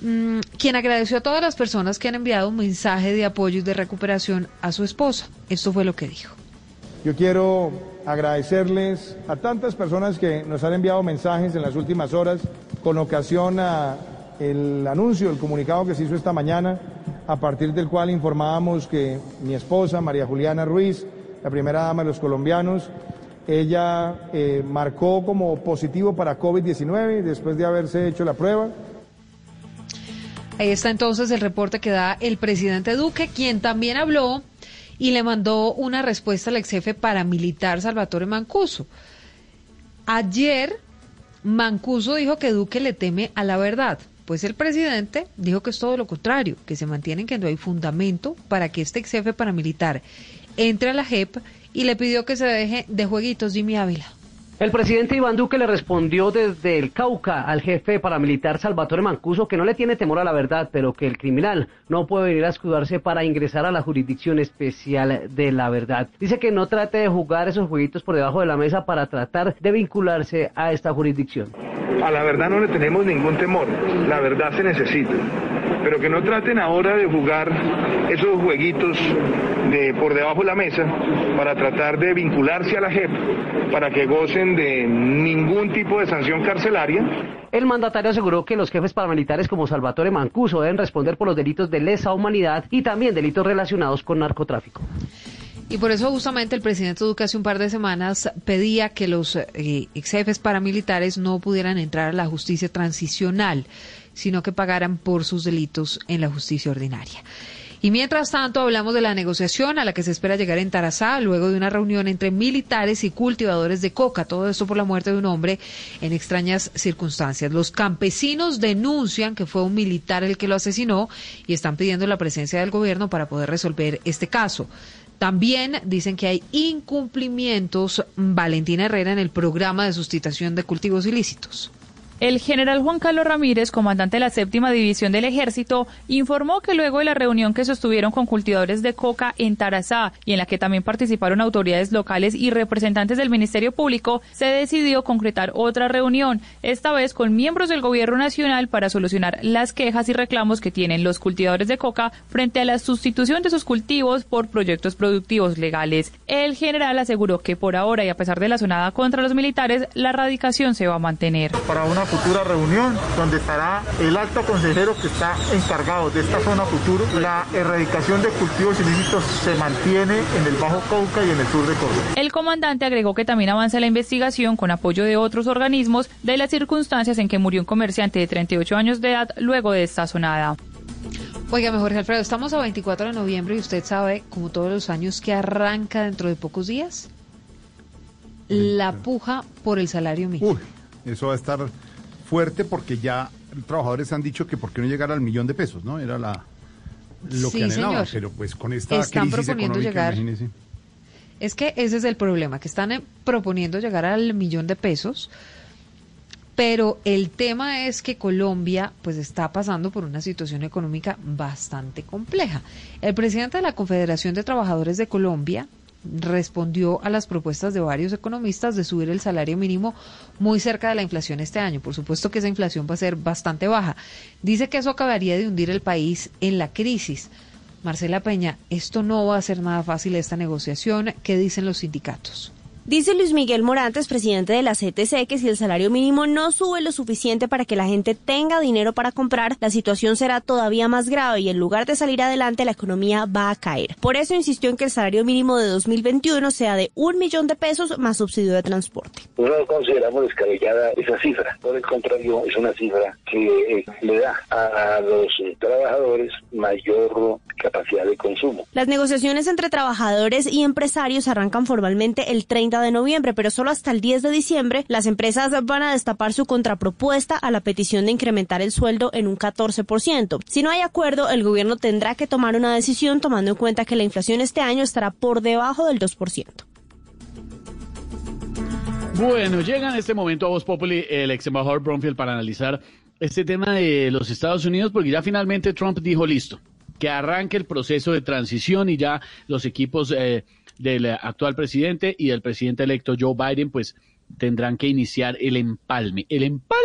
mm, quien agradeció a todas las personas que han enviado un mensaje de apoyo y de recuperación a su esposa. Esto fue lo que dijo. Yo quiero agradecerles a tantas personas que nos han enviado mensajes en las últimas horas con ocasión a el anuncio, el comunicado que se hizo esta mañana, a partir del cual informábamos que mi esposa, María Juliana Ruiz, la primera dama de los colombianos, ella eh, marcó como positivo para COVID-19 después de haberse hecho la prueba. Ahí está entonces el reporte que da el presidente Duque, quien también habló y le mandó una respuesta al ex jefe paramilitar Salvatore Mancuso. Ayer, Mancuso dijo que Duque le teme a la verdad. Pues el presidente dijo que es todo lo contrario, que se mantienen que no hay fundamento para que este ex jefe paramilitar entre a la JEP y le pidió que se deje de jueguitos Jimmy Ávila. El presidente Iván Duque le respondió desde el Cauca al jefe paramilitar Salvatore Mancuso que no le tiene temor a la verdad, pero que el criminal no puede venir a escudarse para ingresar a la jurisdicción especial de la verdad. Dice que no trate de jugar esos jueguitos por debajo de la mesa para tratar de vincularse a esta jurisdicción. A la verdad no le tenemos ningún temor, la verdad se necesita. Pero que no traten ahora de jugar esos jueguitos de por debajo de la mesa para tratar de vincularse a la JEP, para que gocen de ningún tipo de sanción carcelaria. El mandatario aseguró que los jefes paramilitares como Salvatore Mancuso deben responder por los delitos de lesa humanidad y también delitos relacionados con narcotráfico. Y por eso justamente el presidente Duque hace un par de semanas pedía que los eh, ex jefes paramilitares no pudieran entrar a la justicia transicional, sino que pagaran por sus delitos en la justicia ordinaria. Y mientras tanto hablamos de la negociación a la que se espera llegar en Tarazá luego de una reunión entre militares y cultivadores de coca. Todo esto por la muerte de un hombre en extrañas circunstancias. Los campesinos denuncian que fue un militar el que lo asesinó y están pidiendo la presencia del gobierno para poder resolver este caso. También dicen que hay incumplimientos, Valentina Herrera, en el programa de sustitución de cultivos ilícitos. El general Juan Carlos Ramírez, comandante de la séptima división del ejército, informó que luego de la reunión que sostuvieron con cultivadores de coca en Tarazá y en la que también participaron autoridades locales y representantes del Ministerio Público, se decidió concretar otra reunión, esta vez con miembros del gobierno nacional para solucionar las quejas y reclamos que tienen los cultivadores de coca frente a la sustitución de sus cultivos por proyectos productivos legales. El general aseguró que por ahora y a pesar de la sonada contra los militares, la erradicación se va a mantener. Para una futura reunión donde estará el alto consejero que está encargado de esta zona futuro. La erradicación de cultivos ilícitos se mantiene en el Bajo Cauca y en el sur de Córdoba. El comandante agregó que también avanza la investigación con apoyo de otros organismos de las circunstancias en que murió un comerciante de 38 años de edad luego de esta sonada. Oiga, Jorge Alfredo, estamos a 24 de noviembre y usted sabe, como todos los años, que arranca dentro de pocos días la puja por el salario mínimo. Uy, eso va a estar fuerte porque ya trabajadores han dicho que por qué no llegar al millón de pesos, ¿no? Era la lo Sí, que anhelaban, pero pues con esta Están crisis proponiendo llegar- imagínese. Es que ese es el problema, que están eh, proponiendo llegar al millón de pesos, pero el tema es que Colombia pues está pasando por una situación económica bastante compleja. El presidente de la Confederación de Trabajadores de Colombia respondió a las propuestas de varios economistas de subir el salario mínimo muy cerca de la inflación este año. Por supuesto que esa inflación va a ser bastante baja. Dice que eso acabaría de hundir el país en la crisis. Marcela Peña, esto no va a ser nada fácil esta negociación. ¿Qué dicen los sindicatos? Dice Luis Miguel Morantes, presidente de la CTC, que si el salario mínimo no sube lo suficiente para que la gente tenga dinero para comprar, la situación será todavía más grave y en lugar de salir adelante la economía va a caer. Por eso insistió en que el salario mínimo de 2021 sea de un millón de pesos más subsidio de transporte. No consideramos descabellada esa cifra. Por el contrario, es una cifra que eh, le da a los trabajadores mayor capacidad de consumo. Las negociaciones entre trabajadores y empresarios arrancan formalmente el 30 de noviembre, pero solo hasta el 10 de diciembre las empresas van a destapar su contrapropuesta a la petición de incrementar el sueldo en un 14%. Si no hay acuerdo, el gobierno tendrá que tomar una decisión tomando en cuenta que la inflación este año estará por debajo del 2%. Bueno, llega en este momento a Voz Populi el ex embajador Bromfield para analizar este tema de los Estados Unidos, porque ya finalmente Trump dijo listo, que arranque el proceso de transición y ya los equipos eh, del actual presidente y del presidente electo Joe Biden, pues tendrán que iniciar el empalme. El empalme,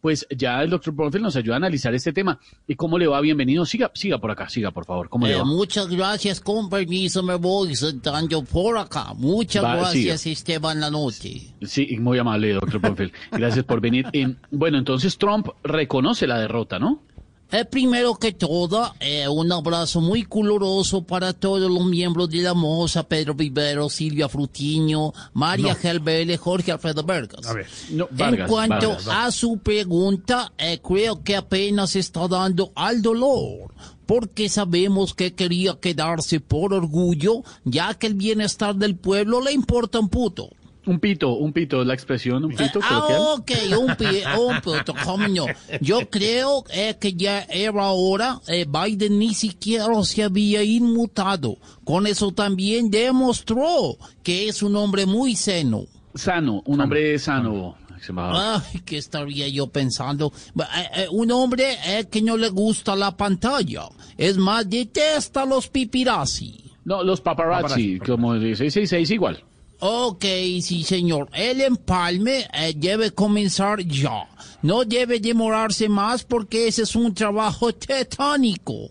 pues ya el doctor Bromfield nos ayuda a analizar este tema. ¿Y cómo le va? Bienvenido. Siga, siga por acá, siga, por favor. ¿Cómo le Eh, va? muchas gracias, con permiso me voy sentando por acá. Muchas Va, gracias, Esteban Lanoche. Sí, muy amable, doctor Bromfield. Gracias por venir. Bueno, entonces Trump reconoce la derrota, ¿no? Eh, primero que todo, eh, un abrazo muy coloroso para todos los miembros de la moza, Pedro Vivero, Silvia Frutiño, María No. Gelbele, Jorge Alfredo Vargas. A ver, no, en Vargas, cuanto Vargas, Vargas. a su pregunta, eh, creo que apenas está dando al dolor, porque sabemos que quería quedarse por orgullo, ya que el bienestar del pueblo le importa un puto. Un pito, un pito es la expresión, un pito Ah, ok, un, pi- un pito, cómo no. Yo creo eh, que ya era hora, eh, Biden ni siquiera se había inmutado. Con eso también demostró que es un hombre muy sano. Sano, un hombre sano. Ay, ¿qué estaría yo pensando? Eh, eh, un hombre eh, que no le gusta la pantalla. Es más, detesta los pipirazzi. No, los paparazzi, como dice, sí, sí, es igual. Ok, sí, señor. El empalme eh, debe comenzar ya. No debe demorarse más porque ese es un trabajo tetánico.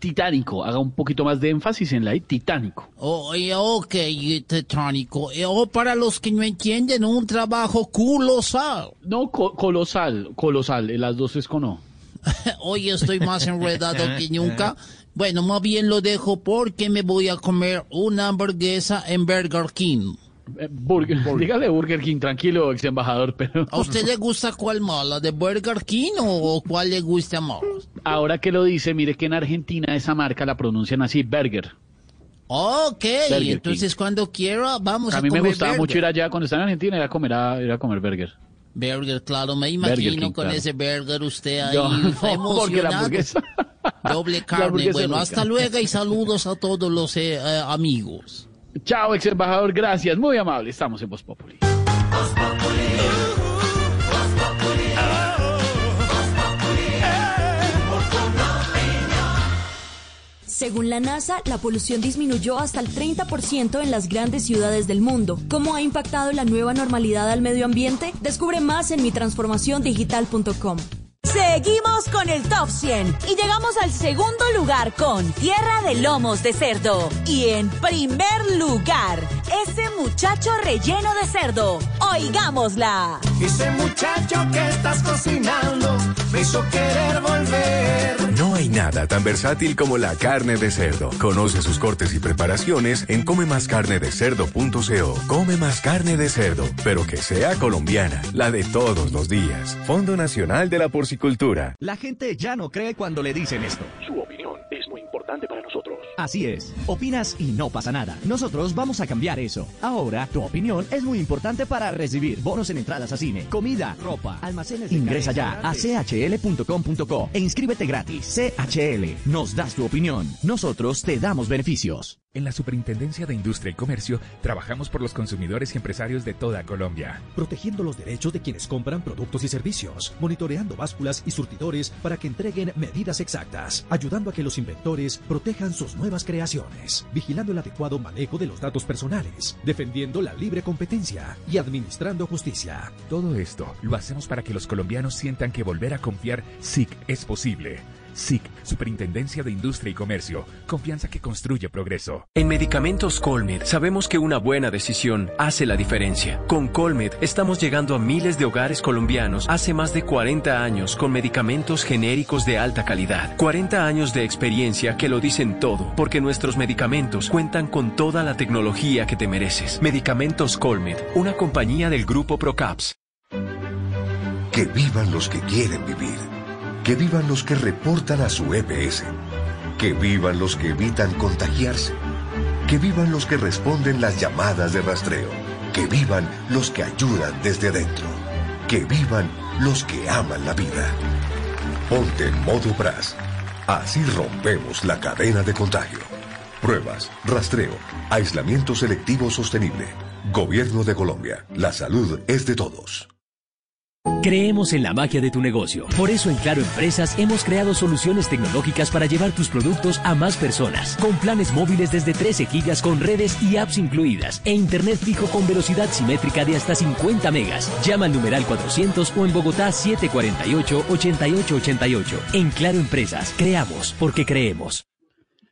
Titánico, haga un poquito más de énfasis en la I, titánico. Oh, eh, ok. Eh, o para los que no entienden, un trabajo colosal. No, co- colosal, colosal, eh, las dos es con O. Hoy estoy más enredado que nunca. Bueno, más bien lo dejo porque me voy a comer una hamburguesa en Burger King. Eh, Burger, dígale Burger King, tranquilo, ex embajador, pero... ¿A usted le gusta cuál más, la de Burger King o cuál le gusta más? Ahora que lo dice, mire que en Argentina esa marca la pronuncian así, Burger. Ok, Burger entonces cuando quiera vamos a, A mí me gustaba burger. mucho ir allá, cuando estaba en Argentina, era a comer, a, ir a comer burger. Burger, claro, me Burger imagino King, con claro. ese burger usted ahí No, no, porque la emocionado. hamburguesa- Doble carne. hamburguesa Bueno, hasta luego y saludos a todos los eh, eh, amigos. Chao, ex embajador, gracias, muy amable, estamos en Voz Populi. Según la NASA, la polución disminuyó hasta el 30% en las grandes ciudades del mundo. ¿Cómo ha impactado la nueva normalidad al medio ambiente? Descubre más en mitransformaciondigital.com. Seguimos con el top 100 y llegamos al segundo lugar con Tierra de Lomos de Cerdo. Y en primer lugar, ese muchacho relleno de cerdo. Oigámosla. Ese muchacho que estás cocinando me hizo querer volver. No hay nada tan versátil como la carne de cerdo. Conoce sus cortes y preparaciones en comemascarnedecerdo.co. Come más carne de cerdo, pero que sea colombiana, la de todos los días. Fondo Nacional de la Porcicultura. La gente ya no cree cuando le dicen esto. Su opinión muy importante para nosotros. Así es, opinas y no pasa nada. Nosotros vamos a cambiar eso. Ahora, tu opinión es muy importante para recibir bonos en entradas a cine, comida, ropa, almacenes. Ingresa ya a chl.com.co e inscríbete gratis. CHL, nos das tu opinión. Nosotros te damos beneficios. En la Superintendencia de Industria y Comercio trabajamos por los consumidores y empresarios de toda Colombia. Protegiendo los derechos de quienes compran productos y servicios, monitoreando básculas y surtidores para que entreguen medidas exactas, ayudando a que los inventores protejan sus nuevas creaciones, vigilando el adecuado manejo de los datos personales, defendiendo la libre competencia y administrando justicia. Todo esto lo hacemos para que los colombianos sientan que volver a confiar SIC es posible. SIC, Superintendencia de Industria y Comercio. Confianza que construye progreso. En Medicamentos Colmed sabemos que una buena decisión hace la diferencia. Con Colmed estamos llegando a miles de hogares colombianos hace más de 40 años con medicamentos genéricos de alta calidad. 40 años de experiencia que lo dicen todo, porque nuestros medicamentos cuentan con toda la tecnología que te mereces. Medicamentos Colmed, una compañía del grupo Procaps. Que vivan los que quieren vivir. Que vivan los que reportan a su EPS. Que vivan los que evitan contagiarse. Que vivan los que responden las llamadas de rastreo. Que vivan los que ayudan desde adentro. Que vivan los que aman la vida. Ponte en modo BRAS. Así rompemos la cadena de contagio. Pruebas, rastreo, aislamiento selectivo sostenible. Gobierno de Colombia. La salud es de todos. Creemos en la magia de tu negocio. Por eso en Claro Empresas hemos creado soluciones tecnológicas para llevar tus productos a más personas. Con planes móviles desde 13 gigas con redes y apps incluidas. E internet fijo con velocidad simétrica de hasta 50 megas. Llama al numeral 400 o en Bogotá 748-8888. En Claro Empresas, creamos porque creemos.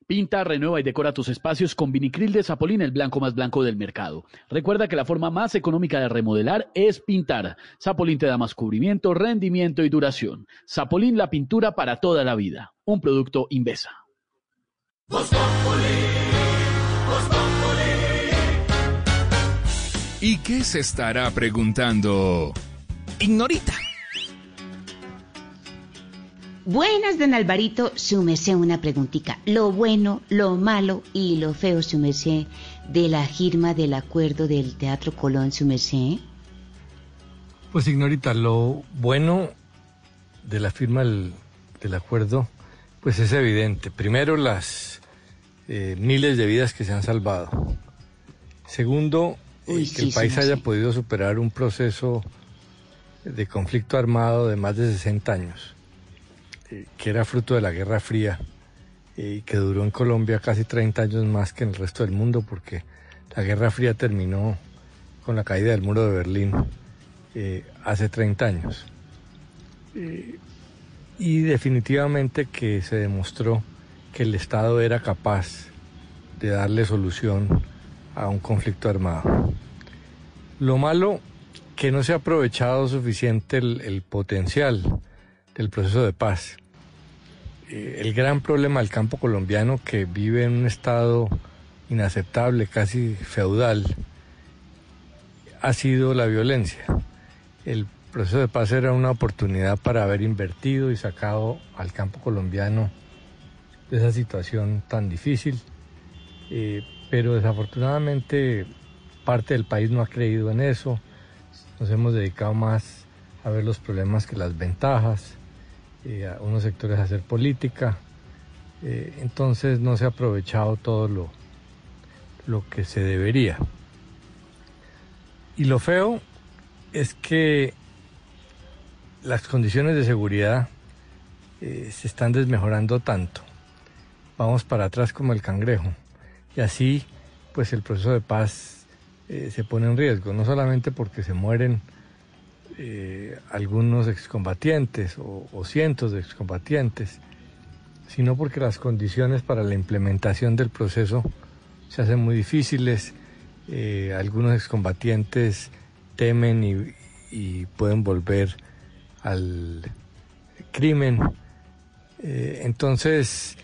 Pinta, renueva y decora tus espacios con vinicril de Zapolín, el blanco más blanco del mercado. Recuerda que la forma más económica de remodelar es pintar. Zapolín te da más cubrimiento, rendimiento y duración. Zapolín, la pintura para toda la vida. Un producto Invesa. ¿Y qué se estará preguntando? Ignorita. Buenas, don Alvarito, su merced una preguntita. Lo bueno, lo malo y lo feo, su merced, de la firma del acuerdo del Teatro Colón, su merced. Pues, Ignorita, lo bueno de la firma del, del acuerdo, pues es evidente. Primero, las eh, miles de vidas que se han salvado. Segundo, eh, que el país sí, haya sí. podido superar un proceso de conflicto armado de más de 60 años, eh, que era fruto de la Guerra Fría y que duró en Colombia casi 30 años más que en el resto del mundo, porque la Guerra Fría terminó con la caída del muro de Berlín eh, hace 30 años. Eh, y definitivamente que se demostró que el Estado era capaz de darle solución a un conflicto armado. Lo malo, que no se ha aprovechado suficiente el potencial del proceso de paz. Eh, el gran problema del campo colombiano que vive en un estado inaceptable, casi feudal, ha sido la violencia. El proceso de paz era una oportunidad para haber invertido y sacado al campo colombiano de esa situación tan difícil, eh, pero desafortunadamente parte del país no ha creído en eso. Nos hemos dedicado más a ver los problemas que las ventajas, eh, a unos sectores a hacer política, eh, entonces no se ha aprovechado todo lo, lo que se debería. Y lo feo es que las condiciones de seguridad eh, se están desmejorando tanto vamos para atrás como el cangrejo. Y así, pues el proceso de paz eh, se pone en riesgo, no solamente porque se mueren eh, algunos excombatientes o, cientos de excombatientes, sino porque las condiciones para la implementación del proceso se hacen muy difíciles. Eh, algunos excombatientes temen y, y pueden volver al crimen. Eh, entonces,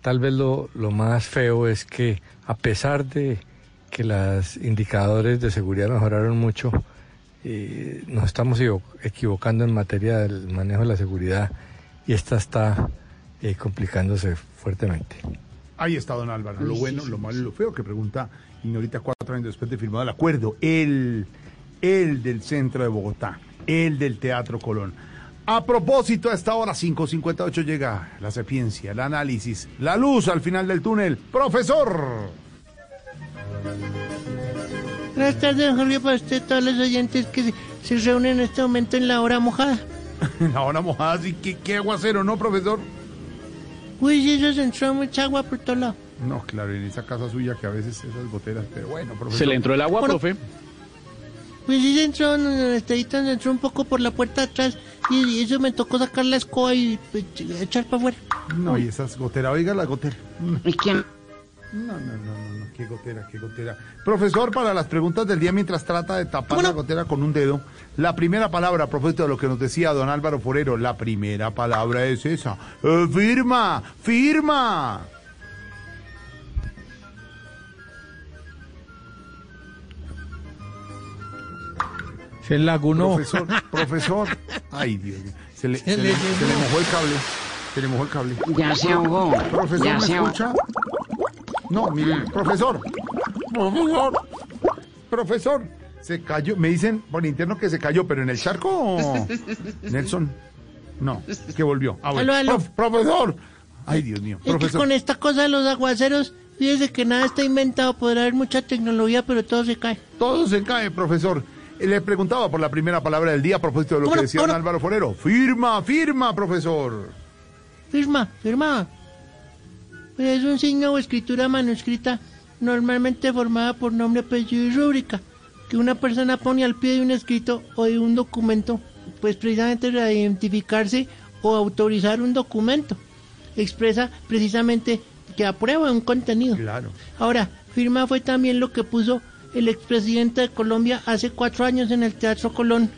tal vez lo, lo más feo es que a pesar de que los indicadores de seguridad mejoraron mucho, eh, nos estamos equivo- equivocando en materia del manejo de la seguridad y esta está eh, complicándose fuertemente. Ahí está don Álvaro, lo bueno, lo malo y lo feo que pregunta Ignorita cuatro años después de firmado el acuerdo. El, el del centro de Bogotá, el del Teatro Colón. A propósito, a esta hora 5.58 llega la sapiencia, el análisis, la luz al final del túnel. Profesor. Buenas tardes, don Jorge, para usted, todos los oyentes que se- se reúnen en este momento en la hora mojada. La hora mojada, sí, ¿qué, qué aguacero, ¿no, profesor? Uy, sí, eso se entró mucha agua por todos lados. No, claro, en esa casa suya que a veces esas goteras, pero bueno, profesor. ¿Se le entró el agua, Bueno, profe? Pues sí, se entró, en el estadito se entró un poco por la puerta de atrás y, y eso me tocó sacar la escoba y pues, echar para afuera. No, y esas goteras, oiga la gotera. ¿Y quién? No, no, no, no, no, qué gotera, qué gotera. Profesor, para las preguntas del día, mientras trata de tapar la gotera con un dedo, la primera palabra, a propósito de lo que nos decía don Álvaro Forero, la primera palabra es esa. Eh, firma, firma. Se lagunó. Profesor, profesor. Ay, Dios mío. Se le, Se se le le- llenó. se le mojó el cable. Se le mojó el cable. Ya se ahogó. Profesor, Ya ¿me se ahogó. escucha? No, mire, profesor. Profesor. Profesor. Se cayó. Me dicen por interno que se cayó, pero en el charco. Nelson. No, que volvió. Ah, bueno. Aló, aló. Prof- profesor. Ay, Dios mío. Es que con esta cosa de los aguaceros, fíjese que nada está inventado, podrá haber mucha tecnología, pero todo se cae. Todo se cae, profesor. Eh, Le preguntaba por la primera palabra del día a propósito de lo ¿Cómo que decía. Álvaro Forero. Firma, firma, profesor. Firma, firma. Pues es un signo o escritura manuscrita normalmente formada por nombre, apellido y rúbrica, que una persona pone al pie de un escrito o de un documento, pues precisamente para identificarse o autorizar un documento. Expresa precisamente que aprueba un contenido. Claro. Ahora, firma fue también lo que puso el expresidente de Colombia hace cuatro años en el Teatro Colón,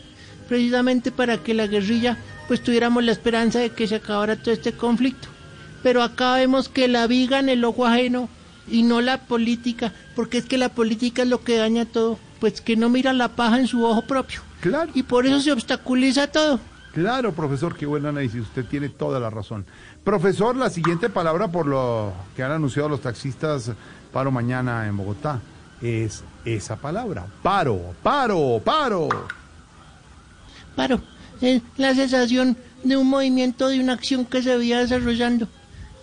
precisamente para que la guerrilla pues tuviéramos la esperanza de que se acabara todo este conflicto. Pero acá vemos que la viga en el ojo ajeno y no la política, porque es que la política es lo que daña todo, pues que no mira la paja en su ojo propio. Claro. Y por eso se obstaculiza todo. Claro, profesor, qué buen análisis. Usted tiene toda la razón. Profesor, la siguiente palabra por lo que han anunciado los taxistas paro mañana en Bogotá es esa palabra. Paro, paro, paro. Paro, es la sensación de un movimiento, de una acción que se veía desarrollando.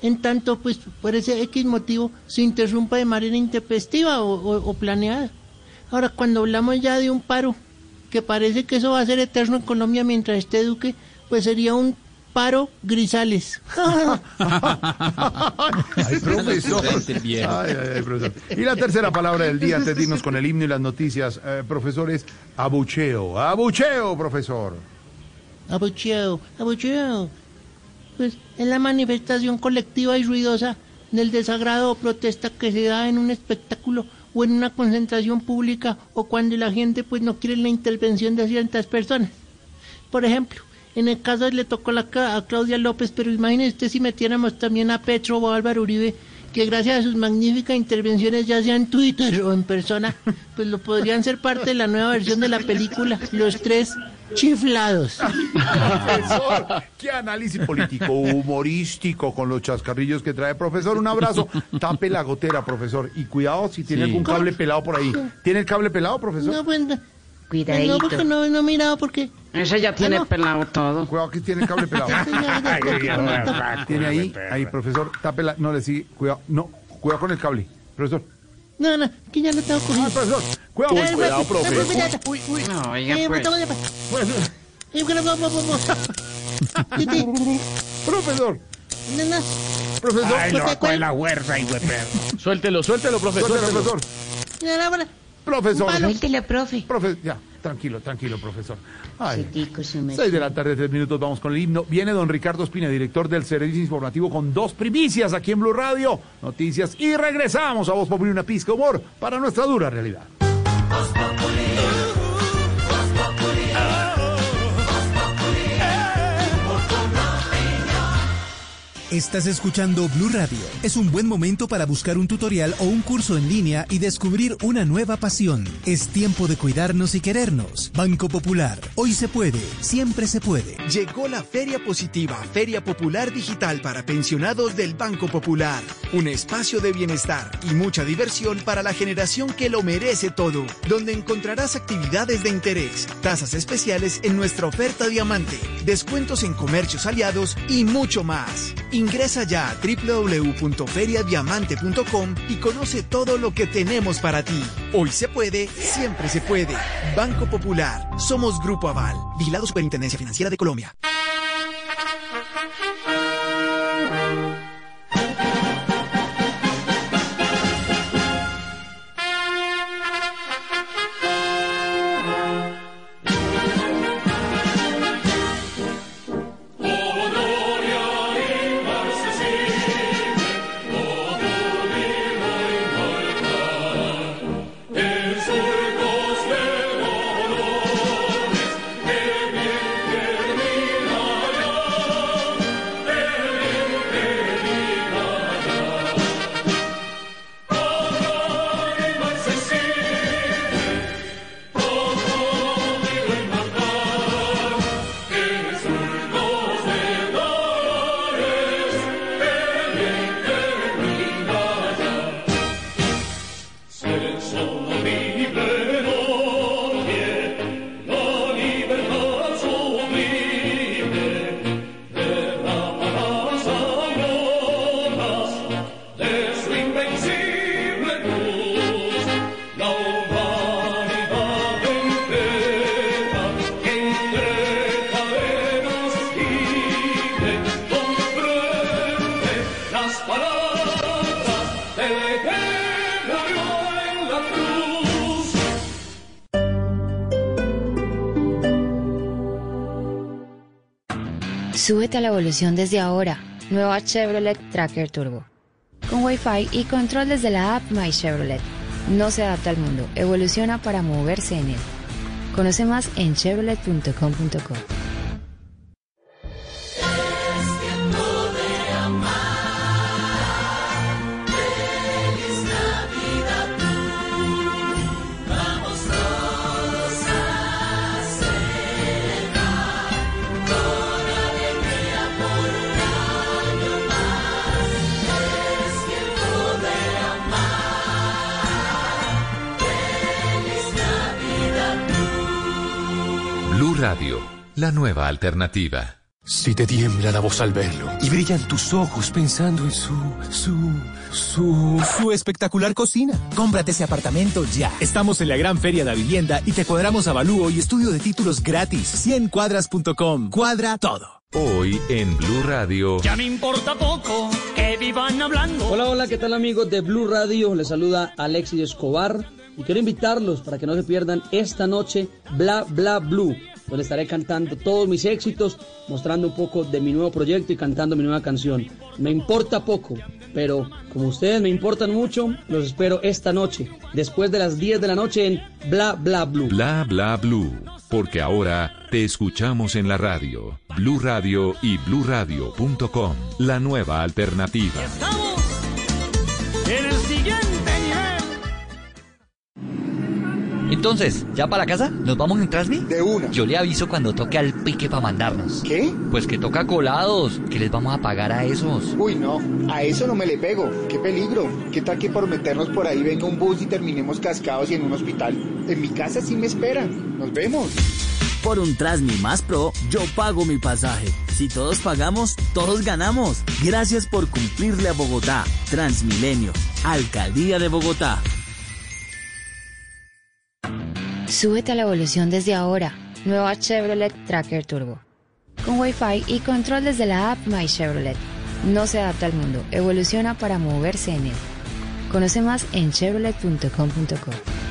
En tanto, pues, por ese X motivo, se interrumpa de manera intempestiva o, o- o planeada. Ahora, cuando hablamos ya de un paro, que parece que eso va a ser eterno en Colombia mientras esté Duque, pues sería un paro Grisales. Ay, profesor. Ay, ay, ay, profesor. Y la tercera palabra del día, antes de irnos con el himno y las noticias, eh, profesor, es abucheo. Abucheo, profesor. Abucheo, abucheo. Pues es la manifestación colectiva y ruidosa del desagrado o protesta que se da en un espectáculo o en una concentración pública o cuando la gente pues no quiere la intervención de ciertas personas. Por ejemplo, en el caso le tocó la, a Claudia López, pero imagínese si metiéramos también a Petro o a Álvaro Uribe, que gracias a sus magníficas intervenciones, ya sea en Twitter o en persona, pues lo podrían ser parte de la nueva versión de la película, Los Tres Chiflados. Profesor, qué análisis político, humorístico con los chascarrillos que trae. Profesor, un abrazo. Tape la gotera, profesor. Y cuidado si tiene Sí. algún cable pelado por ahí. ¿Tiene el cable pelado, profesor? No, pues, Cuidadito. no, porque no, no he mirado porque... Ese ya tiene Ah, no. pelado todo. Cuidado que tiene cable pelado. tiene ahí, ahí, profesor. Tape la... No, le sigue. Cuidado. No, cuidado con el cable. Profesor. No, no, que ya lo tengo cogido. Ay, profesor. Cuidado. Ay, cuidado, profe. Uy, uy. No, oiga, Eh, pues. Profesor. No, no. Profesor. Ay, lo va la huerta, hijo de perro. Suéltelo, suéltelo, profesor. Suéltelo, profesor. Profesor. Profe. Profe, ya, tranquilo, tranquilo, profesor. Ay. Merced. Seis de la tarde, tres minutos, vamos con el himno. Viene don Ricardo Espina, director del Servicio Informativo, con dos primicias aquí en Blue Radio, noticias, y regresamos a Voz Popular, una pizca de humor para nuestra dura realidad. Estás escuchando Blue Radio. Es un buen momento para buscar un tutorial o un curso en línea y descubrir una nueva pasión. Es tiempo de cuidarnos y querernos. Banco Popular. Hoy se puede, siempre se puede. Llegó la Feria Positiva, Feria Popular Digital para pensionados del Banco Popular. Un espacio de bienestar y mucha diversión para la generación que lo merece todo, donde encontrarás actividades de interés, tasas especiales en nuestra oferta diamante, descuentos en comercios aliados y mucho más. Ingresa ya a www.feriadiamante.com y conoce todo lo que tenemos para ti. Hoy se puede, siempre se puede. Banco Popular. Somos Grupo Aval. Vigilado Superintendencia Financiera de Colombia. Desde ahora. Nueva Chevrolet Tracker Turbo. Con Wi-Fi y control desde la app My Chevrolet. No se adapta al mundo, evoluciona para moverse en él. Conoce más en chevrolet.com.co. Radio, la nueva alternativa. Si te tiembla la voz al verlo y brillan tus ojos pensando en su, su, su, su espectacular cocina. Cómprate ese apartamento ya. Estamos en la gran feria de la vivienda y te cuadramos avalúo y estudio de títulos gratis. 100cuadras.com. Cuadra todo. Hoy en Blue Radio. Ya me importa poco que vivan hablando. Hola, hola, ¿qué tal amigos de Blue Radio? Les saluda Alexis Escobar y quiero invitarlos para que no se pierdan esta noche Bla Bla Blue, donde estaré cantando todos mis éxitos, mostrando un poco de mi nuevo proyecto y cantando mi nueva canción. Me importa poco, pero como ustedes me importan mucho, los espero esta noche, después de las 10 de la noche en Bla Bla Blue. Bla bla blue, porque ahora te escuchamos en la radio. Blue Radio y bluradio.com, la nueva alternativa. Estamos en el siguiente Entonces, ¿ya para la casa? ¿Nos vamos en Transmi? De una. Yo le aviso cuando toque al pique para mandarnos. ¿Qué? Pues que toca colados, que les vamos a pagar a esos. Uy, no, a eso no me le pego. Qué peligro. ¿Qué tal que por meternos por ahí venga un bus y terminemos cascados y en un hospital? En mi casa sí me esperan. Nos vemos. Por un Trasmi más Pro, yo pago mi pasaje. Si todos pagamos, todos ganamos. Gracias por cumplirle a Bogotá. Transmilenio, Alcaldía de Bogotá. Súbete a la evolución desde ahora. Nueva Chevrolet Tracker Turbo. Con Wi-Fi y control desde la app My Chevrolet. No se adapta al mundo, evoluciona para moverse en él. Conoce más en chevrolet.com.co.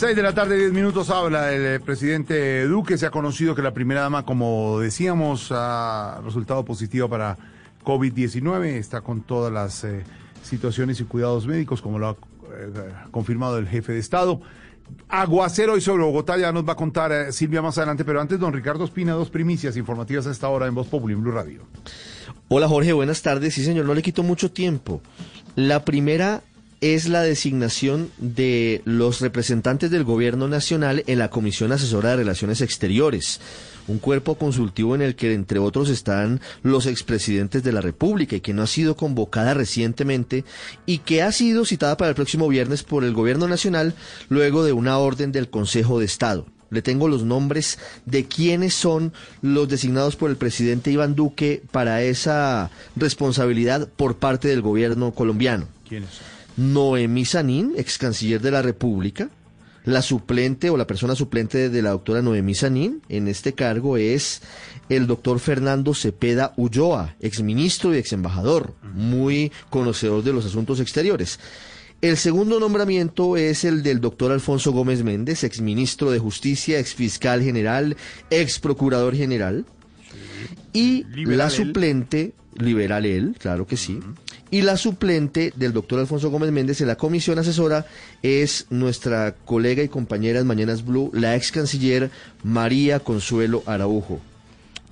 6 de la tarde, 10 minutos, habla el eh, presidente Duque. Se ha conocido que la primera dama, como decíamos, ha resultado positiva para COVID-19. Está con todas las eh, situaciones y cuidados médicos, como lo ha eh, confirmado el jefe de Estado. Aguacero y sobre Bogotá ya nos va a contar Silvia más adelante, pero antes don Ricardo Espina, dos primicias informativas a esta hora en Voz Populi, en Blue Radio. Hola Jorge, buenas tardes. Sí señor, no le quito mucho tiempo. La primera es la designación de los representantes del gobierno nacional en la Comisión Asesora de Relaciones Exteriores, un cuerpo consultivo en el que entre otros están los expresidentes de la República y que no ha sido convocada recientemente y que ha sido citada para el próximo viernes por el gobierno nacional luego de una orden del Consejo de Estado. Le tengo los nombres de quiénes son los designados por el presidente Iván Duque para esa responsabilidad por parte del gobierno colombiano. ¿Quiénes son? Noemí Sanín, ex canciller de la República. La suplente o la persona suplente de la doctora Noemí Sanín en este cargo es el doctor Fernando Cepeda Ulloa, exministro y ex embajador, muy conocedor de los asuntos exteriores. El segundo nombramiento es el del doctor Alfonso Gómez Méndez, exministro de Justicia, exfiscal general, ex procurador general. Y Liberal la él. suplente, liberal él, claro que sí. Y la suplente del doctor Alfonso Gómez Méndez en la comisión asesora es nuestra colega y compañera en Mañanas Blue, la ex canciller María Consuelo Araujo,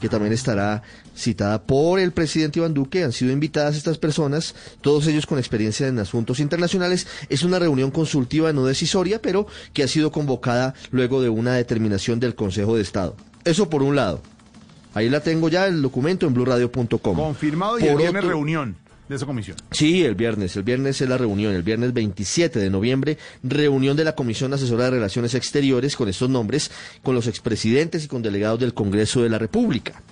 que también estará citada por el presidente Iván Duque. Han sido invitadas estas personas, todos ellos con experiencia en asuntos internacionales. Es una reunión consultiva no decisoria, pero que ha sido convocada luego de una determinación del Consejo de Estado. Eso por un lado. Ahí la tengo ya el documento en blurradio.com. Confirmado y Por el viernes otro- reunión de esa comisión. Sí, el viernes. El viernes es la reunión. El viernes 27 de noviembre, reunión de la Comisión Asesora de Relaciones Exteriores con estos nombres, con los expresidentes y con delegados del Congreso de la República.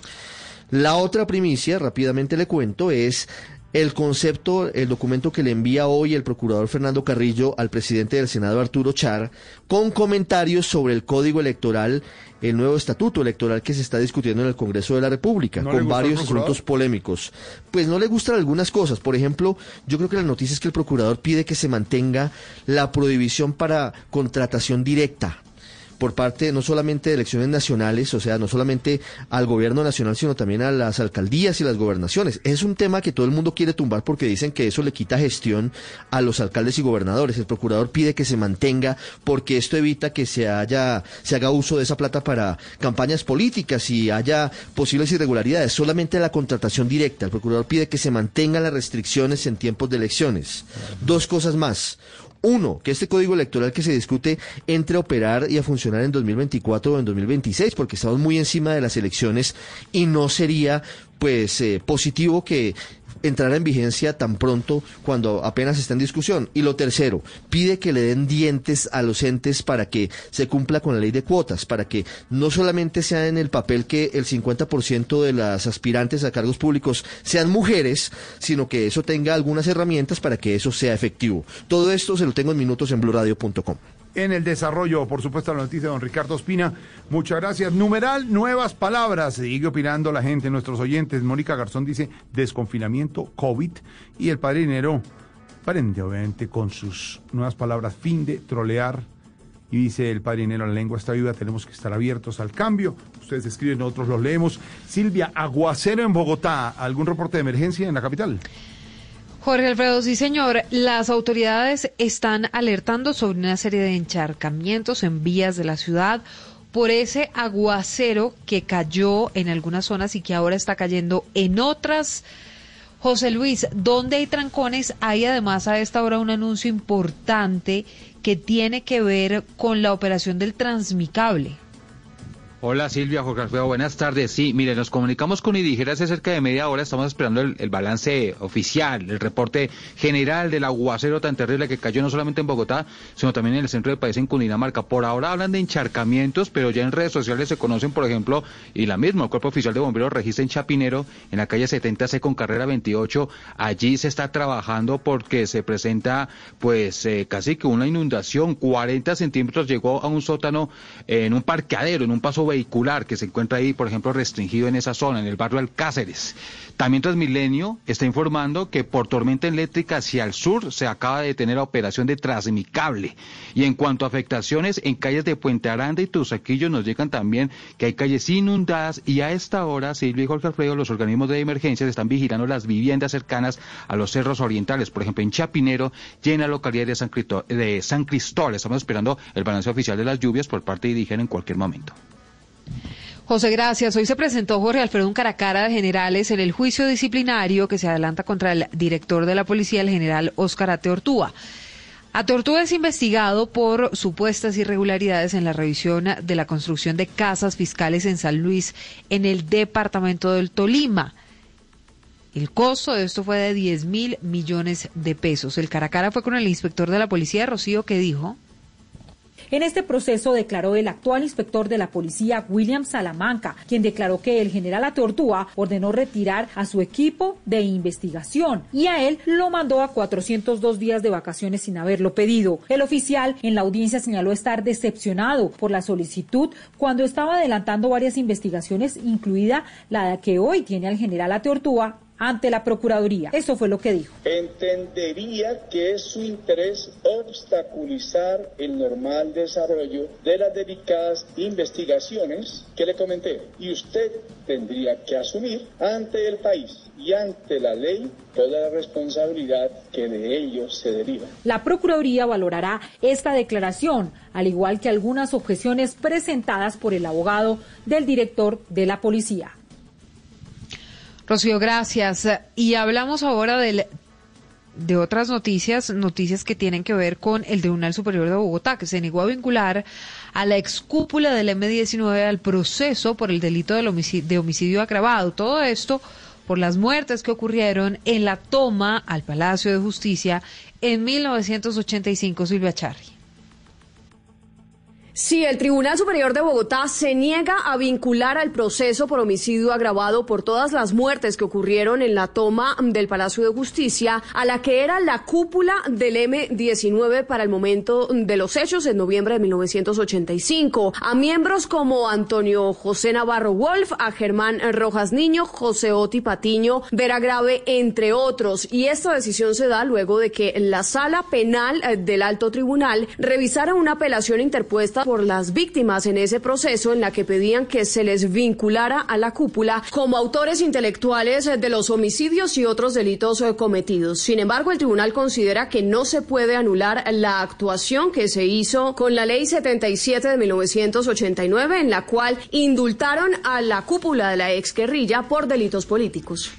La otra primicia, rápidamente le cuento, es el concepto, el documento que le envía hoy el procurador Fernando Carrillo al presidente del Senado Arturo Char, con comentarios sobre el código electoral, el nuevo estatuto electoral que se está discutiendo en el Congreso de la República, ¿No le con varios asuntos polémicos. Pues no le gustan algunas cosas. Por ejemplo, yo creo que la noticia es que el procurador pide que se mantenga la prohibición para contratación directa por parte no solamente de elecciones nacionales, o sea, no solamente al gobierno nacional, sino también a las alcaldías y las gobernaciones. Es un tema que todo el mundo quiere tumbar porque dicen que eso le quita gestión a los alcaldes y gobernadores. El procurador pide que se mantenga porque esto evita que se haya se haga uso de esa plata para campañas políticas y haya posibles irregularidades. Solamente la contratación directa. El procurador pide que se mantengan las restricciones en tiempos de elecciones. Dos cosas más. Uno, que este código electoral que se discute entre a operar y a funcionar en 2024 o en 2026, porque estamos muy encima de las elecciones y no sería pues eh, positivo que entrara en vigencia tan pronto cuando apenas está en discusión. Y lo tercero, pide que le den dientes a los entes para que se cumpla con la ley de cuotas, para que no solamente sea en el papel que el 50% de las aspirantes a cargos públicos sean mujeres, sino que eso tenga algunas herramientas para que eso sea efectivo. Todo esto se lo tengo en minutos en blurradio.com. En el desarrollo, por supuesto, la noticia de don Ricardo Espina. Muchas gracias. Numeral, nuevas palabras. Sigue opinando la gente, nuestros oyentes. Mónica Garzón dice desconfinamiento, COVID. Y el padre dinero prende obviamente con sus nuevas palabras, fin de trolear. Y dice el padre Inero, la lengua está viva, tenemos que estar abiertos al cambio. Ustedes escriben, nosotros los leemos. Silvia, aguacero en Bogotá, ¿algún reporte de emergencia en la capital? Jorge Alfredo, sí señor, las autoridades están alertando sobre una serie de encharcamientos en vías de la ciudad por ese aguacero que cayó en algunas zonas y que ahora está cayendo en otras. José Luis, ¿dónde hay trancones? Hay además a esta hora un anuncio importante que tiene que ver con la operación del transmicable. Hola Silvia, Jorge Alfredo, buenas tardes. Sí, mire, nos comunicamos con IDIGER hace cerca de media hora, estamos esperando el, balance oficial, el reporte general del aguacero tan terrible que cayó no solamente en Bogotá, sino también en el centro del país, en Cundinamarca. Por ahora hablan de encharcamientos, pero ya en redes sociales se conocen, por ejemplo, y la misma, el Cuerpo Oficial de Bomberos registra en Chapinero, en la calle 70C con carrera 28, allí se está trabajando porque se presenta pues eh, casi que una inundación, 40 centímetros llegó a un sótano en un parqueadero, en un paso vehicular que se encuentra ahí, por ejemplo, restringido en esa zona, en el barrio Alcáceres. También Transmilenio está informando que por tormenta eléctrica hacia el sur se acaba de detener la operación de Transmicable. Y en cuanto a afectaciones en calles de Puente Aranda y Tusaquillo nos llegan también que hay calles inundadas y a esta hora, Silvio y Jorge Alfredo, los organismos de emergencia están vigilando las viviendas cercanas a los cerros orientales. Por ejemplo, en Chapinero y en localidad de San, de San Cristóbal. Estamos esperando el balance oficial de las lluvias por parte de Digen en cualquier momento. José, gracias. Hoy se presentó Jorge Alfredo Caracara de Generales en el juicio disciplinario que se adelanta contra el director de la policía, el general Óscar Ate Ortúa. Ate Ortúa es investigado por supuestas irregularidades en la revisión de la construcción de casas fiscales en San Luis, en el departamento del Tolima. El costo de esto fue de 10 mil millones de pesos. El Caracara fue con el inspector de la policía, Rocío, que dijo en este proceso declaró el actual inspector de la policía, William Salamanca, quien declaró que el general Atortúa ordenó retirar a su equipo de investigación y a él lo mandó a 402 días de vacaciones sin haberlo pedido. El oficial en la audiencia señaló estar decepcionado por la solicitud cuando estaba adelantando varias investigaciones, incluida la que hoy tiene al general Atortúa ante la Procuraduría. Eso fue lo que dijo. Entendería que es su interés obstaculizar el normal desarrollo de las delicadas investigaciones que le comenté. Y usted tendría que asumir ante el país y ante la ley toda la responsabilidad que de ellos se deriva. La Procuraduría valorará esta declaración, al igual que algunas objeciones presentadas por el abogado del director de la policía. Rocío, gracias. Y hablamos ahora del, de otras noticias, noticias que tienen que ver con el Tribunal Superior de Bogotá, que se negó a vincular a la excúpula del M-19 al proceso por el delito de homicidio, de homicidio agravado. Todo esto por las muertes que ocurrieron en la toma al Palacio de Justicia en 1985, Silvia Charri. Sí, el Tribunal Superior de Bogotá se niega a vincular al proceso por homicidio agravado por todas las muertes que ocurrieron en la toma del Palacio de Justicia a la que era la cúpula del M-19 para el momento de los hechos en noviembre de 1985. A miembros como Antonio José Navarro Wolf, a Germán Rojas Niño, José Oti Patiño, Vera Grave, entre otros. Y esta decisión se da luego de que la Sala Penal del Alto Tribunal revisara una apelación interpuesta por las víctimas en ese proceso en la que pedían que se les vinculara a la cúpula como autores intelectuales de los homicidios y otros delitos eh, cometidos. Sin embargo, el tribunal considera que no se puede anular la actuación que se hizo con la ley 77 de 1989 en la cual indultaron a la cúpula de la exguerrilla por delitos políticos.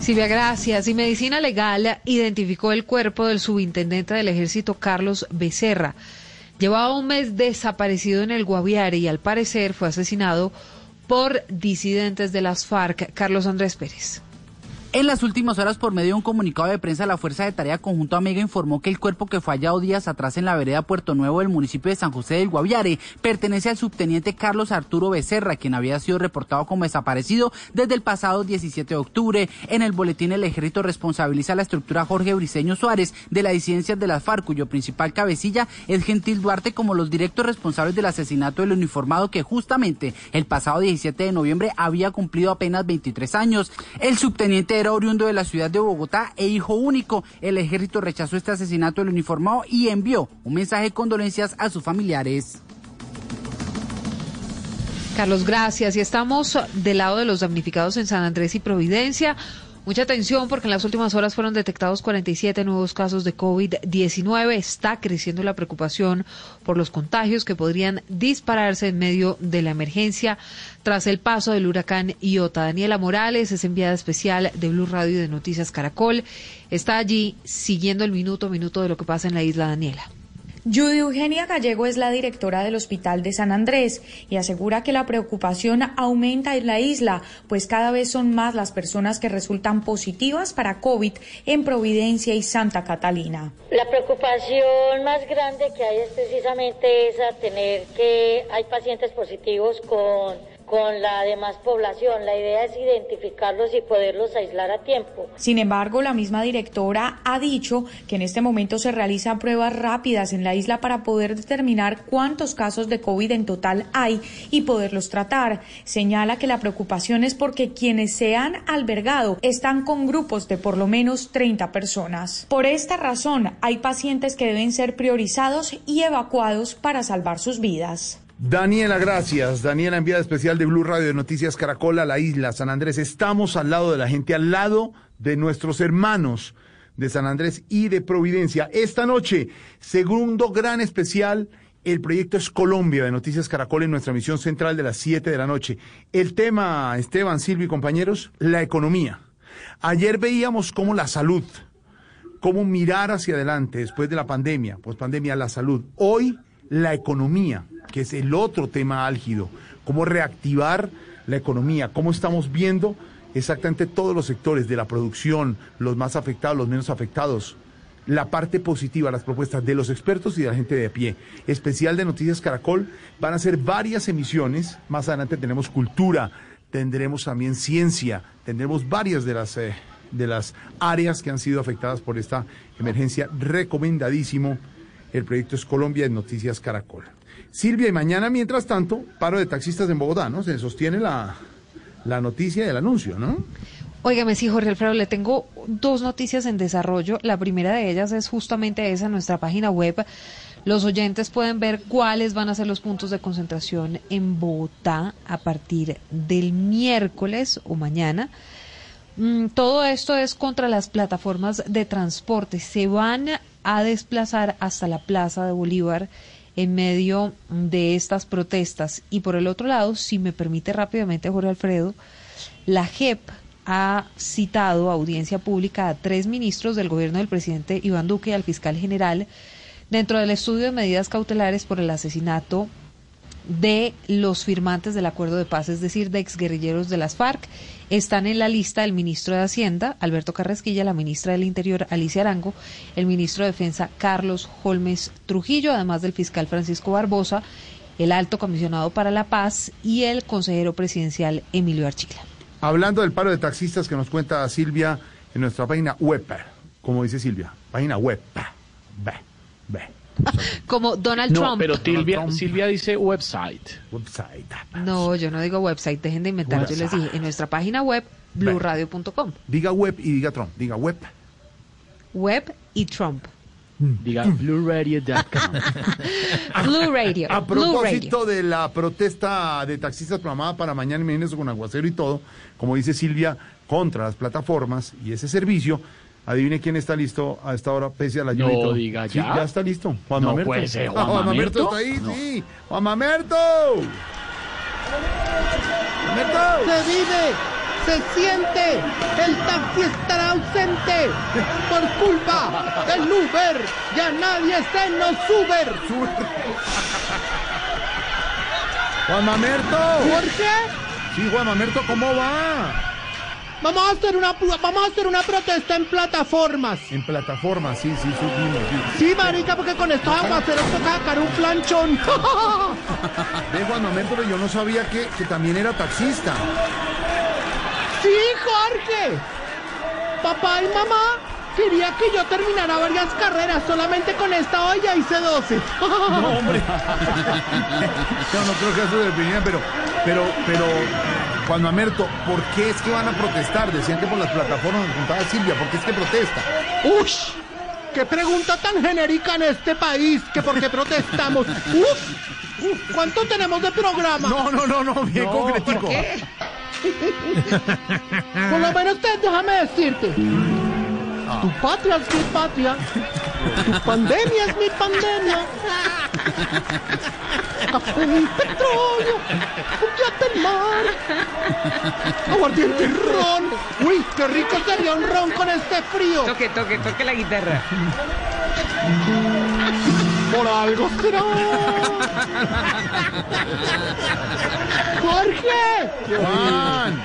Silvia, gracias. Y Medicina Legal identificó el cuerpo del subintendente del ejército Carlos Becerra. Llevaba un mes desaparecido en el Guaviare y al parecer fue asesinado por disidentes de las FARC. Carlos Andrés Pérez. En las últimas horas, por medio de un comunicado de prensa, la Fuerza de Tarea Conjunto Amiga informó que el cuerpo que fue hallado días atrás en la vereda Puerto Nuevo del municipio de San José del Guaviare pertenece al subteniente Carlos Arturo Becerra, quien había sido reportado como desaparecido desde el pasado 17 de octubre. En el boletín, el ejército responsabiliza a la estructura Jorge Briceño Suárez de la disidencia de las FARC, cuyo principal cabecilla es Gentil Duarte, como los directos responsables del asesinato del uniformado que justamente el pasado 17 de noviembre había cumplido apenas 23 años. El subteniente era oriundo de la ciudad de Bogotá e hijo único. El ejército rechazó este asesinato del uniformado y envió un mensaje de condolencias a sus familiares. Carlos, gracias. Y estamos del lado de los damnificados en San Andrés y Providencia. Mucha atención porque en las últimas horas fueron detectados 47 nuevos casos de COVID-19. Está creciendo la preocupación por los contagios que podrían dispararse en medio de la emergencia tras el paso del huracán Iota. Daniela Morales es enviada especial de Blue Radio y de Noticias Caracol. Está allí siguiendo el minuto a minuto de lo que pasa en la isla Daniela. Judy Eugenia Gallego es la directora del Hospital de San Andrés y asegura que la preocupación aumenta en la isla, pues cada vez son más las personas que resultan positivas para COVID en Providencia y Santa Catalina. La preocupación más grande que hay es precisamente esa, tener que hay pacientes positivos con con la demás población. La idea es identificarlos y poderlos aislar a tiempo. Sin embargo, la misma directora ha dicho que en este momento se realizan pruebas rápidas en la isla para poder determinar cuántos casos de COVID en total hay y poderlos tratar. Señala que la preocupación es porque quienes se han albergado están con grupos de por lo menos 30 personas. Por esta razón, hay pacientes que deben ser priorizados y evacuados para salvar sus vidas. Daniela, gracias. Daniela, enviada especial de Blue Radio de Noticias Caracol a la isla San Andrés. Estamos al lado de la gente, al lado de nuestros hermanos de San Andrés y de Providencia. Esta noche, segundo gran especial, el proyecto es Colombia de Noticias Caracol en nuestra misión central de las 7 de la noche. El tema, Esteban, Silvio y compañeros, la economía. Ayer veíamos cómo la salud, cómo mirar hacia adelante después de la pandemia, pues pandemia, la salud. Hoy, la economía que es el otro tema álgido, cómo reactivar la economía, cómo estamos viendo exactamente todos los sectores de la producción, los más afectados, los menos afectados, la parte positiva, las propuestas de los expertos y de la gente de a pie. Especial de Noticias Caracol, van a ser varias emisiones, más adelante tenemos cultura, tendremos también ciencia, tendremos varias de las, eh, de las áreas que han sido afectadas por esta emergencia. Recomendadísimo, el proyecto es Colombia en Noticias Caracol. Silvia, y mañana, mientras tanto, paro de taxistas en Bogotá, ¿no? Se sostiene la, la noticia del anuncio, ¿no? Óigame, sí, Jorge Alfredo, le tengo dos noticias en desarrollo. La primera de ellas es justamente esa, nuestra página web. Los oyentes pueden ver cuáles van a ser los puntos de concentración en Bogotá a partir del miércoles o mañana. Mm, todo esto es contra las plataformas de transporte. Se van a desplazar hasta la Plaza de Bolívar en medio de estas protestas. Y por el otro lado, si me permite rápidamente, Jorge Alfredo, la JEP ha citado a audiencia pública a tres ministros del gobierno del presidente Iván Duque y al fiscal general dentro del estudio de medidas cautelares por el asesinato de los firmantes del acuerdo de paz, es decir, de exguerrilleros de las FARC. Están en la lista el ministro de Hacienda, Alberto Carrasquilla, la ministra del Interior, Alicia Arango, el ministro de Defensa, Carlos Holmes Trujillo, además del fiscal Francisco Barbosa, el alto comisionado para la paz y el consejero presidencial Emilio Archila. Hablando del paro de taxistas que nos cuenta Silvia en nuestra página web, como dice Silvia, página web. Como Donald no, Trump. pero Silvia, Silvia dice website. Website. No, yo no digo website, dejen de inventar. Yo les dije, en nuestra página web, blurradio.com. Diga web y diga Trump. Diga web. Web y Trump. Diga blueradio.com. Blue Radio. A propósito de la protesta de taxistas programada para mañana y mañana con aguacero y todo, como dice Silvia, contra las plataformas y ese servicio, Adivine quién está listo a esta hora, pese a la lluvia. No diga ya. Sí, ya está listo. Juan no Mamerto. puede ser, Ah, Juan Juan Mamerto Mamerto. está ahí, No. sí. Juan Mamerto. Se vive, se siente, el taxi estará ausente por culpa del Uber. Ya nadie se nos Uber. Juan Mamerto. Jorge, Sí, Juan Mamerto, ¿cómo va? Vamos a hacer una vamos a hacer una protesta en plataformas. En plataforma, sí, sí, subimos. Sí. Sí, marica, porque con estos aguaceros toca sacar un planchón. Ve, Juan Mamerto, pero yo no sabía que, que también era taxista. Sí, Jorge. Papá y mamá quería que yo terminara varias carreras. Solamente con esta hoy ya hice 12. No, hombre. no, no creo que eso se definían, pero, pero, pero, Juan Mamerto, ¿por qué es que van a protestar? Decían que por las plataformas, nos contaba Silvia, ¿por qué es que protesta? ¡Ush! ¡Qué pregunta tan genérica en este país! ¿Que por qué protestamos? ¡Uf! uf, ¿Cuánto tenemos de programa? No, no, no, no, bien concretico. Por lo menos te, déjame decirte. Tu patria es mi patria. Tu pandemia es mi pandemia. Café y petróleo. Cuchate el mar. Aguardiente ron. Uy, qué rico sería un ron con este frío. Toque, toque, toque la guitarra. Por algo será. Jorge. Juan.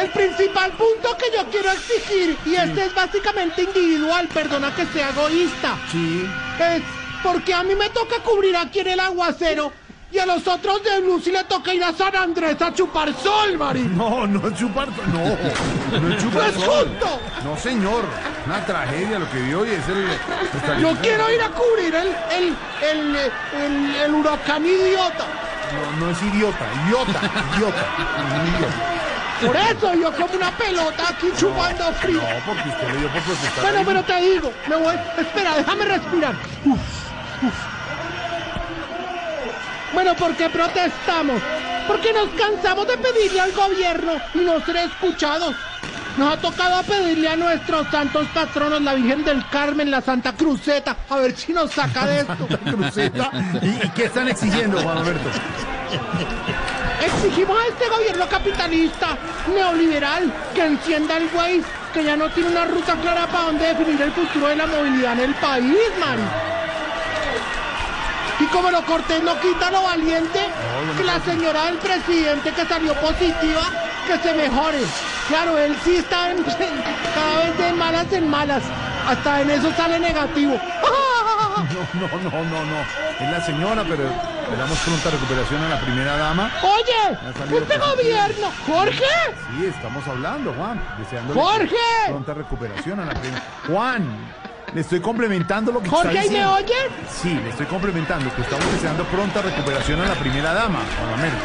El principal punto que yo quiero exigir, y este es básicamente individual, perdona que sea egoísta, Sí. es porque a mí me toca cubrir aquí en el aguacero y a los otros de Lucy le toca ir a San Andrés a chupar sol, Mari. No, no es chupar, no, no es chupar ¡No es sol. justo! No, señor, una tragedia lo que vio hoy es el... Yo quiero ir a cubrir el, el, el, el, el huracán idiota. No, no es idiota, idiota, idiota, idiota. Por eso yo como una pelota aquí chupando frío. No, porque usted le dio por protestar. Bueno, ahí. pero te digo, me voy. Espera, déjame respirar. Uf, uf. Bueno, ¿por qué protestamos? Porque nos cansamos de pedirle al gobierno y no ser escuchados. Nos ha tocado pedirle a nuestros santos patronos, la Virgen del Carmen, la Santa Cruceta, a ver si nos saca de esto. Cruceta. ¿Y, y qué están exigiendo, Juan Alberto? Exigimos a este gobierno capitalista, neoliberal, que encienda el Waze, que ya no tiene una ruta clara para dónde definir el futuro de la movilidad en el país, Mari. Y como lo cortés no quita lo valiente, que la señora del presidente que salió positiva, que se mejore. Claro, él sí está en- cada vez de malas en malas. Hasta en eso sale negativo. No, no, no, no, no. Es la señora, pero le damos pronta recuperación a la primera dama. Oye, este gobierno, Jorge, Sí, estamos hablando, Juan. Deseándole ¡Jorge! Pronta recuperación a la primera. Juan, le estoy complementando lo que Jorge, está ¿ahí me diciendo. oyes? Sí, le estoy complementando que estamos deseando pronta recuperación a la primera dama, Juan Alberto.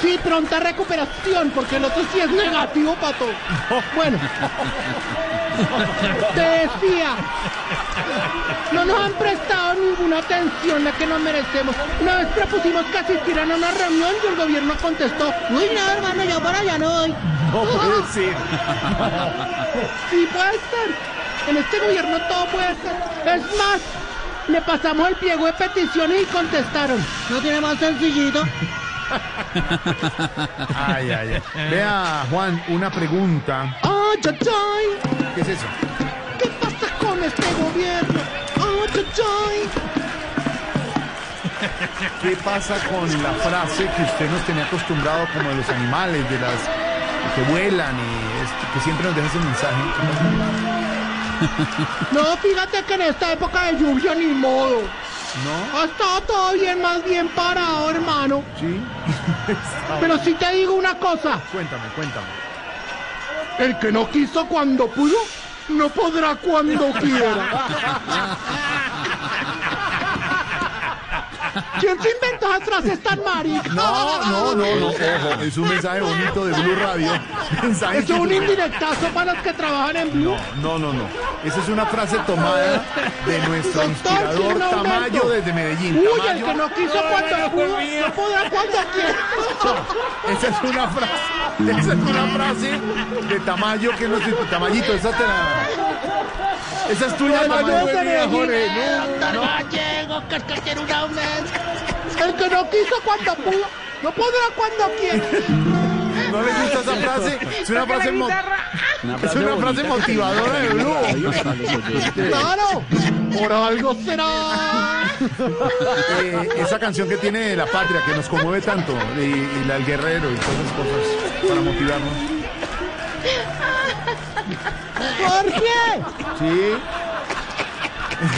Sí, pronta recuperación, porque el otro sí es negativo, pato. Bueno, te decía, no nos han prestado ninguna atención la que nos merecemos. Una vez propusimos que asistieran a una reunión y el gobierno contestó, uy, no, hermano, yo para allá no voy. No puede ser. Sí puede ser. En este gobierno todo puede ser. Es más, le pasamos el pliego de peticiones y contestaron. ¿No tiene más sencillito? Ay, ay, ay. Vea, Juan, una pregunta. ¡Ay, ay, ay! ¿Qué es eso? ¿Qué pasa con este gobierno? ¡Ay, ay, ay! ¿Qué pasa con la frase que usted nos tenía acostumbrado como de los animales, de las que vuelan y que siempre nos deja ese mensaje? No, fíjate que en esta época de lluvia ni modo. ¿No? Ha estado todo bien, más bien parado, hermano. Sí. Pero sí te digo una cosa. Cuéntame, cuéntame. El que no quiso cuando pudo, no podrá cuando quiera. ¿Quién se inventó esas frases tan maricas? No, no, no, no, ojo, es un mensaje bonito de Blue Radio. Mensaje Eso es un indirectazo para los que trabajan en Blue. No, no, no. Esa es una frase tomada de nuestro inspirador ¿quién no Tamayo desde Medellín. Uy, el que no quiso cuando pudo, no podrá cuando quiera. Esa es una frase, esa es una frase de Tamayo que no sé, Tamayito, esa te la... Esa es tuya. Jorge, Doctor no, no. Gallego, que es que una aumento. El que no quiso cuando pudo, no podrá cuando quiera. ¿No le gusta esa frase? Es una frase, mo- es una frase motivadora de Blue. Claro, por algo será. Eh, esa canción que tiene de la patria que nos conmueve tanto y, y la del guerrero y todas esas cosas para motivarnos. Jorge, Sí.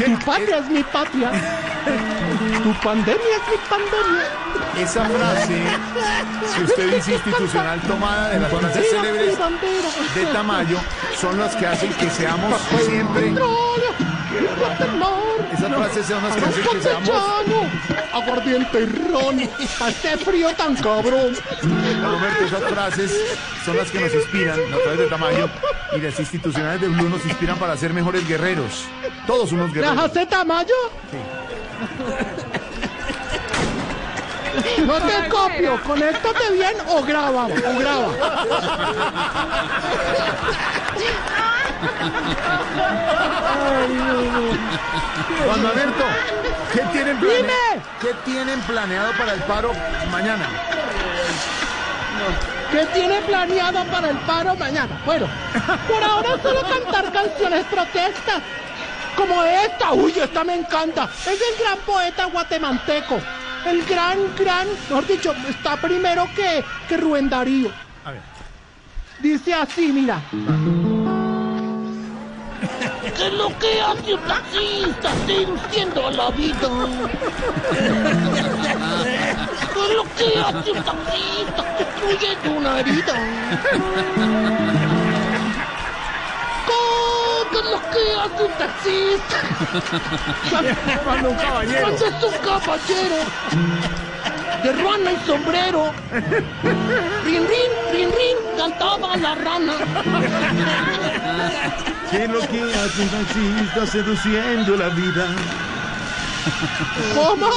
tu patria es mi patria. Tu pandemia es mi pandemia. Esa frase que usted dice institucional tomada de las frases célebres de Tamayo son las que hacen que seamos siempre Cuídate el mar. esas frases son las que seamos aguardiente y ron. Pa' este frío tan cabrón. Roberto, esas frases son las que nos inspiran a través de Tamayo y las institucionales de Blue nos inspiran para ser mejores guerreros. Todos unos guerreros. ¿Dejaste Tamayo? No te copio, conéctate bien o graba, o graba. Juan Alberto, ¿qué tienen, plane-. ¿qué tienen planeado para el paro mañana? ¿Qué tiene planeado para el paro mañana? Bueno, por ahora solo cantar canciones protestas. Como esta, uy, esta me encanta. Es el gran poeta guatemalteco. El gran, gran, mejor dicho, está primero que, que Rubén Darío. A ver. Dice así, mira. ¿Qué es lo que hace un taxista seduciendo a la vida? ¿Qué es lo que hace un taxista construyendo una herida? ¿Qué es lo que hace un taxista? Cuando un caballero. Pues es un caballero. De ruana y sombrero. Rin, rin, rin, rin, cantaba la rana. ¿Qué es lo que hace un taxista seduciendo la vida? ¿Cómo?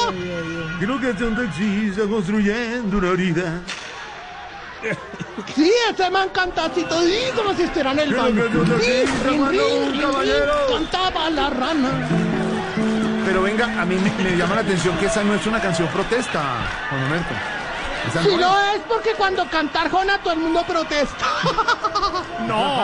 ¿Qué es lo que hace un taxista construyendo una herida? Sí, ese man canta así todito como si estuviera en el baño. Cantaba la rana. Pero venga, a mí me, me llama la atención que esa no es una canción protesta, Juan Alberto. Si no es. porque cuando cantar Jona todo el mundo protesta. No.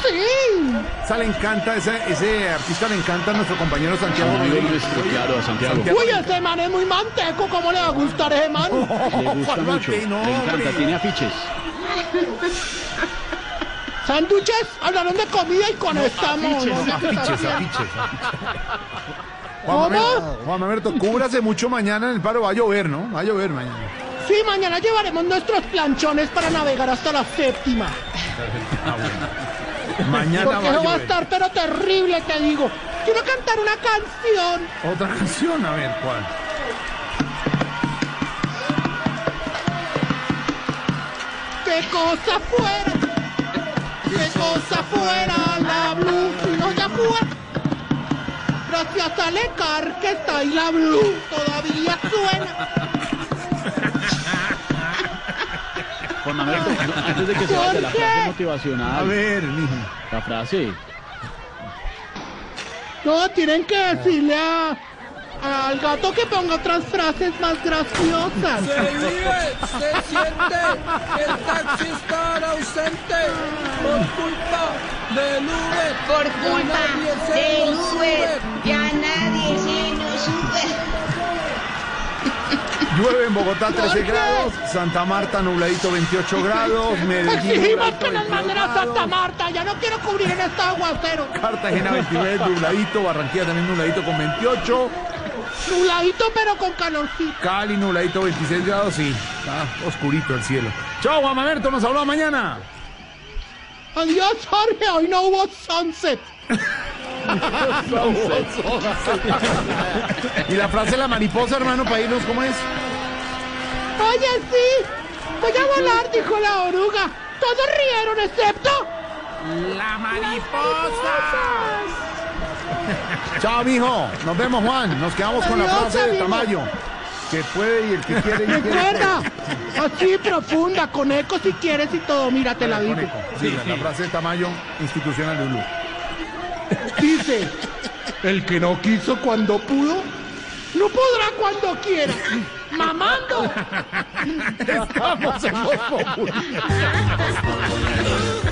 Sí. Esa le encanta, ese, ese artista le encanta a nuestro compañero Santiago Santiago Rodríguez. nuestro, claro, a Santiago. Uy, ese man es muy manteco. ¿Cómo le va a gustar ese man? Le gusta mucho, le encanta, tiene afiches. Sándwiches, hablaron de comida y con esta Afiches, mono. afiches, afiches. Juan Alberto, cúbrase mucho mañana en el paro. Va a llover, ¿no? Va a llover mañana. Sí, mañana llevaremos nuestros planchones para navegar hasta la séptima. Mañana Porque va eso va a estar pero terrible, te digo. Quiero cantar una canción. Otra canción, a ver, ¿cuál? ¿Qué cosa fuera? ¿Qué cosa fuera la Blue? Si no ya fuera. Gracias a Lecar que está ahí la Blue. Todavía suena. Juan Manuel, antes de que se vaya la Jorge. frase motivacional. A ver, mijo. La frase. No, tienen que decirle a, al gato que ponga otras frases más graciosas. se siente el taxi estar ausente por culpa del Uber. Por culpa se del Uber, ya nadie se nos sube. Llueve en Bogotá 13 Jorge. grados, Santa Marta nubladito 28 grados, Medellín Exigimos que nos 22 manden a Santa Marta. Ya no quiero cubrir en este aguacero. Cartagena 29 nubladito, Barranquilla también nubladito con 28, Nubladito pero con calorcito. Cali nubladito 26 grados y está oscurito el cielo. Chao, Juan Mamerto, nos habló mañana. Adiós, Jorge. Hoy no hubo sunset. Y la frase de la mariposa, hermano, para irnos, ¿cómo es? Oye, sí. Voy a volar, dijo la oruga. Todos rieron, excepto... La mariposa. Chao, mijo. Nos vemos, Juan. Nos quedamos con la frase de. Tamayo. Que puede y el que quiere y quiere. Recuerda, así profunda, con eco si quieres y todo. Mira, te la digo. Sí, la, frase de Tamayo institucional de Blue. Dice, el que no quiso cuando pudo, no podrá cuando quiera. Mamando. Estamos en Voz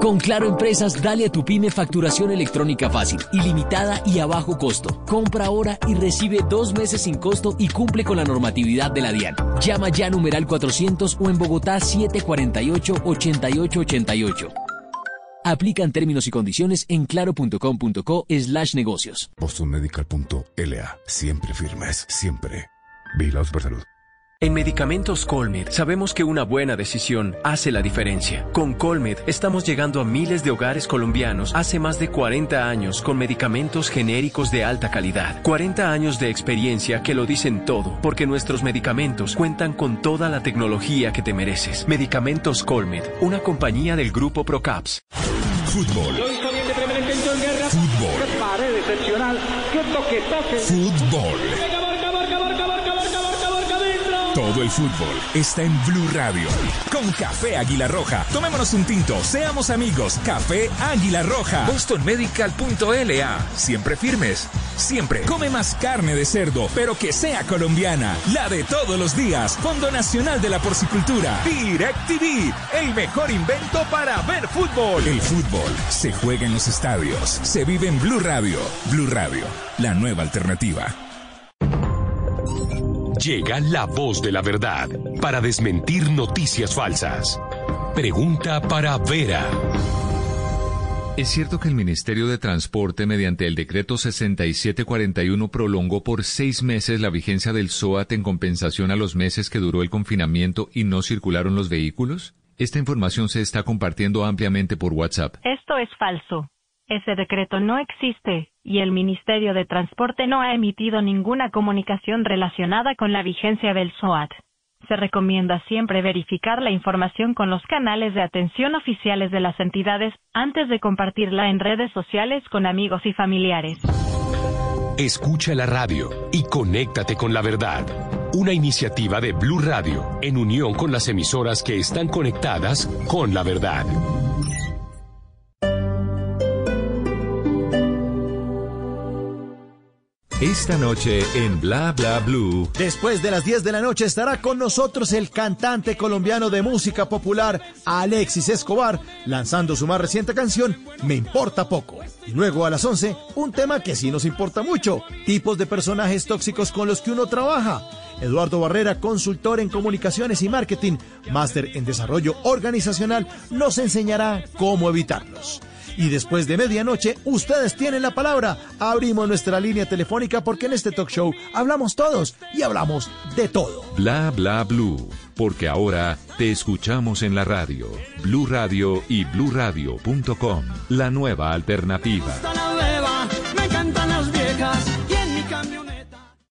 Con Claro Empresas, dale a tu pyme facturación electrónica fácil, ilimitada y a bajo costo. Compra ahora y recibe dos meses sin costo y cumple con la normatividad de la DIAN. Llama ya numeral 400 o en Bogotá 748-8888. Aplican términos y condiciones en claro.com.co slash negocios. BostonMedical.la. Siempre firmes, siempre. Vigilados por salud. En Medicamentos Colmed sabemos que una buena decisión hace la diferencia. Con Colmed estamos llegando a miles de hogares colombianos hace más de 40 años con medicamentos genéricos de alta calidad. 40 años de experiencia que lo dicen todo, porque nuestros medicamentos cuentan con toda la tecnología que te mereces. Medicamentos Colmed, una compañía del grupo Procaps. Fútbol. Fútbol. Fútbol. Todo el fútbol está en Blue Radio. Con Café Águila Roja. Tomémonos un tinto. Seamos amigos. Café Águila Roja. BostonMedical.la. Siempre firmes. Siempre. Come más carne de cerdo, pero que sea colombiana. La de todos los días. Fondo Nacional de la Porcicultura. DirecTV. El mejor invento para ver fútbol. El fútbol se juega en los estadios. Se vive en Blue Radio. Blue Radio. La nueva alternativa. Llega la voz de la verdad para desmentir noticias falsas. Pregunta para Vera. ¿Es cierto que el Ministerio de Transporte, mediante el decreto 6741, prolongó por seis meses la vigencia del SOAT en compensación a los meses que duró el confinamiento y no circularon los vehículos? Esta información se está compartiendo ampliamente por WhatsApp. Esto es falso. Ese decreto no existe y el Ministerio de Transporte no ha emitido ninguna comunicación relacionada con la vigencia del SOAT. Se recomienda siempre verificar la información con los canales de atención oficiales de las entidades antes de compartirla en redes sociales con amigos y familiares. Escucha la radio y conéctate con la verdad. Una iniciativa de Blue Radio en unión con las emisoras que están conectadas con la verdad. Esta noche en Bla Bla Blue. Después de las 10 de la noche estará con nosotros el cantante colombiano de música popular Alexis Escobar, lanzando su más reciente canción Me Importa Poco. Y luego a las 11, un tema que sí nos importa mucho, tipos de personajes tóxicos con los que uno trabaja. Eduardo Barrera, consultor en comunicaciones y marketing, máster en desarrollo organizacional, nos enseñará cómo evitarlos. Y después de medianoche, ustedes tienen la palabra. Abrimos nuestra línea telefónica porque en este talk show hablamos todos y hablamos de todo. Bla Bla Blue. Porque ahora te escuchamos en la radio. Blue Radio y bluradio.com. La nueva alternativa.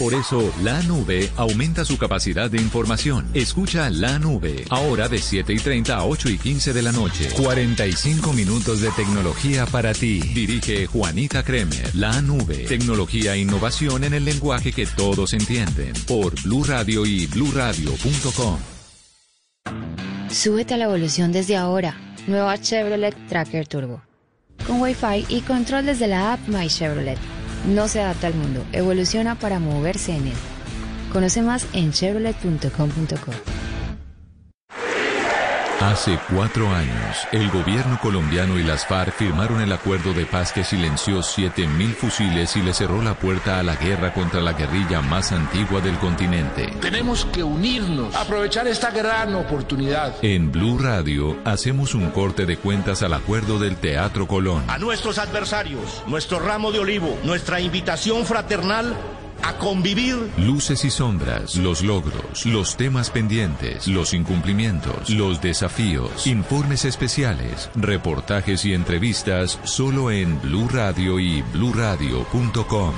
Por eso, La Nube aumenta su capacidad de información. Escucha La Nube, ahora de 7 y 30 a 8 y 15 de la noche. 45 minutos de tecnología para ti. Dirige Juanita Kremer. La Nube, tecnología e innovación en el lenguaje que todos entienden. Por Blue Radio y bluradio.com. Súbete a la evolución desde ahora. Nueva Chevrolet Tracker Turbo. Con Wi-Fi y control desde la app My Chevrolet. No se adapta al mundo, evoluciona para moverse en él. Conoce más en chevrolet.com.co. Hace cuatro años, el gobierno colombiano y las FARC firmaron el acuerdo de paz que silenció 7.000 fusiles y le cerró la puerta a la guerra contra la guerrilla más antigua del continente. Tenemos que unirnos, aprovechar esta gran oportunidad. En Blue Radio hacemos un corte de cuentas al acuerdo del Teatro Colón. A nuestros adversarios, nuestro ramo de olivo, nuestra invitación fraternal a convivir. Luces y sombras, los logros, los temas pendientes, los incumplimientos, los desafíos, informes especiales, reportajes y entrevistas solo en Blue Radio y bluradio.com.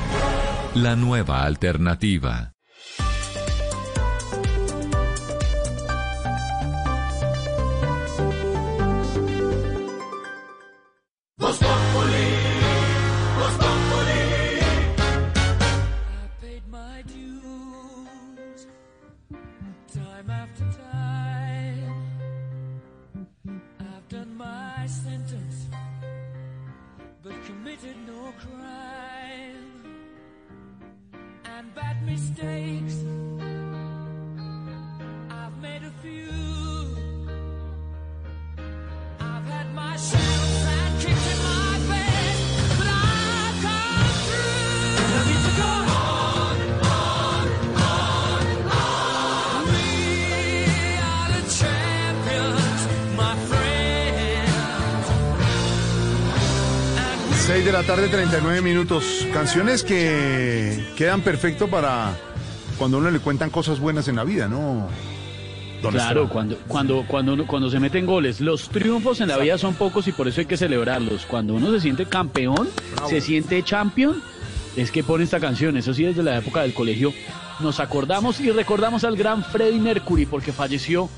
La nueva alternativa. La tarde, 39 minutos. Canciones que quedan perfecto para cuando uno le cuentan cosas buenas en la vida, ¿no? Don Claro, cuando, cuando, cuando, uno- cuando se meten goles. Los triunfos en la vida son pocos y por eso hay que celebrarlos. Cuando uno se siente campeón, se siente champion, es que pone esta canción. Eso sí, desde la época del colegio nos acordamos y recordamos al gran Freddie Mercury porque falleció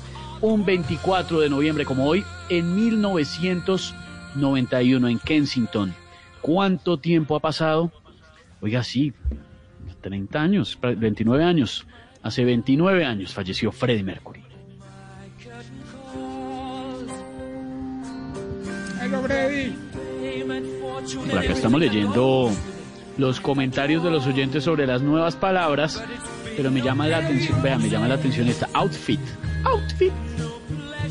un 24 de noviembre, como hoy, en 1991 en Kensington. ¿Cuánto tiempo ha pasado? Oiga, sí, 30 años, 29 años. Hace 29 años falleció Freddie Mercury. Hello. Por acá estamos leyendo los comentarios de los oyentes sobre las nuevas palabras, pero me llama la atención, vea, me llama la atención esta outfit. Outfit.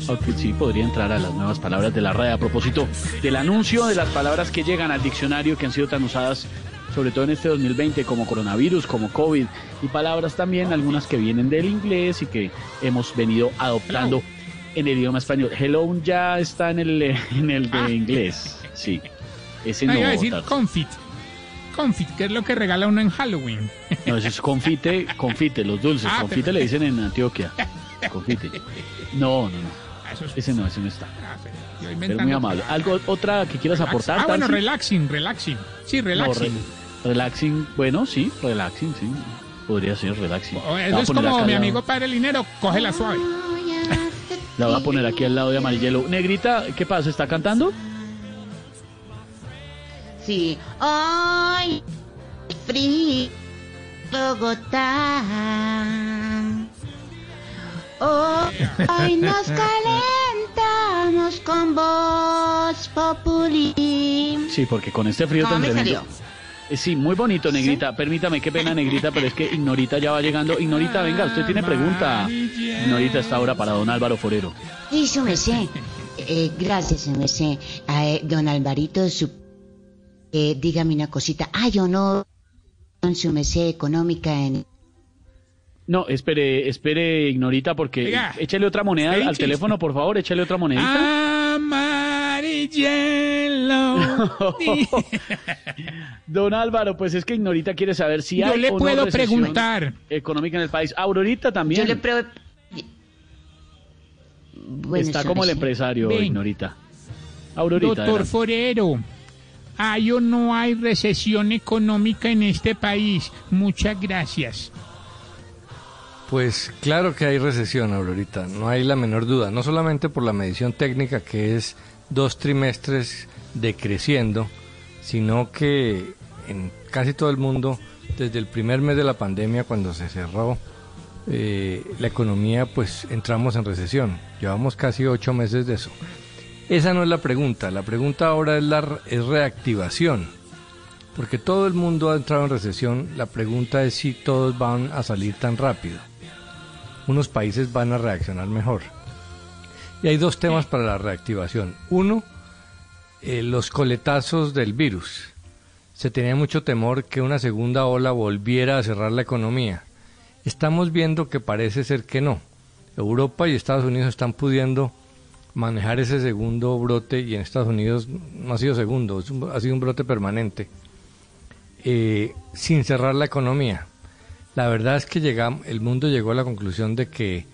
Outfit sí podría entrar a las nuevas palabras de la red a propósito del anuncio de las palabras que llegan al diccionario que han sido tan usadas sobre todo en este 2020 como coronavirus, como COVID y palabras también algunas que vienen del inglés y que hemos venido adoptando en el idioma español. Hello ya está en el en el de inglés. Sí. Ese No, no. iba a decir confit. Confit, que es lo que regala uno en Halloween. No, eso es confite, confite, los dulces. Ah, confite le dicen en Antioquia. Confite. No, no, no. Ese no, ese no está. Yo Pero muy amable. ¿Algo, otra que quieras aportar? Ah, bueno, relaxing, relaxing. Sí, No, relaxing. re- relaxing, bueno, sí, relaxing, sí. Podría ser relaxing. O La Eso voy a es poner como mi amigo Padre Linero, cógela suave. La voy a poner aquí al lado de amarillelo. Negrita, ¿qué pasa? ¿Está cantando? Sí. Ay, frío, Bogotá. Hoy nos calentamos con voz populi. Sí, porque con este frío ¿Cómo tan me tremendo. Eh, Sí, muy bonito, Negrita. Permítame, qué pena, Negrita, pero es que Ignorita ya va llegando. Ignorita, venga, usted tiene pregunta. Ignorita está ahora para don Álvaro Forero. Y su merced. Eh, gracias, su merced. A, eh, don Alvarito, su, eh, dígame una cosita. Ah, yo no. Su merced económica en. No, espere, espere, Ignorita, porque Oiga, échale otra moneda al, teléfono, por favor, échale otra monedita. Amarillelo. Don Álvaro, pues es que Ignorita quiere saber si Yo hay le o puedo recesión preguntar. económica en el país. Aurorita también. Yo le pre- Bueno, Está como el empresario, Ven. Ignorita. Aurorita. Doctor adelante. Forero, ¿hay o no hay recesión económica en este país? Muchas gracias. Pues claro que hay recesión, Aurorita, no hay la menor duda, no solamente por la medición técnica que es dos trimestres decreciendo, sino que en casi todo el mundo, desde el primer mes de la pandemia, cuando se cerró eh, la economía, pues entramos en recesión. Llevamos casi ocho meses de eso. Esa no es la pregunta, la pregunta ahora es, la, es reactivación. Porque todo el mundo ha entrado en recesión, la pregunta es si todos van a salir tan rápido. Unos países van a reaccionar mejor. Y hay dos temas para la reactivación. Uno, eh, los coletazos del virus. Se tenía mucho temor que una segunda ola volviera a cerrar la economía. Estamos viendo que parece ser que no. Europa y Estados Unidos están pudiendo manejar ese segundo brote y en Estados Unidos no ha sido segundo, ha sido un brote permanente, eh, sin cerrar la economía. La verdad es que llegamos, el mundo llegó a la conclusión de que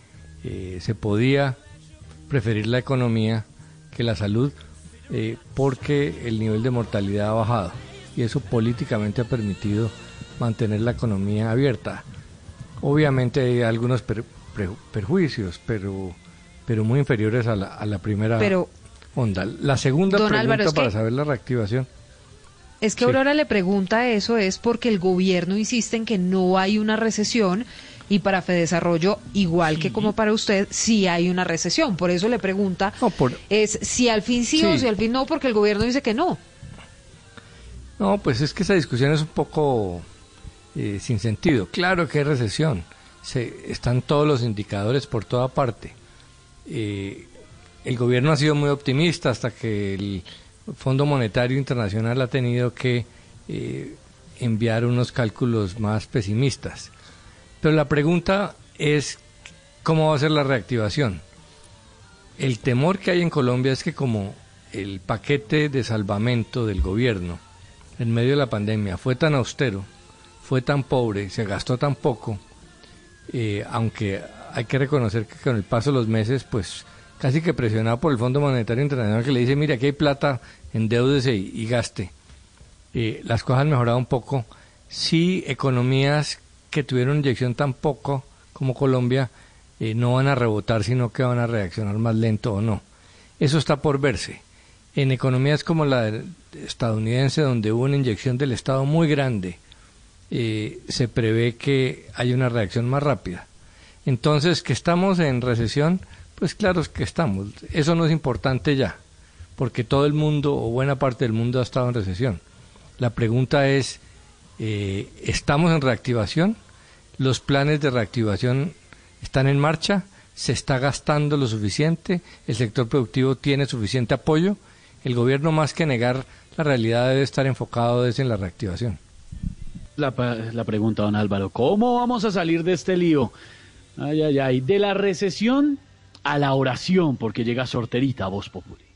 eh, se podía preferir la economía que la salud eh, porque el nivel de mortalidad ha bajado y eso políticamente ha permitido mantener la economía abierta. Obviamente hay algunos per- perjuicios, pero, pero muy inferiores a la, a la primera Pero- onda. La segunda pregunta Álvaro, para que- saber la reactivación. Es que Sí. Aurora le pregunta eso es porque el gobierno insiste en que no hay una recesión y para Fedesarrollo, igual que como para usted, sí hay una recesión. Por eso le pregunta es si al fin sí, o si al fin no, porque el gobierno dice que no. No, pues es que esa discusión es un poco eh, sin sentido. Claro que hay recesión, se, están todos los indicadores por toda parte. Eh, el gobierno ha sido muy optimista hasta que el Fondo Monetario Internacional ha tenido que eh, enviar unos cálculos más pesimistas. Pero la pregunta es cómo va a ser la reactivación. El temor que hay en Colombia es que como el paquete de salvamento del gobierno en medio de la pandemia fue tan austero, fue tan pobre, se gastó tan poco, eh, aunque hay que reconocer que con el paso de los meses, pues casi que presionado por el Fondo Monetario Internacional que le dice, mira, aquí hay plata, endeúdese y, y gaste. Eh, las cosas han mejorado un poco. Si economías que tuvieron inyección tan poco como Colombia eh, no van a rebotar, sino que van a reaccionar más lento o no. Eso está por verse. En economías como la estadounidense, donde hubo una inyección del Estado muy grande, eh, se prevé que hay una reacción más rápida. Entonces, que estamos en recesión, pues claro que estamos. Eso no es importante ya, porque todo el mundo o buena parte del mundo ha estado en recesión. La pregunta es, eh, ¿estamos en reactivación? ¿Los planes de reactivación están en marcha? ¿Se está gastando lo suficiente? ¿El sector productivo tiene suficiente apoyo? El gobierno más que negar la realidad debe estar enfocado desde en la reactivación. La, la pregunta, don Álvaro, ¿cómo vamos a salir de este lío? Ay, ay, ay, de la recesión a la oración, porque llega sorterita a Voz Populi.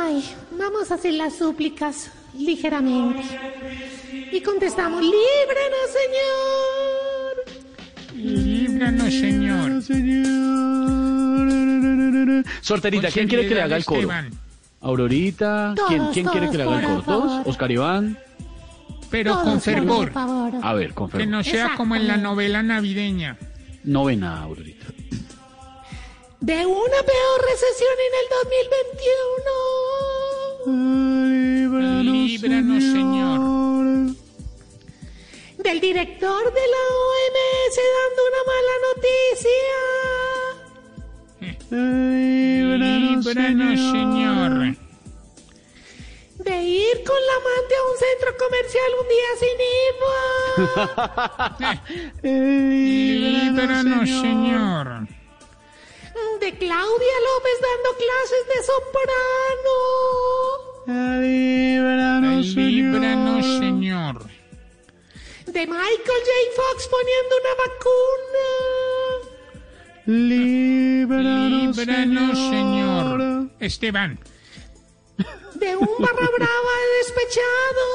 Ay, vamos a hacer las súplicas ligeramente. Y contestamos, líbranos, Señor. Líbranos, Señor. Sorterita, ¿quién quiere que le haga el coro? Aurorita, ¿quién, quién quiere que le haga el coro? ¿Todos? ¿Oscar Iván? Pero con fervor. A ver, con fervor. Que no sea como en la novela navideña. Novena, Aurorita. De una peor recesión en el 2021. Líbranos, Señor. Del director de la OMS dando una mala noticia. Líbranos, Señor. De ir con la amante a un centro comercial un día sin IVA. Líbranos, Señor. De Claudia López dando clases de soprano. Líbranos, Líbranos Señor. De Michael J. Fox poniendo una vacuna. Líbranos, Líbranos Señor. Esteban. De un barra brava despechado.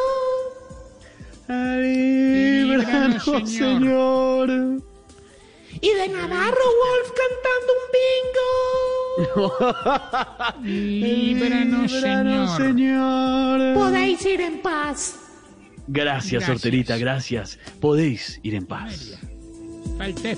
Líbranos, Señor. Y de Navarro Wolf cantando un bingo. Líbranos, Señor. Señor. Podéis ir en paz. Gracias, gracias, sorterita, gracias. Podéis ir en paz. Falté